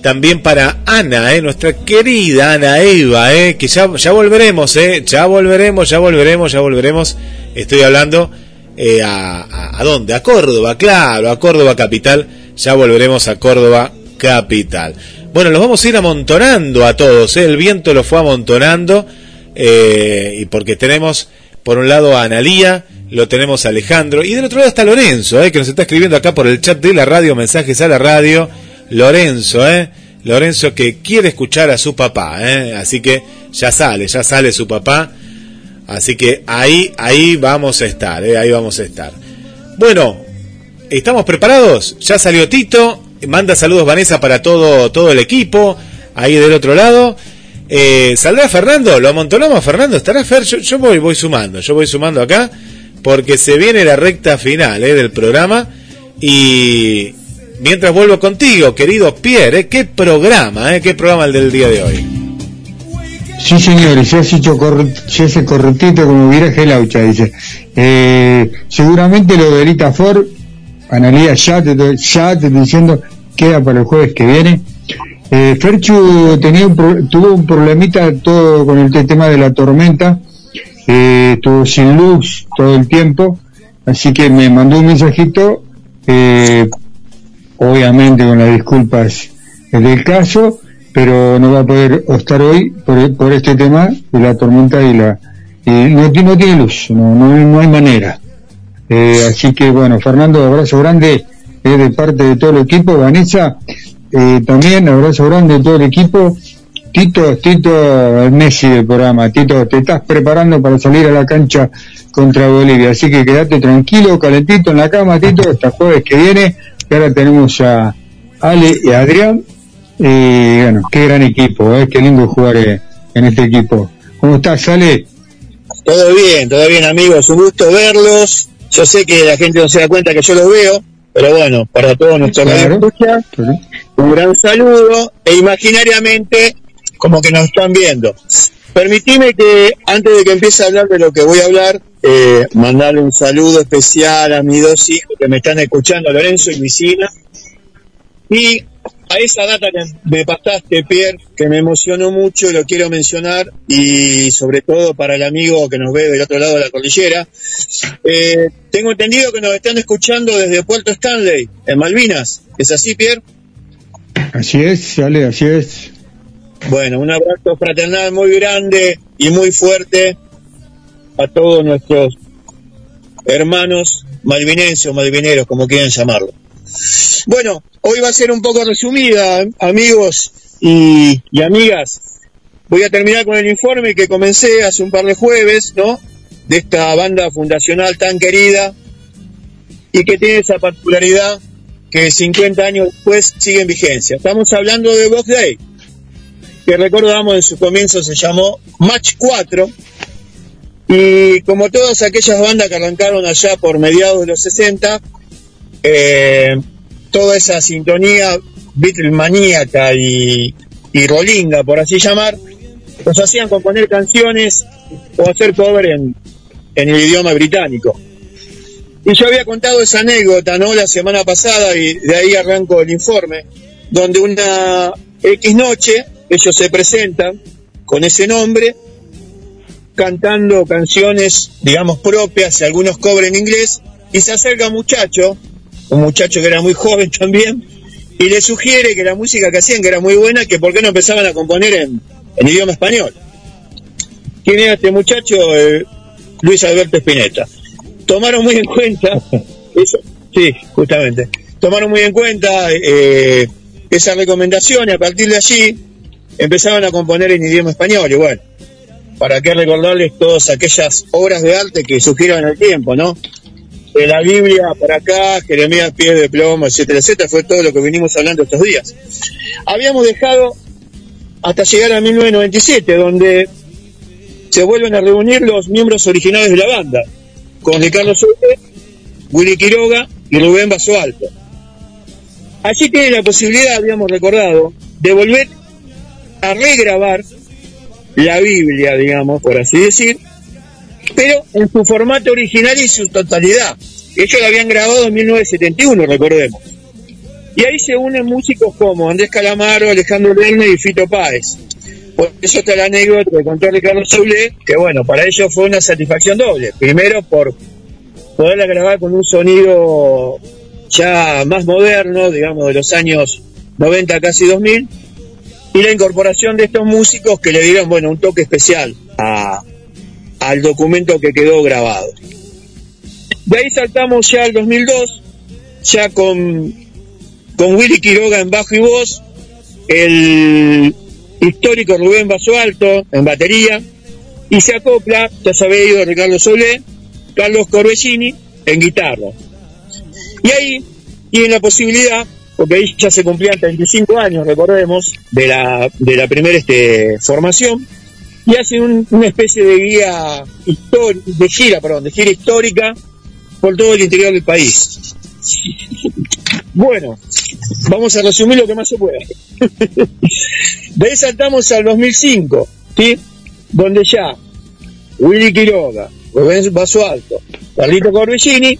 También para Ana, ¿eh? nuestra querida Ana Eva, ¿eh? que ya, ya volveremos, ¿eh? ya volveremos, ya volveremos, ya volveremos. Estoy hablando eh, a, a, ¿a dónde? A Córdoba, claro, a Córdoba capital. Ya volveremos a Córdoba capital. Bueno, los vamos a ir amontonando a todos, ¿eh? el viento lo fue amontonando, eh, y porque tenemos por un lado a Analía, lo tenemos a Alejandro, y del otro lado está Lorenzo, que nos está escribiendo acá por el chat de la radio, mensajes a la radio, Lorenzo, ¿eh? Lorenzo que quiere escuchar a su papá, ¿eh? así que ya sale, ya sale su papá, así que ahí, ahí vamos a estar, ¿eh? ahí vamos a estar. Bueno, ¿estamos preparados? Ya salió Tito, manda saludos Vanessa para todo, todo el equipo, ahí del otro lado. Eh, ¿Saldrá Fernando? ¿Lo amontonamos Fernando? ¿Estará Fer? Yo, voy, voy sumando, yo voy sumando acá, porque se viene la recta final eh, del programa. Y mientras vuelvo contigo, querido Pierre, qué programa, qué programa el del día de hoy. Sí, señores, se hace, hecho corre, se hace correctito como viraje laucha, dice. Eh, seguramente lo de Elita Ford, Analía, ya te, ya diciendo, queda para el jueves que viene. Eh, Ferchu tenía un tuvo un problemita todo con el tema de la tormenta, eh, estuvo sin luz todo el tiempo, así que me mandó un mensajito, eh, obviamente con las disculpas del caso, pero no va a poder estar hoy por, por este tema de la tormenta y la y no, no tiene luz, no, no, hay manera. Eh, así que bueno, Fernando, abrazo grande eh, de parte de todo el equipo, Vanessa, eh, también abrazo grande de todo el equipo. Tito, Tito, Messi del programa, Tito, te estás preparando para salir a la cancha contra Bolivia, así que quédate tranquilo, calentito en la cama, Tito, hasta jueves que viene, que ahora tenemos a Ale y a Adrián, y bueno, qué gran equipo, ¿eh? qué lindo jugar eh, en este equipo. ¿Cómo estás, Ale? Todo bien, todo bien amigos, un gusto verlos. Yo sé que la gente no se da cuenta que yo los veo, pero bueno, para todos nuestros Claro. escucha, un gran saludo e imaginariamente como que nos están viendo. Permitime que antes de que empiece a hablar de lo que voy a hablar, eh, mandarle un saludo especial a mis dos hijos que me están escuchando, Lorenzo y Lucina. Y a esa data que me pasaste, Pierre, que me emocionó mucho, lo quiero mencionar, y sobre todo para el amigo que nos ve del otro lado de la cordillera. Eh, tengo entendido que nos están escuchando desde Puerto Stanley, en Malvinas. ¿Es así, Pierre? Así es, Ale, así es. Bueno, un abrazo fraternal muy grande y muy fuerte a todos nuestros hermanos malvinenses o malvineros, como quieran llamarlo. Bueno, hoy va a ser un poco resumida, amigos y, amigas. voy a terminar con el informe que comencé hace un par de jueves, ¿no? De esta banda fundacional tan querida y que tiene esa particularidad que 50 años después sigue en vigencia. Estamos hablando de Box Day, que recordamos en su comienzo se llamó Match 4, y como todas aquellas bandas que arrancaron allá por mediados de los 60, eh, toda esa sintonía Beatlemaníaca y, y rolinga, por así llamar, los hacían componer canciones o hacer cover en, en el idioma británico. Y yo había contado esa anécdota, ¿no? La semana pasada y de ahí arranco el informe, donde una X noche ellos se presentan con ese nombre, cantando canciones, digamos, propias y algunos cobres en inglés, y se acerca un muchacho, un muchacho que era muy joven también, y le sugiere que la música que hacían, que era muy buena, que por qué no empezaban a componer en, en idioma español. ¿Quién era este muchacho? Eh, Luis Alberto Spinetta. Tomaron muy en cuenta, eso, sí, justamente, tomaron muy en cuenta eh, esa recomendación y a partir de allí empezaron a componer en idioma español. Y bueno, para qué recordarles todas aquellas obras de arte que surgieron en el tiempo, ¿no? De la Biblia para acá, Jeremías Pies de Plomo, etcétera, etcétera, fue todo lo que venimos hablando estos días. Habíamos dejado hasta llegar a 1997, donde se vuelven a reunir los miembros originales de la banda, con Ricardo Solte, Willy Quiroga y Rubén Basualto. Allí tienen la posibilidad, habíamos recordado, de volver a regrabar la Biblia, digamos, por así decir, pero en su formato original y su totalidad. Ellos la habían grabado en 1971, recordemos. Y ahí se unen músicos como Andrés Calamaro, Alejandro Lerner y Fito Páez. Por eso está la anécdota que contó Ricardo Soule, que bueno, para ellos fue una satisfacción doble. Primero por poderla grabar con un sonido ya más moderno, digamos de los años 90 casi 2000, y la incorporación de estos músicos que le dieron, bueno, un toque especial a, al documento que quedó grabado. De ahí saltamos ya al 2002, ya con, con Willy Quiroga en bajo y voz, el histórico Rubén Basualto en batería, y se acopla, ya ido Ricardo Solé, Carlos Corbellini en guitarra. Y ahí tienen la posibilidad, porque ahí ya se cumplían 35 años, recordemos, de la, de la primera este, formación, y hacen un- una especie de guía de gira, perdón, de gira histórica por todo el interior del país. Bueno, vamos a resumir lo que más se pueda. De ahí saltamos al 2005, ¿sí? Donde ya Willy Quiroga, Rubén Basualto, Carlito Corbellini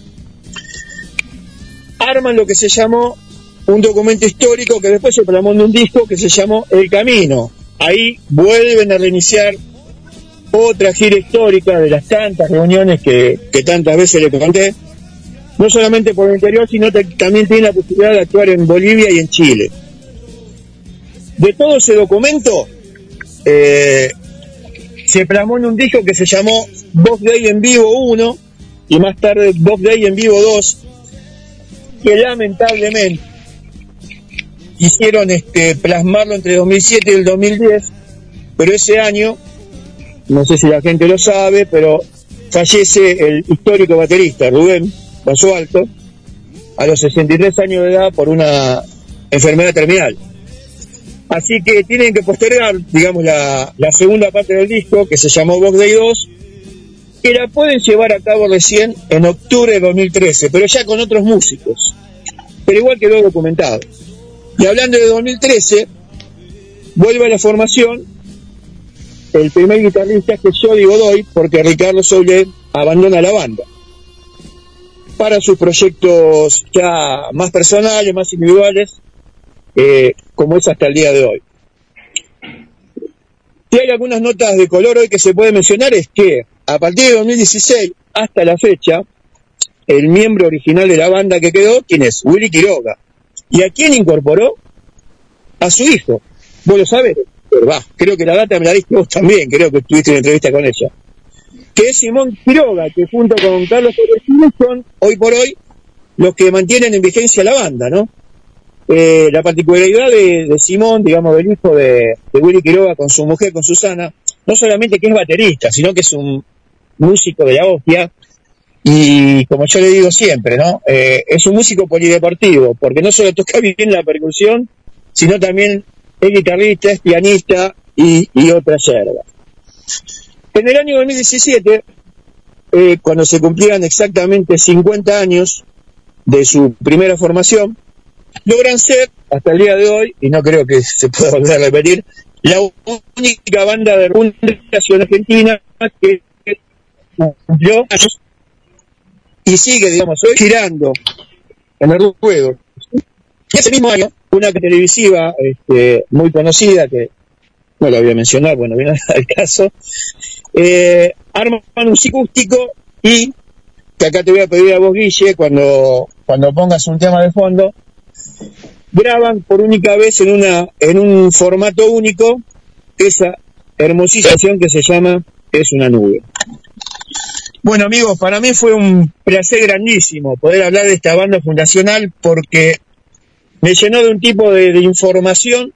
arman lo que se llamó un documento histórico que después se plasmó en un disco que se llamó El Camino. Ahí vuelven a reiniciar otra gira histórica de las tantas reuniones que, tantas veces le conté, no solamente por el interior, sino que también tiene la posibilidad de actuar en Bolivia y en Chile. De todo ese documento, eh, se plasmó en un disco que se llamó Vox Day en Vivo 1 y más tarde Vox Day en Vivo 2, que lamentablemente quisieron este, plasmarlo entre 2007 y el 2010, pero ese año, no sé si la gente lo sabe, pero fallece el histórico baterista Rubén Basualto a los 63 años de edad por una enfermedad terminal. Así que tienen que postergar, digamos, la, segunda parte del disco, que se llamó Vox Day 2, que la pueden llevar a cabo recién en octubre de 2013, pero ya con otros músicos. Pero igual quedó documentado. Y hablando de 2013, vuelve a la formación el primer guitarrista que yo digo doy, porque Ricardo Soule abandona la banda para sus proyectos ya más personales, más individuales, eh, como es hasta el día de hoy. Si hay algunas notas de color hoy que se puede mencionar es que a partir de 2016 hasta la fecha, el miembro original de la banda que quedó, ¿quién es? Willy Quiroga. ¿Y a quién incorporó? A su hijo. Vos lo sabés, pero va, creo que la data me la diste vos también, creo que tuviste una entrevista con ella. Que es Simón Quiroga, que junto con Carlos Torresino son, hoy por hoy, los que mantienen en vigencia la banda, ¿no? eh, la particularidad de, de Simón, digamos, del hijo de, de Willy Quiroga con su mujer, con Susana, no solamente que es baterista, sino que es un músico de la hostia, y como yo le digo siempre, ¿no? Eh, es un músico polideportivo, porque no solo toca bien la percusión, sino también es guitarrista, es pianista y, y otra yerba. En el año 2017, eh, cuando se cumplían exactamente 50 años de su primera formación, logran ser, hasta el día de hoy, y no creo que se pueda volver a repetir, la única banda de fundación argentina que cumplió y sigue, digamos, hoy girando en el ruedo. Y ese mismo año, una televisiva este, muy conocida, que no la voy a mencionar, bueno, viene al caso, eh, arman un psicústico y, que acá te voy a pedir a vos, Guille, cuando, cuando pongas un tema de fondo, graban por única vez en, una, en un formato único esa hermosización que se llama Es una nube. Bueno amigos, para mí fue un placer grandísimo poder hablar de esta banda fundacional porque me llenó de un tipo de, información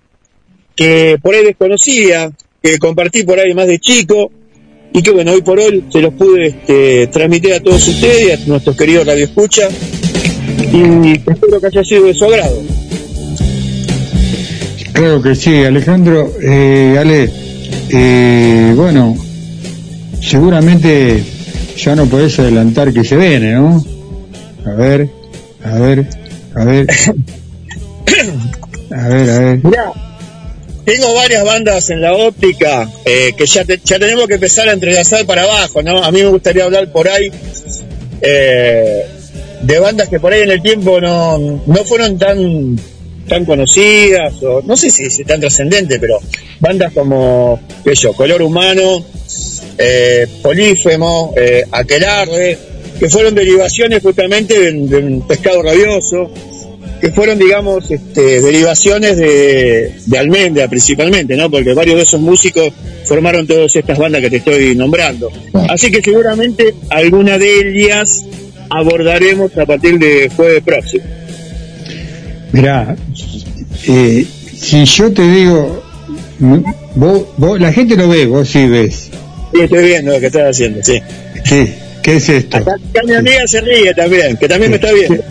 que por ahí desconocía, que compartí por ahí más de chico y que bueno, hoy por hoy se los pude este, transmitir a todos ustedes y a nuestros queridos Radio Escucha y espero que haya sido de su agrado. Claro que sí, Alejandro. Eh, Ale, eh, bueno, seguramente ya no podés adelantar que se viene, ¿no? A ver, a ver, a ver. A ver, a ver. Mirá, tengo varias bandas en la óptica eh, que ya, te- ya tenemos que empezar a entrelazar para abajo, ¿no? A mí me gustaría hablar por ahí eh, de bandas que por ahí en el tiempo no, no fueron tan tan conocidas, o no sé si, si tan trascendentes, pero bandas como, qué sé yo, Color Humano, eh, Polífemo, eh, Aquelarre, que fueron derivaciones justamente de, de un pescado rabioso, que fueron, digamos, este, derivaciones de, de Almendra principalmente, ¿no? Porque varios de esos músicos formaron todas estas bandas que te estoy nombrando. Así que seguramente alguna de ellas abordaremos a partir de jueves próximo. Mirá, eh, si yo te digo, m- vos, vos- la gente no ve, vos sí ves. Sí, estoy viendo lo que estás haciendo, sí. ¿Qué, qué es esto? Acá, acá mi amiga se ríe también, que también me está viendo.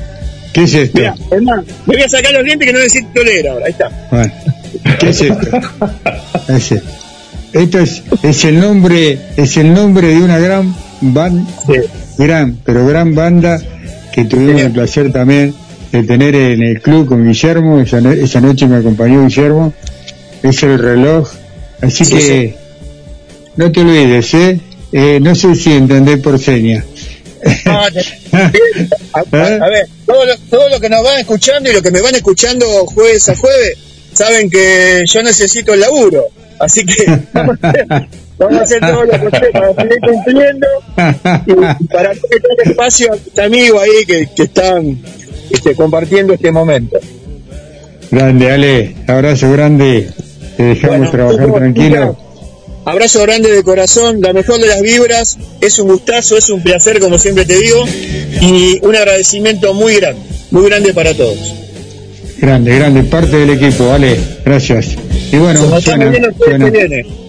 ¿Qué es esto? Mira, es más, me voy a sacar los dientes que no necesito leer ahora, ahí está. Bueno, ¿qué es esto? Ese. Esto es, es el nombre, es el nombre de una gran banda, gran, pero gran banda que tuvimos el placer también de tener en el club con Guillermo, esa, no- esa noche me acompañó Guillermo, es el reloj, así Sí, que sí. No te olvides, ¿eh? Eh, no sé si entendés por señas. Te- a, ver, todo lo, todo lo que nos van escuchando y lo que me van escuchando jueves a jueves, saben que yo necesito el laburo. Así que vamos a hacer, vamos a hacer todo lo posible para seguir cumpliendo y, para no quitar espacio a mis amigos ahí que, que están este, compartiendo este momento. Grande, Ale, abrazo grande, te dejamos Bueno, trabajar tranquilo. Abrazo grande de corazón, la mejor de las vibras, es un gustazo, es un placer como siempre te digo y un agradecimiento muy grande, muy grande para todos. Grande, grande, parte del equipo, vale, gracias. Y bueno, suena.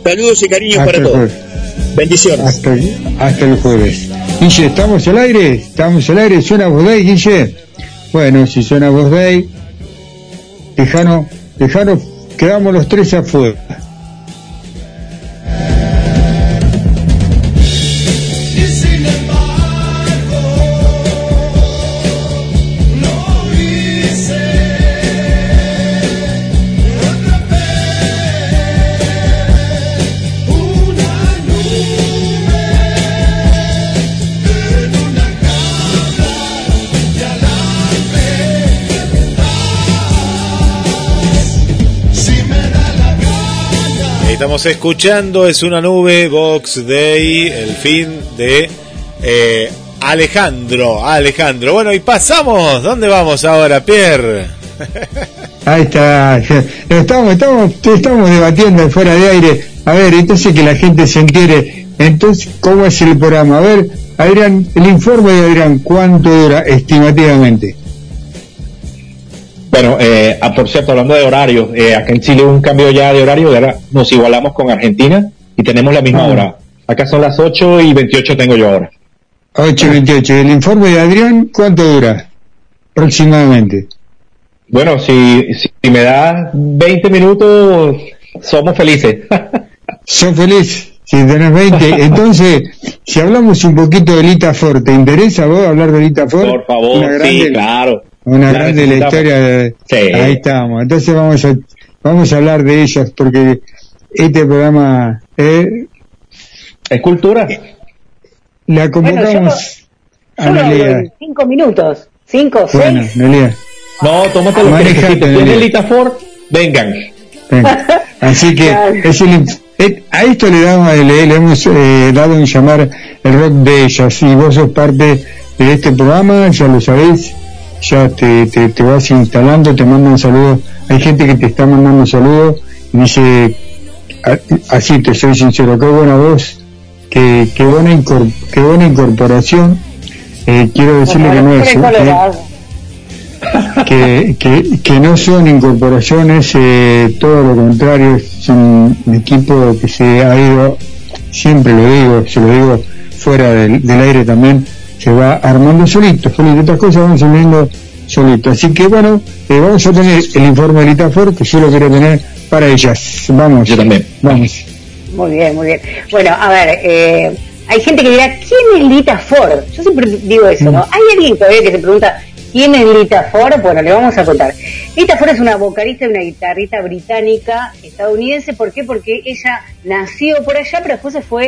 Saludos y cariños Hasta para todos. Bendiciones. Hasta, el- hasta el jueves. Guille, ¿estamos al aire? ¿Estamos al aire? ¿Suena voz Day, Guille? Bueno, si suena voz Day, Tejano, Tejano, quedamos los tres afuera. Estamos escuchando, es una nube, Box Day, el fin de eh, Alejandro, Alejandro. Bueno, y pasamos, ¿dónde vamos ahora, Pierre? Ahí está. Estamos, estamos, estamos debatiendo fuera de aire. A ver, entonces que la gente se entere. Entonces, ¿cómo es el programa? A ver, Adrián, el informe de Adrián, ¿cuánto dura estimativamente? Bueno, eh, ah, por cierto, hablando de horarios, eh, acá en Chile hubo un cambio ya de horario, y ahora nos igualamos con Argentina y tenemos la misma Ah. hora. Acá son las 8 y 28 tengo yo ahora. 8.28. ¿El informe de Adrián cuánto dura? Aproximadamente. Bueno, si, si me das 20 minutos, somos felices. Son feliz si tenés 20. Entonces, si hablamos un poquito de Lita Ford, ¿te interesa a vos hablar de Lita Ford? Por favor, sí, claro. Una La grande de la historia. de- Sí. Ahí estamos. Entonces vamos a, vamos a hablar de ellas porque este programa eh, es cultura. La Bueno, convocamos yo a en cinco minutos. Cinco, Bueno, seis. Nelia. No, tómate lo que Manejate, necesites. Nelia. ¿Tienes Lita Ford? Vengan. Venga. Así que es el eh, a esto le, damos, le, le hemos eh, dado en llamar el rock de ellas y vos sos parte de este programa, ya lo sabéis, ya te, te, te vas instalando, te mandan saludos, hay gente que te está mandando saludos y dice, a- así te soy sincero, qué buena voz, qué, qué, buena, incor- qué buena incorporación, Eh, quiero decirle que no es... Siempre que- colorado. que, que, que no son incorporaciones, eh, todo lo contrario, es un equipo que se ha ido, siempre lo digo, se lo digo fuera del, del aire también, se va armando solito, solito, estas cosas van saliendo solito. Así que bueno, eh, vamos a tener el informe de Litafor, que yo lo quiero tener para ellas. Vamos. Yo también. Vamos. Muy bien, muy bien. Bueno, a ver, eh, hay gente que dirá, ¿quién es Lita Ford? Yo siempre digo eso, ¿no? Hay alguien todavía que se pregunta, ¿quién es Lita Ford? Bueno, le vamos a contar. Lita Ford es una vocalista y una guitarrista británica, estadounidense. ¿Por qué? Porque ella nació por allá, pero después se fue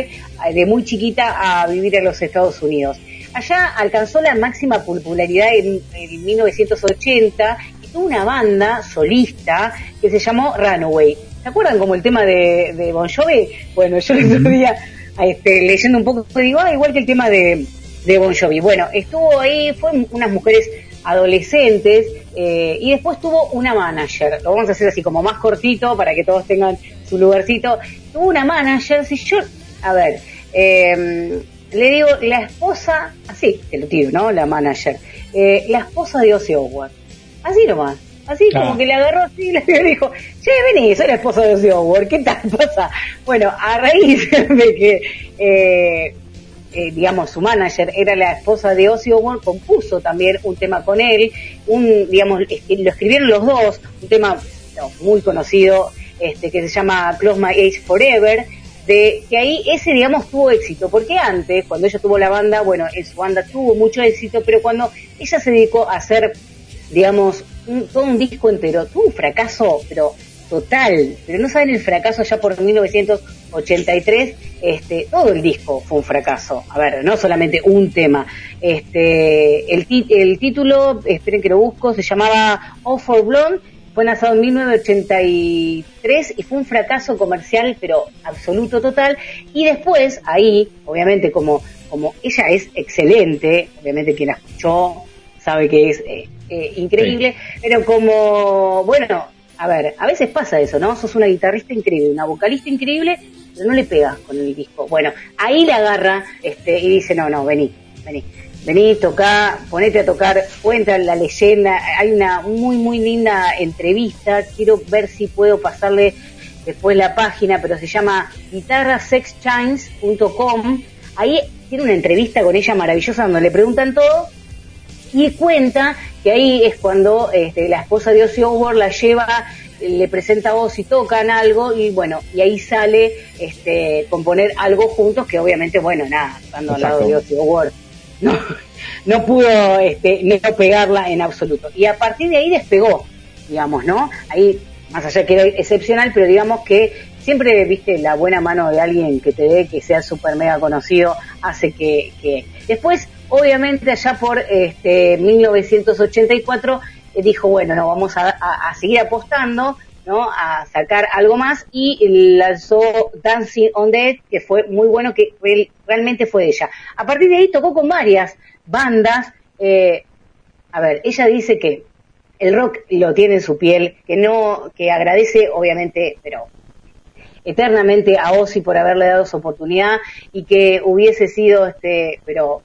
eh, de muy chiquita a vivir en los Estados Unidos. Allá alcanzó la máxima popularidad en, en 1980 y tuvo una banda solista que se llamó Runaway. ¿Se acuerdan como el tema de, de Bon Jovi? Bueno, yo el otro día este, leyendo un poco digo, ah, igual que el tema de, de Bon Jovi. Bueno, estuvo ahí, fue unas mujeres adolescentes eh, y después tuvo una manager. Lo vamos a hacer así como más cortito para que todos tengan su lugarcito. Tuvo una manager, si yo, a ver, eh, le digo, la esposa, así, te lo tiro, ¿no? La manager. Eh, la esposa de Ozzy Osbourne. Así nomás. Así Ah. como que le agarró así y le dijo, che, vení, soy la esposa de Ozzy Osbourne, ¿qué tal pasa? Bueno, a raíz de que, eh, eh, digamos, su manager era la esposa de Ozzy Osbourne, compuso también un tema con él, un, digamos, lo escribieron los dos, un tema no, muy conocido, este, que se llama Close My Age Forever, que ahí ese, digamos, tuvo éxito, porque antes, cuando ella tuvo la banda, bueno, en su banda tuvo mucho éxito, pero cuando ella se dedicó a hacer, digamos, todo un disco entero, tuvo un fracaso, pero total, pero no saben el fracaso ya por 1983, este, todo el disco fue un fracaso, a ver, no solamente un tema, este, el, el título, esperen que lo busco, se llamaba All for Blonde, fue lanzado en 1983 y fue un fracaso comercial, pero absoluto total. Y después, ahí, obviamente, como, como ella es excelente, obviamente quien la escuchó sabe que es eh, eh, increíble, pero como, bueno, a ver, a veces pasa eso, ¿no? Sos una guitarrista increíble, una vocalista increíble, pero no le pegas con el disco. Bueno, ahí la agarra este, y dice, no, no, vení, vení. Vení, toca, ponete a tocar, cuenta la leyenda, hay una muy, muy linda entrevista, quiero ver si puedo pasarle después la página, pero se llama guitarrasexchines.com, ahí tiene una entrevista con ella maravillosa donde le preguntan todo y cuenta que ahí es cuando este, la esposa de Ozzy Osbourne la lleva, le presenta a Ozzy, tocan algo y bueno, y ahí sale este, componer algo juntos que obviamente, bueno, nada, estando al lado de. Ozzy Osbourne, no, no pudo este, no pegarla en absoluto. Y a partir de ahí despegó, digamos, ¿no? Ahí, más allá que era excepcional, pero digamos que siempre, viste, la buena mano de alguien que te dé, que sea súper mega conocido, hace que, que... Después, obviamente, allá por este 1984, eh, dijo, bueno, no, vamos a, a- a seguir apostando, ¿no? A sacar algo más y lanzó Dancing on Dead, que fue muy bueno, que real- realmente fue ella. A partir de ahí tocó con varias bandas. eh, a ver, ella dice que el rock lo tiene en su piel, que no, que agradece, obviamente, pero eternamente a Ozzy por haberle dado su oportunidad y que hubiese sido, este, pero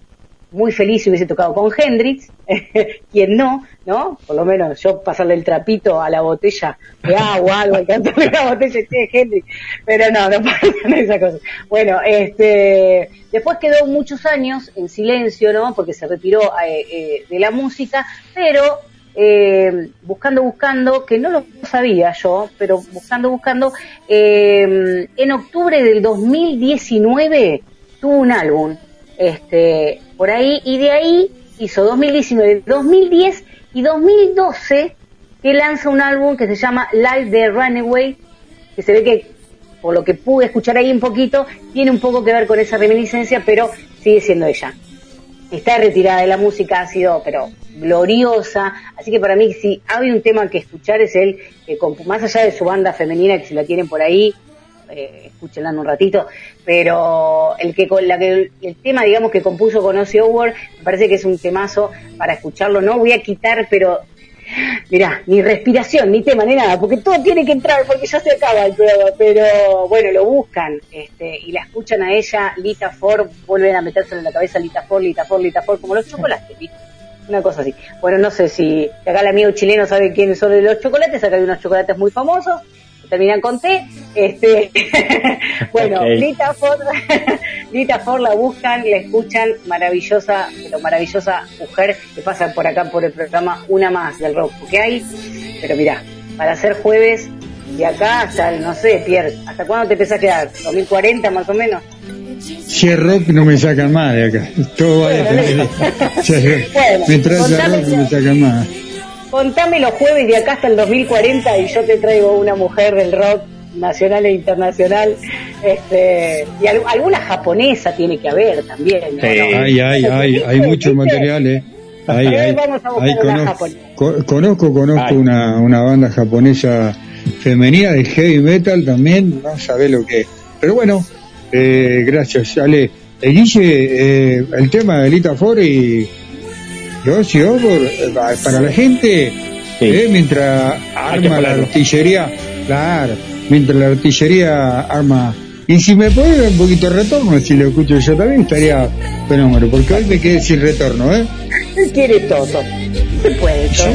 muy feliz si hubiese tocado con Hendrix, quien no, ¿no? Por lo menos yo pasarle el trapito a la botella de agua, algo, cantarle la botella de Hendrix, pero no, no pasan esas cosas. Bueno, este, después quedó muchos años en silencio, ¿no? Porque se retiró eh, eh, de la música, pero eh, buscando, buscando, que no lo sabía yo, pero buscando, buscando, eh, en octubre del 2019 tuvo un álbum, este, por ahí, y de ahí hizo 2019, 2010 y 2012 que lanza un álbum que se llama Live the Runaway, que se ve que, por lo que pude escuchar ahí un poquito, tiene un poco que ver con esa reminiscencia, pero sigue siendo ella. Está retirada de la música, ha sido, pero gloriosa, así que para mí si hay un tema que escuchar es él, que con- más allá de su banda femenina, que si la tienen por ahí, eh, escúchenla en un ratito, pero el que con la que el tema digamos que compuso con Ozzy Osbourne, me parece que es un temazo para escucharlo, no voy a quitar, pero Mirá, ni respiración, ni tema, ni nada, porque todo tiene que entrar, porque ya se acaba el programa, pero bueno, lo buscan, este, y la escuchan a ella, Lita Ford, vuelven a metérselo en la cabeza Lita Ford, Lita Ford, Lita Ford, como los chocolates. Una cosa así. Bueno, no sé si acá el amigo chileno sabe quiénes son los chocolates, acá hay unos chocolates muy famosos, terminan con T, este, bueno, Ok. Lita Ford, Lita Ford la buscan, la escuchan, maravillosa, pero maravillosa mujer que pasa por acá por el programa Una Más del Rock, porque hay, pero mirá, para hacer jueves, de acá hasta, el, no sé, Pierre, ¿hasta cuándo te empezás a quedar? ¿2040 más o menos? Si es rock no me sacan más de acá. Todo va a depender. Si es rock. Bueno, Mientras rock no me sacan más. Contame los jueves de acá hasta el 2040 y yo te traigo una mujer del rock nacional e internacional, este, y al- alguna japonesa tiene que haber también. ¿no? Hay, hay, hay, hay mucho material, eh. Hay, hay, vamos a buscar hay una conozco, conozco, conozco una, una banda japonesa femenina de heavy metal también, no sabe lo que es. Pero bueno, eh, gracias, Ale. Eh, Guille, eh, el tema de Lita Ford y, y Ozzy Osbourne, eh, pa- para la gente, eh, mientras arma la artillería, claro, mientras la artillería arma. Y si me puede dar un poquito de retorno, si lo escucho yo también, estaría fenómeno, porque hoy me quedé sin retorno, ¿eh? Quiere todo. Se puede todo.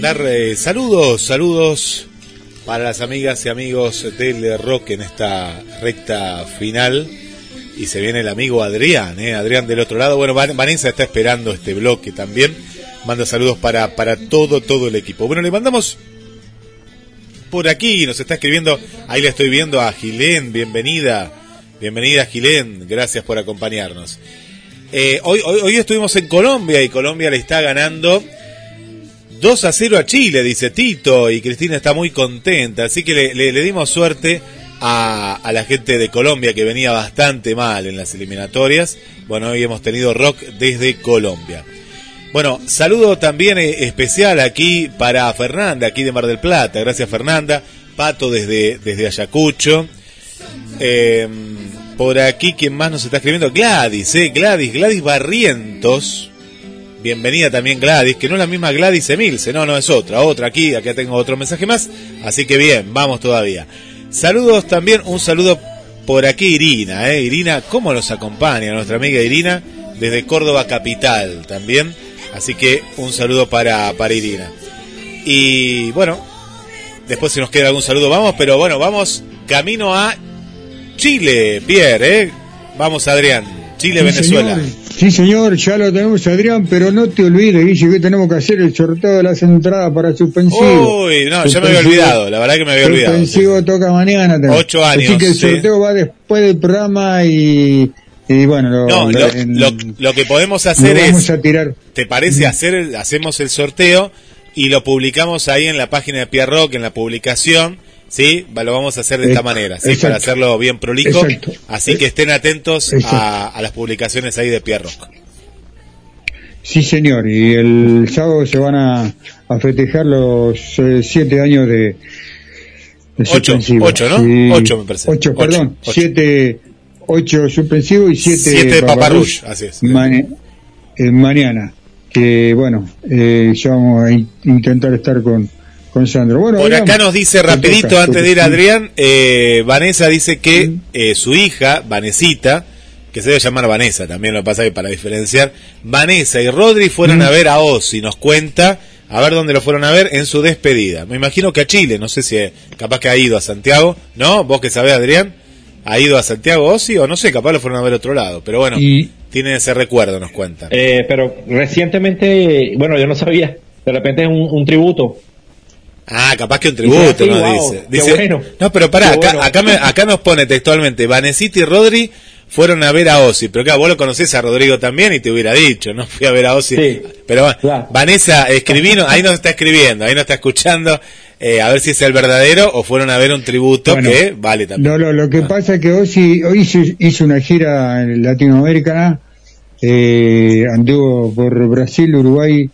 Mandar eh, saludos, saludos para las amigas y amigos del rock en esta recta final. Y se viene el amigo Adrián, ¿eh? Adrián del otro lado. Bueno, Van- Vanessa está esperando este bloque también. Manda saludos para, para todo, todo el equipo. Bueno, le mandamos por aquí, nos está escribiendo, ahí le estoy viendo a Gilén, bienvenida, bienvenida Gilén, gracias por acompañarnos. Eh, hoy, hoy, hoy estuvimos en Colombia y Colombia le está ganando 2 a 0 a Chile, dice Tito, y Cristina está muy contenta, así que le, dimos suerte a, a la gente de Colombia que venía bastante mal en las eliminatorias. Bueno, hoy hemos tenido rock desde Colombia. Bueno, saludo también eh, especial aquí para Fernanda, aquí de Mar del Plata. Gracias Fernanda. Pato desde, desde Ayacucho. Eh, por aquí, ¿quién más nos está escribiendo? Gladys, eh, Gladys, Gladys Barrientos. Bienvenida también Gladys, que no es la misma Gladys Emilce, no, no es otra, otra aquí, acá tengo otro mensaje más, así que bien, vamos todavía. Saludos también, un saludo por aquí Irina, eh, Irina, ¿cómo nos acompaña nuestra amiga Irina? Desde Córdoba Capital también, así que un saludo para, para Irina. Y bueno, después si nos queda algún saludo vamos, pero bueno, vamos camino a Chile, Pierre, eh. Vamos Adrián, Chile, Sí, Venezuela. señor. Sí, señor, ya lo tenemos, Adrián, pero no te olvides, Guille, que tenemos que hacer el sorteo de las entradas para suspensivo. Uy, no, ya me había olvidado, la verdad que me había olvidado. Suspensivo toca mañana también. Ocho años, Así que el sí. sorteo va después del programa y, y bueno, lo, No, lo- en- lo- lo que podemos hacer lo vamos es, a tirar. ¿te parece hacer el- hacemos el sorteo y lo publicamos ahí en la página de Pierre Rock, en la publicación, ¿sí? Lo vamos a hacer de esta Eh, manera, ¿sí? exacto. Para hacerlo bien prolijo. Exacto. Así que estén atentos a, a las publicaciones ahí de Pierre Rock. Sí, señor, y el sábado se van a, a festejar los eh, siete años de, de Ocho, suspensivo. ocho, ¿no? Sí. Ocho, me parece. Ocho, perdón, ocho. siete, ocho suspensivo y siete, Siete paparrush. así es. Eh, mañana, que bueno, eh, ya vamos a in- intentar estar con, con Sandro. Bueno, Por Adrián, acá nos dice rapidito toca, antes de ir porque- Adrián, eh, Vanessa dice que eh, su hija, Vanesita, que se debe llamar Vanessa, también lo que pasa que para diferenciar, Vanessa y Rodri fueron a ver a Ozzy, nos cuenta, a ver dónde lo fueron a ver en su despedida. Me imagino que a Chile, no sé si eh, capaz que ha ido a Santiago, ¿no? Vos que sabés, Adrián, ha ido a Santiago Ozzy o no sé, capaz lo fueron a ver a otro lado, pero bueno, Y- tienen ese recuerdo, nos cuenta. Eh, pero recientemente, bueno, yo no sabía, de repente es un, un tributo. Ah, capaz que un tributo, Dice, ¿no? "Wow, dice. Dice, bueno, no, pero pará, acá, bueno". acá, me- acá nos pone textualmente, Vanesita y Rodri fueron a ver a Ozzy, pero claro, vos lo conocés a Rodrigo también y te hubiera dicho, no fui a ver a Ozzy. Pero bueno, Vanessa, escribino, ahí nos está escribiendo, ahí nos está escuchando, eh, a ver si es el verdadero o fueron a ver un tributo Bueno, que vale también. No, lo, lo que pasa es que sí- hoy hizo, hizo una gira en Latinoamérica, eh, anduvo por Brasil, Uruguay,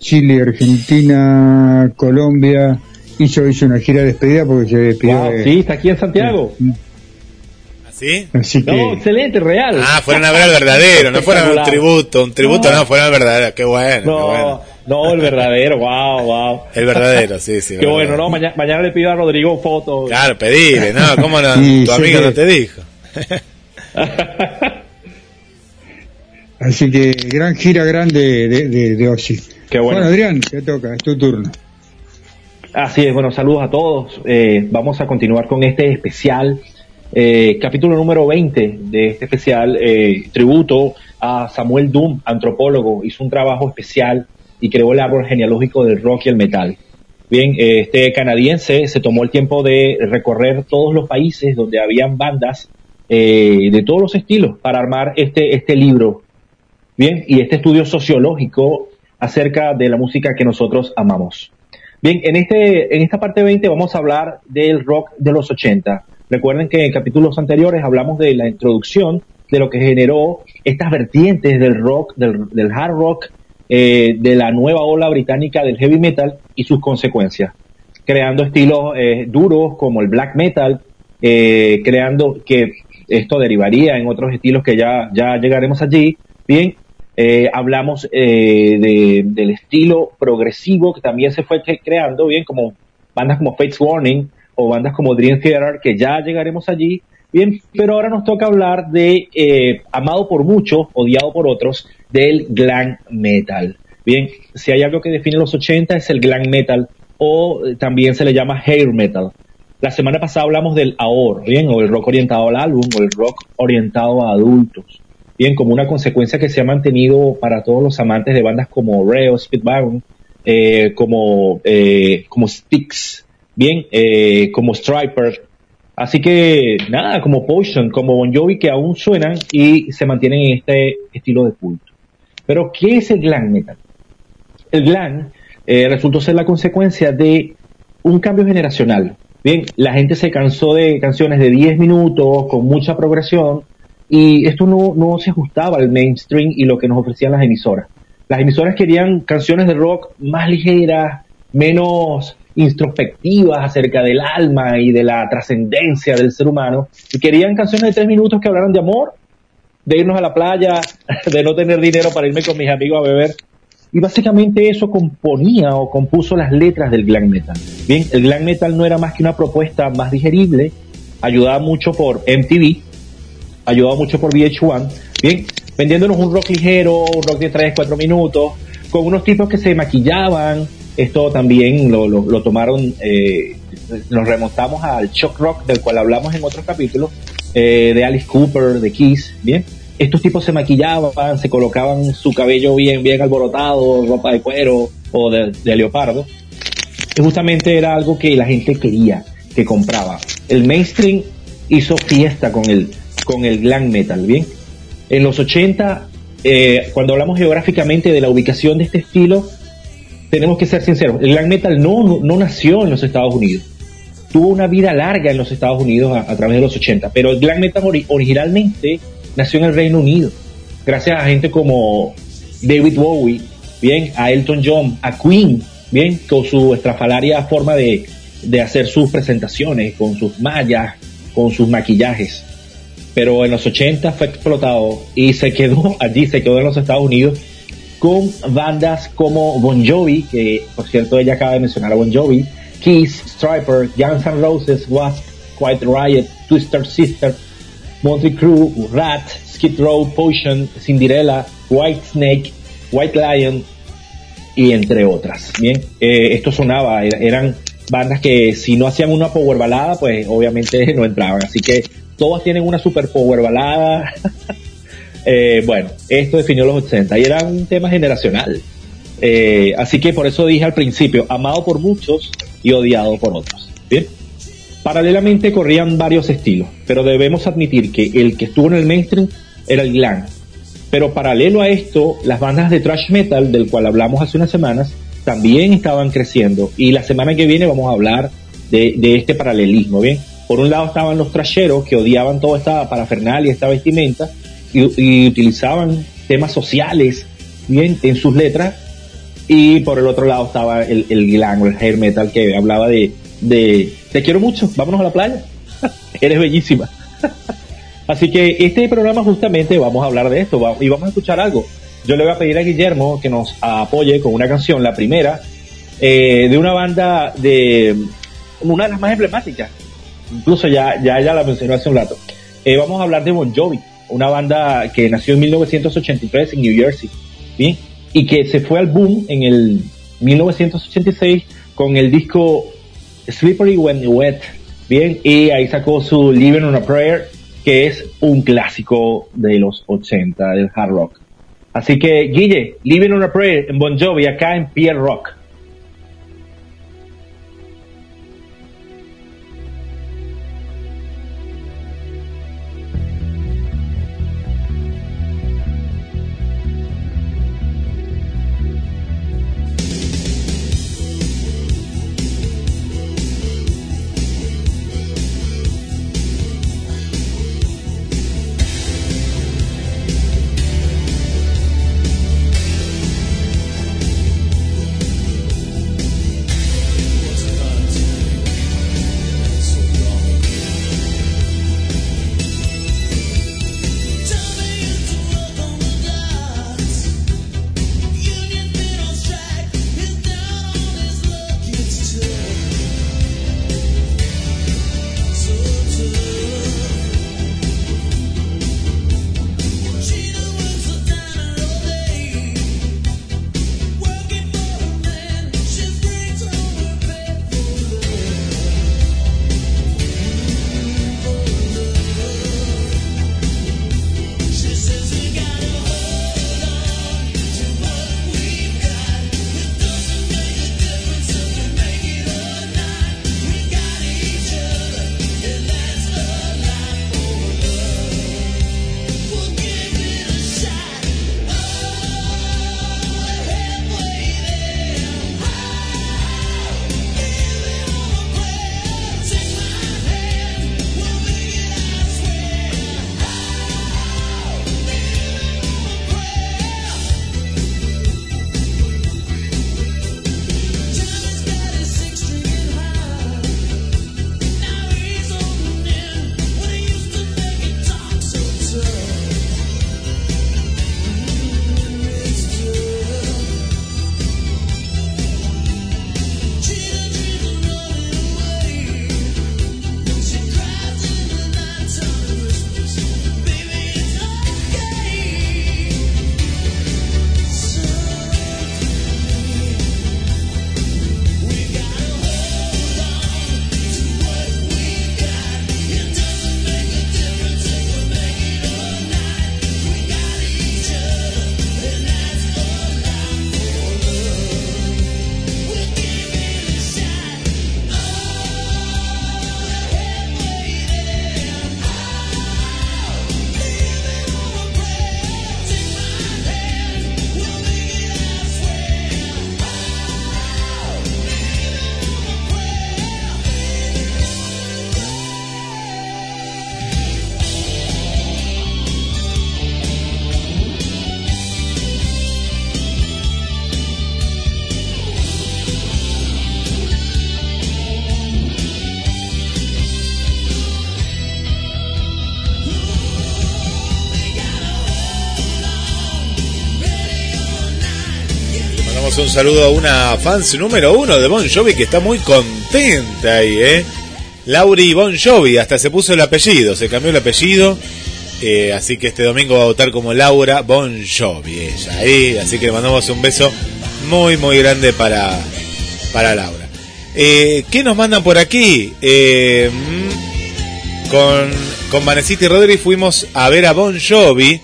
Chile, Argentina, Colombia, hizo, hizo una gira de despedida porque se despidió Wow, de- sí, está aquí en Santiago. ¿Sí? Así que, No, excelente, real. Ah, fueron a ver al verdadero, no fueron a ver un tributo, un tributo no, fueron al verdadero, qué bueno, qué No, bueno. no, el verdadero, wow, wow. El verdadero, sí, sí. Qué verdadero. bueno, no, mañana, mañana le pido a Rodrigo fotos. Claro, pedile, ¿no? ¿Cómo no? Sí, tu amigo sí. no te dijo. así que gran gira grande de, de, de. Qué bueno. Adrián, te toca, es tu turno. Así es, bueno, saludos a todos. Eh, vamos a continuar con este especial, eh, capítulo número 20 de este especial, eh, tributo a Samuel Doom, antropólogo. Hizo un trabajo especial y creó el árbol genealógico del rock y el metal. Bien, eh, este canadiense se tomó el tiempo de recorrer todos los países donde habían bandas eh, de todos los estilos para armar este, este libro. Bien, y este estudio sociológico acerca de la música que nosotros amamos. Bien, en, este, en esta parte 20 vamos a hablar del rock de los 80. Recuerden que en capítulos anteriores hablamos de la introducción de lo que generó estas vertientes del rock, del, hard rock, eh, de la nueva ola británica del heavy metal y sus consecuencias, creando estilos eh, duros como el black metal, eh, creando que esto derivaría en otros estilos que ya, ya llegaremos allí. Bien, eh, hablamos eh, de- del estilo progresivo que también se fue cre- creando, bien, como bandas como Fates Warning o bandas como Dream Theater, que ya llegaremos allí. Bien, pero ahora nos toca hablar de, eh, amado por muchos, odiado por otros, del glam metal. Bien, si hay algo que define los 80 es el glam metal, o también se le llama hair metal. La semana pasada hablamos del AOR, bien, o el rock orientado al álbum, o el rock orientado a adultos. Bien, como una consecuencia que se ha mantenido para todos los amantes de bandas como Reo, Speedwagon, eh, como, eh, como Styx, bien, eh, como Striper. Así que nada, como Potion, como Bon Jovi que aún suenan y se mantienen en este estilo de culto. Pero, ¿qué es el glam metal? El glam eh, resultó ser la consecuencia de un cambio generacional. Bien, la gente se cansó de canciones de 10 minutos con mucha progresión y esto no, no se ajustaba al mainstream y lo que nos ofrecían las emisoras. Las emisoras querían canciones de rock más ligeras, menos introspectivas acerca del alma y de la trascendencia del ser humano y querían canciones de tres minutos que hablaran de amor, de irnos a la playa, de no tener dinero para irme con mis amigos a beber. Y básicamente eso componía o compuso las letras del glam metal. Bien, el glam metal no era más que una propuesta más digerible, ayudaba mucho por MTV, ayudaba mucho por VH1, bien, vendiéndonos un rock ligero, un rock de 3, 4 minutos, con unos tipos que se maquillaban, esto también lo, lo, tomaron, eh, nos remontamos al shock rock del cual hablamos en otro capítulo, eh, de Alice Cooper, de Kiss, bien, estos tipos se maquillaban, se colocaban su cabello bien, bien alborotado, ropa de cuero o de, de leopardo. Y justamente era algo que la gente quería, que compraba. El mainstream hizo fiesta con el, con el glam metal, ¿bien? En los 80, eh, cuando hablamos geográficamente de la ubicación de este estilo, tenemos que ser sinceros, el glam metal no, no, no nació en los Estados Unidos. Tuvo una vida larga en los Estados Unidos a, través de los 80, pero el glam metal ori- originalmente nació en el Reino Unido, gracias a gente como David Bowie, bien, a Elton John, a Queen, bien, con su estrafalaria forma de hacer sus presentaciones, con sus mallas, con sus maquillajes. Pero en los 80 fue explotado y se quedó allí, se quedó en los Estados Unidos con bandas como Bon Jovi, que por cierto ella acaba de mencionar a Bon Jovi, Kiss, Striper, Guns N' Roses, Wasp, Quiet Riot, Twister Sister, Monty Crew, Rat, Skid Row, Potion, Cinderella, White Snake, White Lion y entre otras. Bien, eh, esto sonaba, er- eran bandas que si no hacían una power balada, pues obviamente no entraban. Así que todas tienen una super power balada. Eh, bueno, esto definió los 80 y era un tema generacional. Eh, así que por eso dije al principio, amado por muchos y odiado por otros. Bien. Paralelamente corrían varios estilos, pero debemos admitir que el que estuvo en el mainstream era el glam. Pero paralelo a esto, las bandas de thrash metal, del cual hablamos hace unas semanas, también estaban creciendo. Y la semana que viene vamos a hablar de, de este paralelismo, ¿bien? Por un lado estaban los trasheros que odiaban toda esta parafernalia, esta vestimenta, y, utilizaban temas sociales. En sus letras. Y por el otro lado estaba el, el glam, el hair metal, que hablaba de, de, te quiero mucho, vámonos a la playa. Eres bellísima. Así que este programa justamente vamos a hablar de esto y vamos a escuchar algo. Yo le voy a pedir a Guillermo que nos apoye con una canción, la primera, eh, de una banda de una de las más emblemáticas. Incluso ya, ya la mencionó hace un rato. Eh, vamos a hablar de Bon Jovi, una banda que nació en 1983 en New Jersey, ¿bien? Y que se fue al boom en el 1986 con el disco Slippery When Wet, bien, y ahí sacó su Living on a Prayer, que es un clásico de los 80 del hard rock. Así que, Guille, Living on a Prayer en Bon Jovi, acá en Pierre Rock. Saludo a una fans número uno de Bon Jovi que está muy contenta ahí, ¿eh? Lauri Bon Jovi, hasta se puso el apellido, se cambió el apellido. eh, así que este domingo va a votar como Laura Bon Jovi, ella, ¿eh? Así que le mandamos un beso muy, muy grande para, para Laura. Eh, ¿Qué nos mandan por aquí? Eh, mm, con, con Vanesita y Rodri fuimos a ver a Bon Jovi.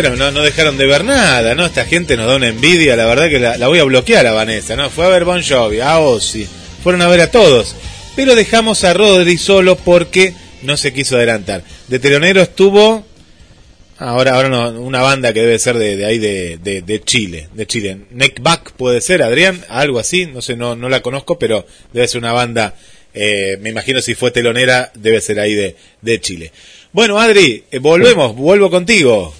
Pero no, no dejaron de ver nada, ¿no? Esta gente nos da una envidia, la verdad que la, la voy a bloquear a Vanessa, ¿no? Fue a ver Bon Jovi, a Ozzy, fueron a ver a todos. Pero dejamos a Rodri solo porque no se quiso adelantar. De telonero estuvo, ahora, ahora no, una banda que debe ser de, ahí de, de, de Chile, de Chile. Neckback puede ser, Adrián, algo así, no sé, no, la conozco, pero debe ser una banda, eh, me imagino si fue telonera, debe ser ahí de, de Chile. Bueno, Adri, eh, volvemos, vuelvo contigo.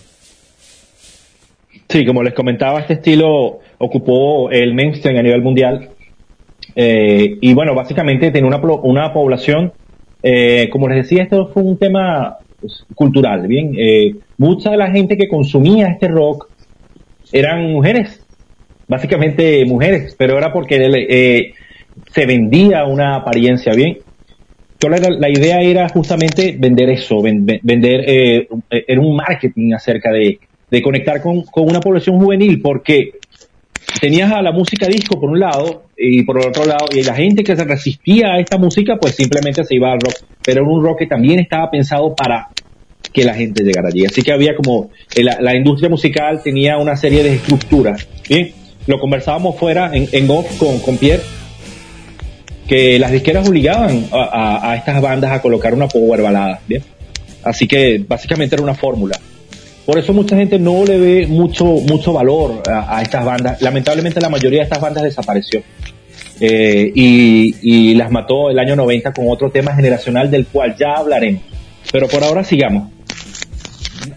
Sí, como les comentaba, este estilo ocupó el mainstream a nivel mundial. Eh, y bueno, básicamente tiene una, una población, eh, como les decía, esto fue un tema pues, cultural, ¿bien? Eh, mucha de la gente que consumía este rock eran mujeres, básicamente mujeres, pero era porque se vendía una apariencia, ¿bien? La, la idea era justamente vender eso, ven- ven- vender, era un marketing acerca de, de conectar con, con una población juvenil, porque tenías a la música disco por un lado y por otro lado, y la gente que se resistía a esta música, pues simplemente se iba al rock, pero era un rock que también estaba pensado para que la gente llegara allí. Así que había como, eh, la, la industria musical tenía una serie de estructuras. Bien, lo conversábamos fuera en, en off con, con Pierre, que las disqueras obligaban a, a- a estas bandas a colocar una power balada. Bien, así que básicamente era una fórmula. Por eso mucha gente no le ve mucho, mucho valor a, a estas bandas. Lamentablemente la mayoría de estas bandas desapareció. Eh, y, las mató el año 90 con otro tema generacional del cual ya hablaremos. Pero por ahora sigamos.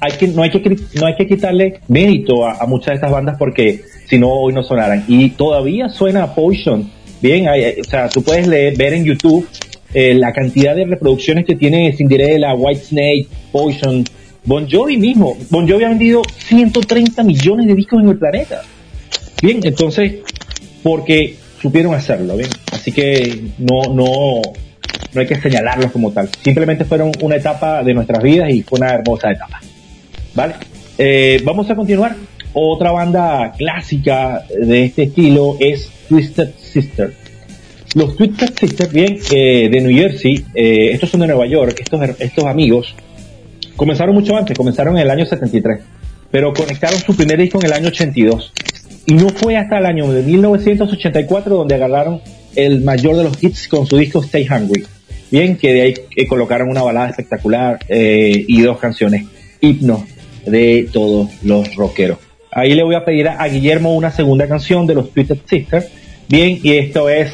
Hay que, no, hay que, no hay que quitarle mérito a, a muchas de estas bandas porque si no hoy no sonaran. Y todavía suena Poison. Bien, hay- hay- o sea, tú puedes leer, ver en YouTube eh, la cantidad de reproducciones que tiene Cinderella, White Snake, Poison, Bon Jovi mismo. Bon Jovi ha vendido 130 millones de discos en el planeta. Bien, entonces, porque supieron hacerlo, bien. Así que no, no, no hay que señalarlos como tal. Simplemente fueron una etapa de nuestras vidas y fue una hermosa etapa. ¿Vale? Eh, vamos a continuar. Otra banda clásica de este estilo es Twisted Sister. Los Twisted Sister, bien, eh, de New Jersey, eh, estos son de Nueva York, estos, estos amigos, comenzaron mucho antes, comenzaron en el año 73, pero conectaron su primer disco en el año 82. Y no fue hasta el año de 1984 donde agarraron el mayor de los hits con su disco Stay Hungry. Bien, que de ahí eh, colocaron una balada espectacular eh, y dos canciones, himnos de todos los rockeros. Ahí le voy a pedir a, a Guillermo una segunda canción de los Twisted Sisters. Bien, y esto es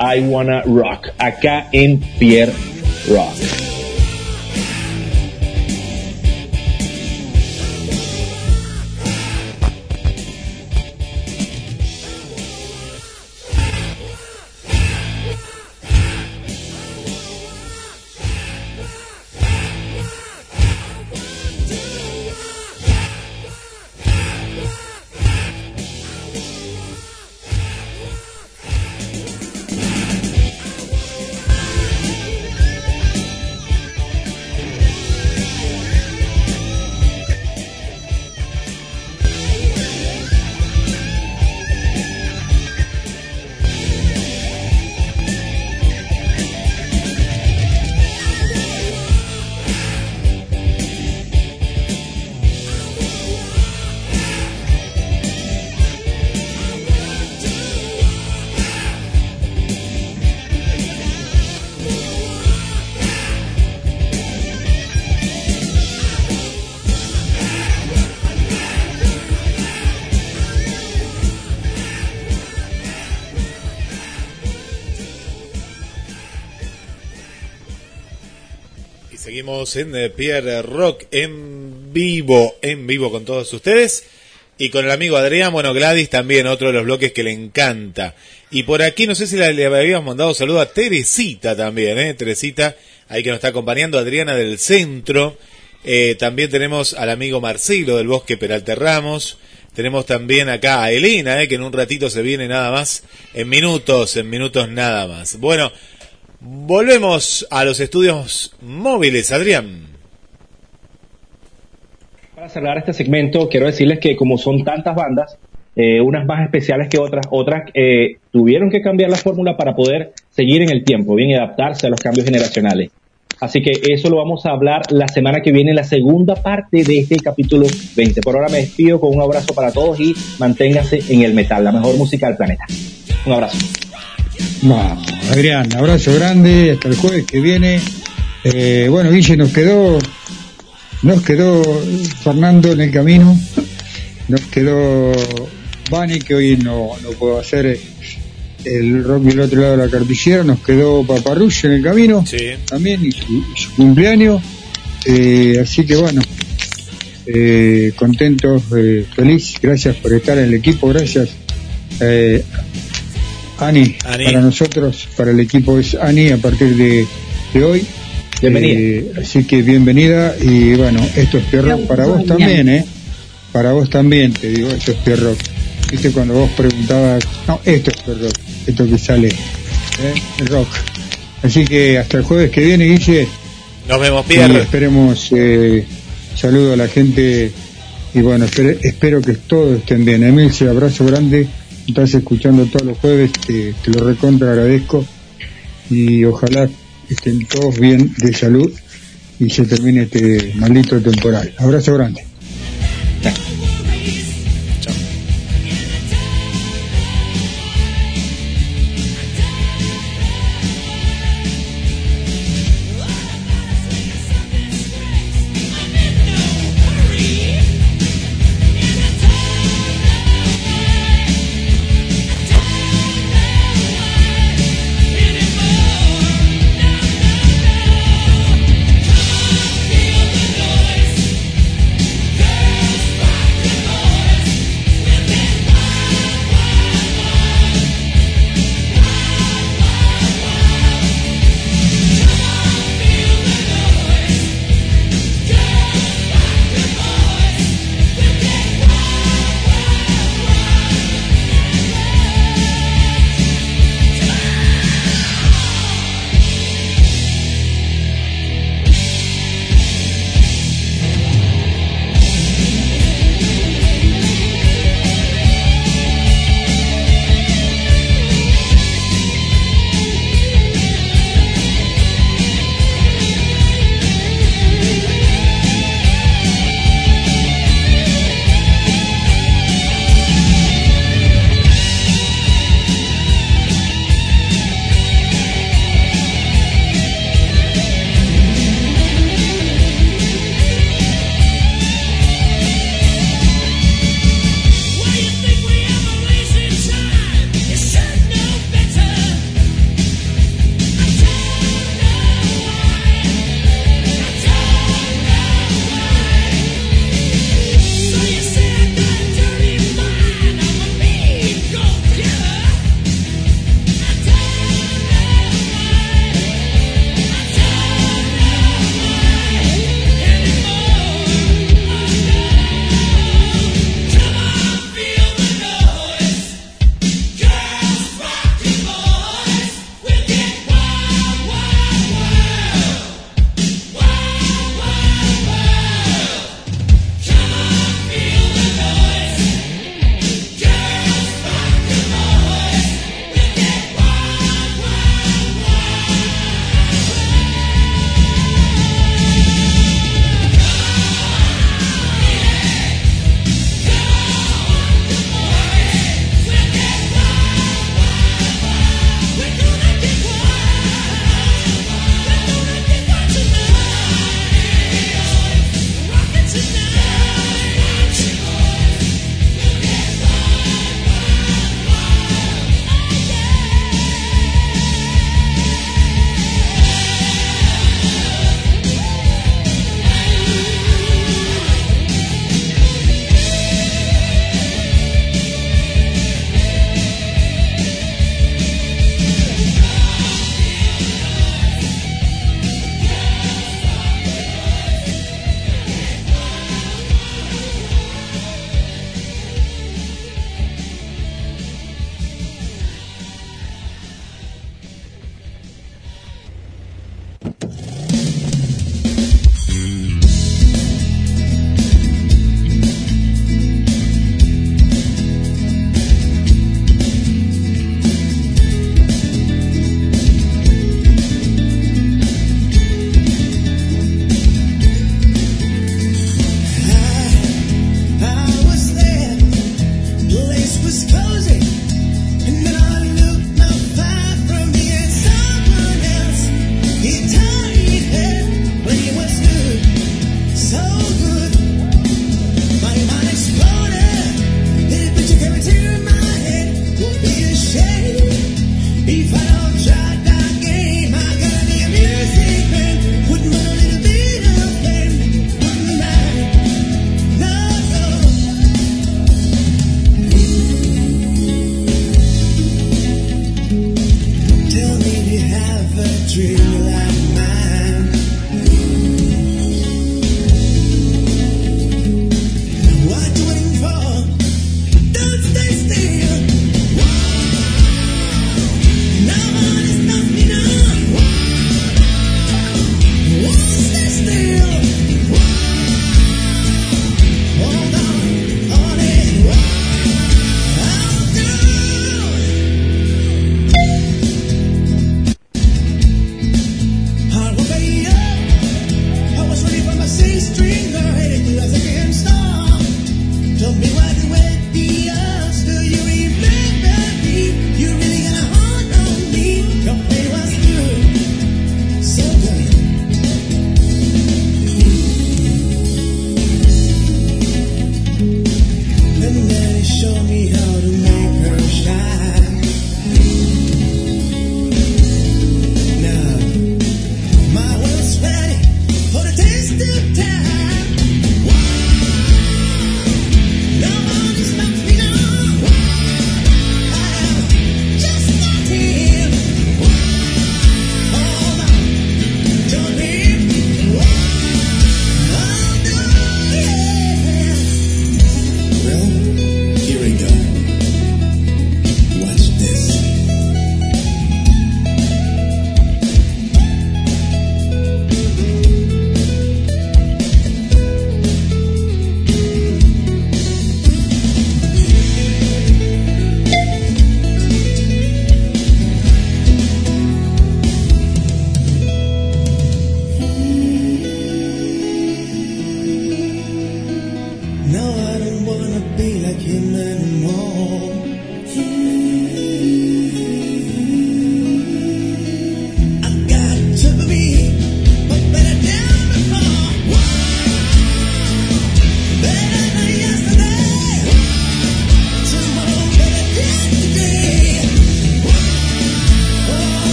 I Wanna Rock, acá en Pierre Rock. Seguimos en eh, Pierre Rock en vivo, en vivo con todos ustedes. Y con el amigo Adrián, bueno, Gladys también, otro de los bloques que le encanta. Y por aquí, no sé si le habíamos mandado saludo a Teresita también, ¿eh? Teresita, ahí que nos está acompañando, Adriana del Centro. Eh, también tenemos al amigo Marcelo del Bosque Peralta Ramos. Tenemos también acá a Elina, eh, que en un ratito se viene nada más, en minutos, en minutos nada más. Bueno, volvemos a los estudios móviles, Adrián. Para cerrar este segmento, quiero decirles que como son tantas bandas, eh, unas más especiales que otras, otras eh, tuvieron que cambiar la fórmula para poder seguir en el tiempo, bien y adaptarse a los cambios generacionales. Así que eso lo vamos a hablar la semana que viene, la segunda parte de este capítulo 20. Por ahora me despido con un abrazo para todos y manténganse en el metal, la mejor música del planeta. Un abrazo. Vamos, Adrián, abrazo grande, hasta el jueves que viene. Eh, bueno, Guille, nos quedó, nos quedó Fernando en el camino, nos quedó Vani, que hoy no, no puedo hacer el rock del otro lado de la cartillera, nos quedó Paparrush en el camino, también, y su, y su cumpleaños. Eh, así que bueno, eh, contentos, eh, feliz, gracias por estar en el equipo, gracias. Ani, para nosotros, para el equipo es Ani a partir de, de hoy. Bienvenida. Eh, así que bienvenida y bueno, esto es Pierrock para vos también, ¿eh? Para vos también, te digo, esto es Pierrock. Viste cuando vos preguntabas, no, esto es Pierrock, esto que sale, ¿eh? El rock. Así que hasta el jueves que viene, Guille. Nos vemos, Y Pierre. esperemos, eh, saludo a la gente y bueno, espero, espero que todos estén bien. Emilce, abrazo grande. Estás escuchando todos los jueves, te, lo recontra agradezco y ojalá estén todos bien de salud y se termine este maldito temporal. Abrazo grande.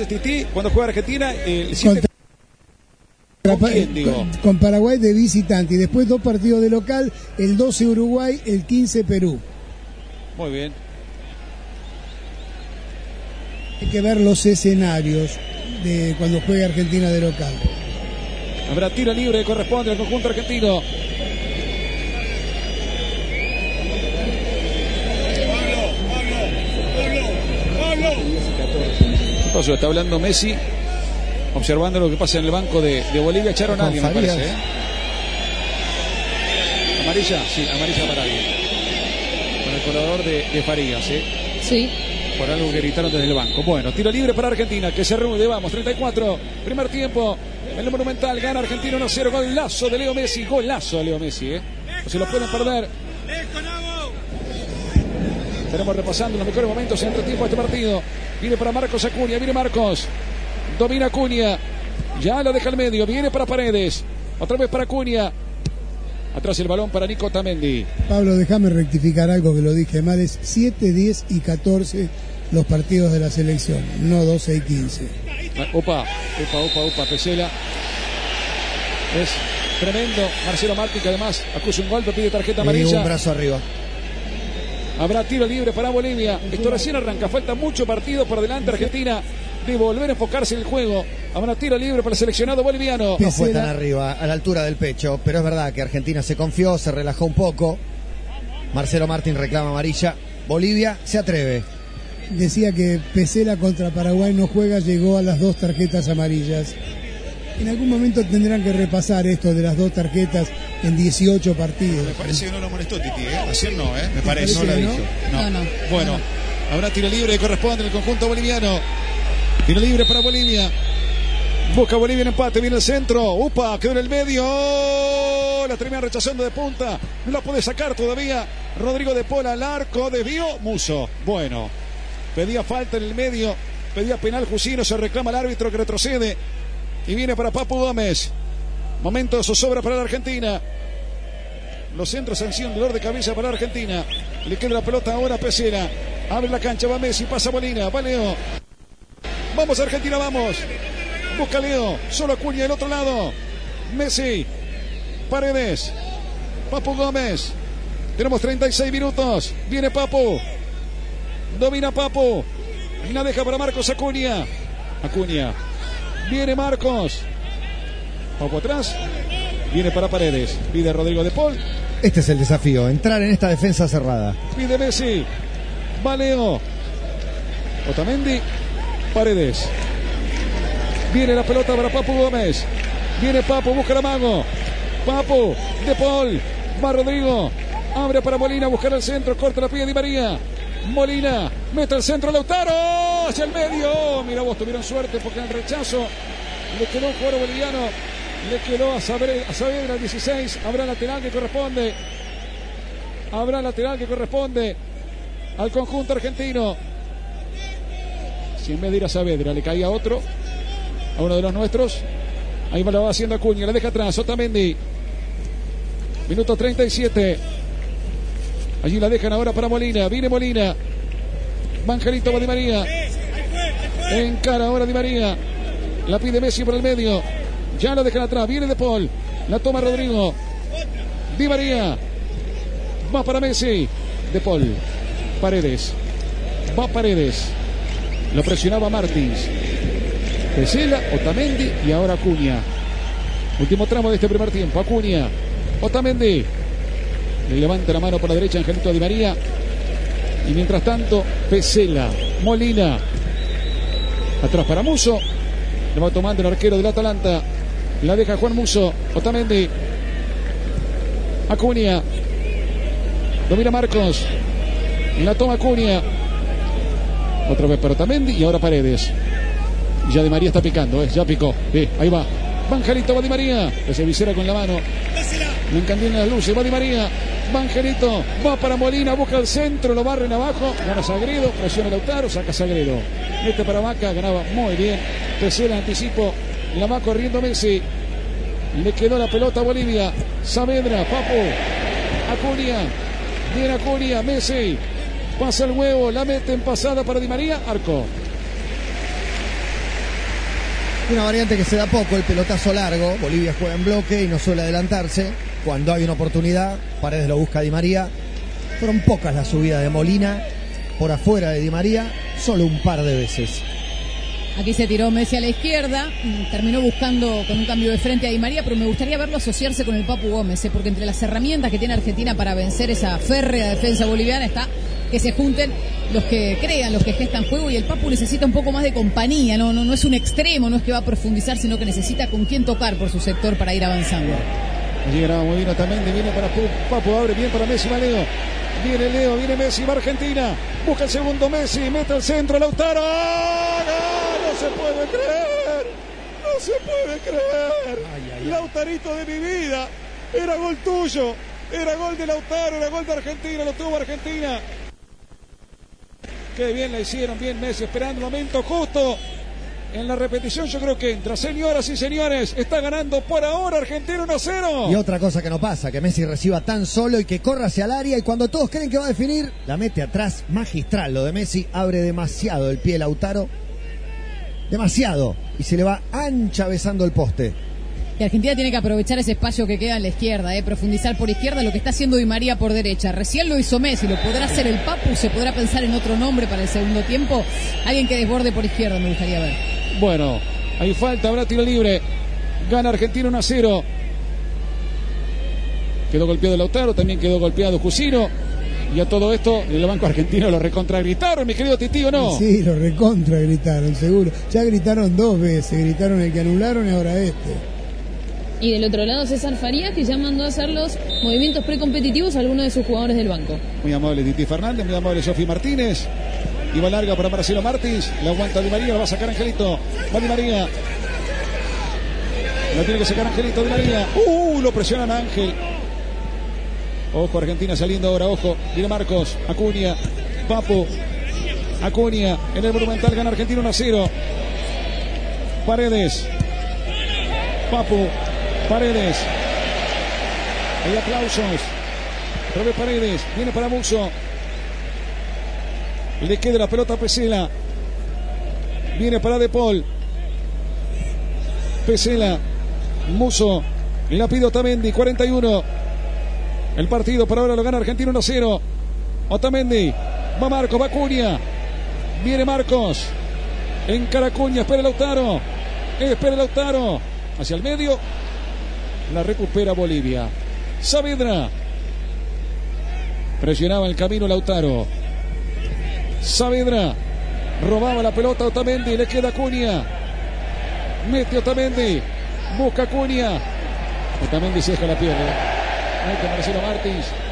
Entonces Titi, cuando juega Argentina, el 7 Contra- ¿Con quién, con- con Paraguay de visitante y después dos partidos de local, el 12 Uruguay, el 15 Perú. Muy bien. Hay que ver los escenarios de cuando juegue Argentina de local. Habrá tiro libre, corresponde al conjunto argentino. Está hablando Messi, observando lo que pasa en el banco de, de Bolivia. Echaron a alguien, me parece. ¿eh? Amarilla, sí, amarilla para alguien. Con el colaborador de, de Farías, ¿eh? Sí. Por algo que gritaron desde el banco. Bueno, tiro libre para Argentina, que se reúne, vamos, 34, primer tiempo. En el Monumental gana Argentina 1-0, golazo de Leo Messi, golazo de Leo Messi, ¿eh? No se lo pueden perder. Estaremos repasando los mejores momentos en el tiempo de este partido. Viene para Marcos Acuña, viene Marcos. Domina Acuña. Ya lo deja al medio, viene para Paredes. Otra vez para Acuña. Atrás el balón para Nico Tamendi. Pablo, déjame rectificar algo que lo dije mal, es 7, 10 y 14 los partidos de la selección, no 12 y 15. Ah, Opa, opa, opa, opa, Pesela. Es tremendo. Marcelo Martí, que además acusa un golpe, pide tarjeta Le dio amarilla. un brazo arriba. Habrá tiro libre para Bolivia. Esto recién arranca. Falta mucho partido por delante. Argentina de volver a enfocarse en el juego. Habrá tiro libre para el seleccionado boliviano. No fue tan arriba, a la altura del pecho, pero es verdad que Argentina se confió, se relajó un poco. Marcelo Martín reclama amarilla. Bolivia se atreve. Decía que Pesela contra Paraguay no juega, llegó a las dos tarjetas amarillas. En algún momento tendrán que repasar esto de las dos tarjetas en 18 partidos. Me parece que no lo molestó Titi, ¿eh? Ayer no, ¿eh? Me parece parece. que no? No. No, no. Bueno, Habrá tiro libre que corresponde al conjunto boliviano. Tiro libre para Bolivia. Busca Bolivia en empate, viene el centro. Upa, quedó en el medio. La termina rechazando de punta. No la puede sacar todavía. Rodrigo de Pola al arco. Desvió. Muso. Bueno. Pedía falta en el medio. Pedía penal Jusino. Se reclama el árbitro que retrocede. Y viene para Papu Gómez. Momento de zozobra para la Argentina. Los centros han sido un dolor de cabeza para la Argentina. Le queda la pelota ahora a Pesera. Abre la cancha, va Messi, pasa Molina, va Leo. Vamos Argentina, vamos. Busca Leo, solo Acuña del otro lado. Messi, Paredes, Papu Gómez. Tenemos 36 minutos. Viene Papu. Domina Papu. Y la deja para Marcos Acuña. Acuña. Viene Marcos. Papu atrás. Viene para Paredes. Pide Rodrigo de Paul. Este es el desafío, entrar en esta defensa cerrada. Pide Messi. Va Leo. Otamendi. Paredes. Viene la pelota para Papu Gómez. Viene Papu, busca la mago. Papu, De Paul. Va Rodrigo. Abre para Molina, buscar el centro. Corta la pie Di María. Molina. Mete el centro Lautaro. Hacia el medio. Mira vos, tuvieron suerte porque en el rechazo le quedó un jugador boliviano. Le quedó a Saavedra, a el 16. Habrá lateral que corresponde. Habrá lateral que corresponde al conjunto argentino. Si en vez de ir a Saavedra le caía otro, a uno de los nuestros, ahí me lo va haciendo Acuña, la deja atrás, Otamendi. Minuto 37. Allí la dejan ahora para Molina. Viene Molina. Di María. Encara ahora Di María. La pide Messi por el medio. Ya la dejan atrás. Viene De Paul. La toma Rodrigo. Di María. Va para Messi. De Paul. Paredes. Va Paredes. Lo presionaba Martins. Pesela, Otamendi y ahora Acuña. Último tramo de este primer tiempo. Acuña. Otamendi. Le levanta la mano por la derecha Angelito Di María. Y mientras tanto, Pesela. Molina. Atrás para Muso. Le va tomando el arquero del Atalanta. La deja Juan Muso. Otamendi. Acuña. Domina Marcos. La toma Acuña. Otra vez para Otamendi y ahora Paredes. Ya Di María está picando, ¿eh? ya picó. Sí, ahí va. Vangelito va Di María. Que se visera con la mano. Le encandila las luces. Va Di María. Vangelito. Va para Molina. Busca el centro. Lo barren abajo. Gana Sagredo. Presiona Lautaro. Saca Sagredo. Mete para Vaca. Ganaba muy bien. Pesela anticipo. La va corriendo Messi. Le quedó la pelota a Bolivia. Saavedra. Papo. Acuña. Viene Acuña. Messi. Pasa el huevo. La mete en pasada para Di María. Arco. Una variante que se da poco, el pelotazo largo. Bolivia juega en bloque y no suele adelantarse. Cuando hay una oportunidad, Paredes lo busca Di María. Fueron pocas las subidas de Molina por afuera de Di María, solo un par de veces. Aquí se tiró Messi a la izquierda, terminó buscando con un cambio de frente a Di María, pero me gustaría verlo asociarse con el Papu Gómez, ¿eh? porque entre las herramientas que tiene Argentina para vencer esa férrea defensa boliviana está que se junten los que crean, los que gestan juego y el Papu necesita un poco más de compañía, no es un extremo, no es que va a profundizar, sino que necesita con quién tocar por su sector para ir avanzando. Allí ganaba muy bien también, viene para Papu, abre bien para Messi, va Leo. Viene Leo, viene Messi, va Argentina. Busca el segundo Messi, mete el centro, Lautaro. ¡Gol! No se puede creer. No se puede creer. Lautarito de mi vida. Era gol tuyo. Era gol de Lautaro, era gol de Argentina, lo tuvo Argentina. Qué bien la hicieron, bien Messi, esperando el momento justo. En la repetición yo creo que entra. Señoras y señores, está ganando por ahora Argentina 1 0. Y otra cosa que no pasa, que Messi reciba tan solo y que corra hacia el área y cuando todos creen que va a definir, la mete atrás, magistral. Lo de Messi abre demasiado el pie Lautaro. Demasiado. Y se le va ancha besando el poste. Y Argentina tiene que aprovechar ese espacio que queda en la izquierda, eh, profundizar por izquierda lo que está haciendo Di María por derecha. Recién lo hizo Messi, lo podrá hacer el Papu, se podrá pensar en otro nombre para el segundo tiempo. Alguien que desborde por izquierda me gustaría ver. Bueno, hay falta, habrá tiro libre. Gana Argentina 1 a 0. Quedó golpeado Lautaro, también quedó golpeado Jusino. Y a todo esto, el banco argentino lo recontragritaron, mi querido Titío, ¿no? Sí, lo recontra gritaron, seguro. Ya gritaron dos veces, gritaron el que anularon y ahora este. Y del otro lado César Farías, que ya mandó a hacer los movimientos precompetitivos a algunos de sus jugadores del banco. Muy amable Titi Fernández, muy amable Sofi Martínez. Y va larga para Marcelo Martins. La aguanta Di María, la va a sacar Angelito. Va Di María. La tiene que sacar Angelito Di María. Uh, lo presionan a Ángel. Ojo, Argentina saliendo ahora, ojo. Viene Marcos, Acuña, Papo, Acuña. En el Monumental gana Argentina 1 a 0. Paredes. Papu, Paredes. Hay aplausos. Vez Paredes. Viene para Muso. Le queda la pelota a Pesela. Viene para De Paul. Pesela. Muso. La pide Otamendi. 41. El partido por ahora lo gana Argentina 1 a 0. Otamendi. Va Marcos. Va Cunha. Viene Marcos. En Caracuña. Espera Lautaro. Espera Lautaro. Hacia el medio. La recupera Bolivia. Saavedra. Presionaba el camino Lautaro. Saavedra. Robaba la pelota Otamendi. Le queda Cunha. Mete Otamendi. Busca Cunha. Otamendi se deja la pierde. Mete Marcelo Martins.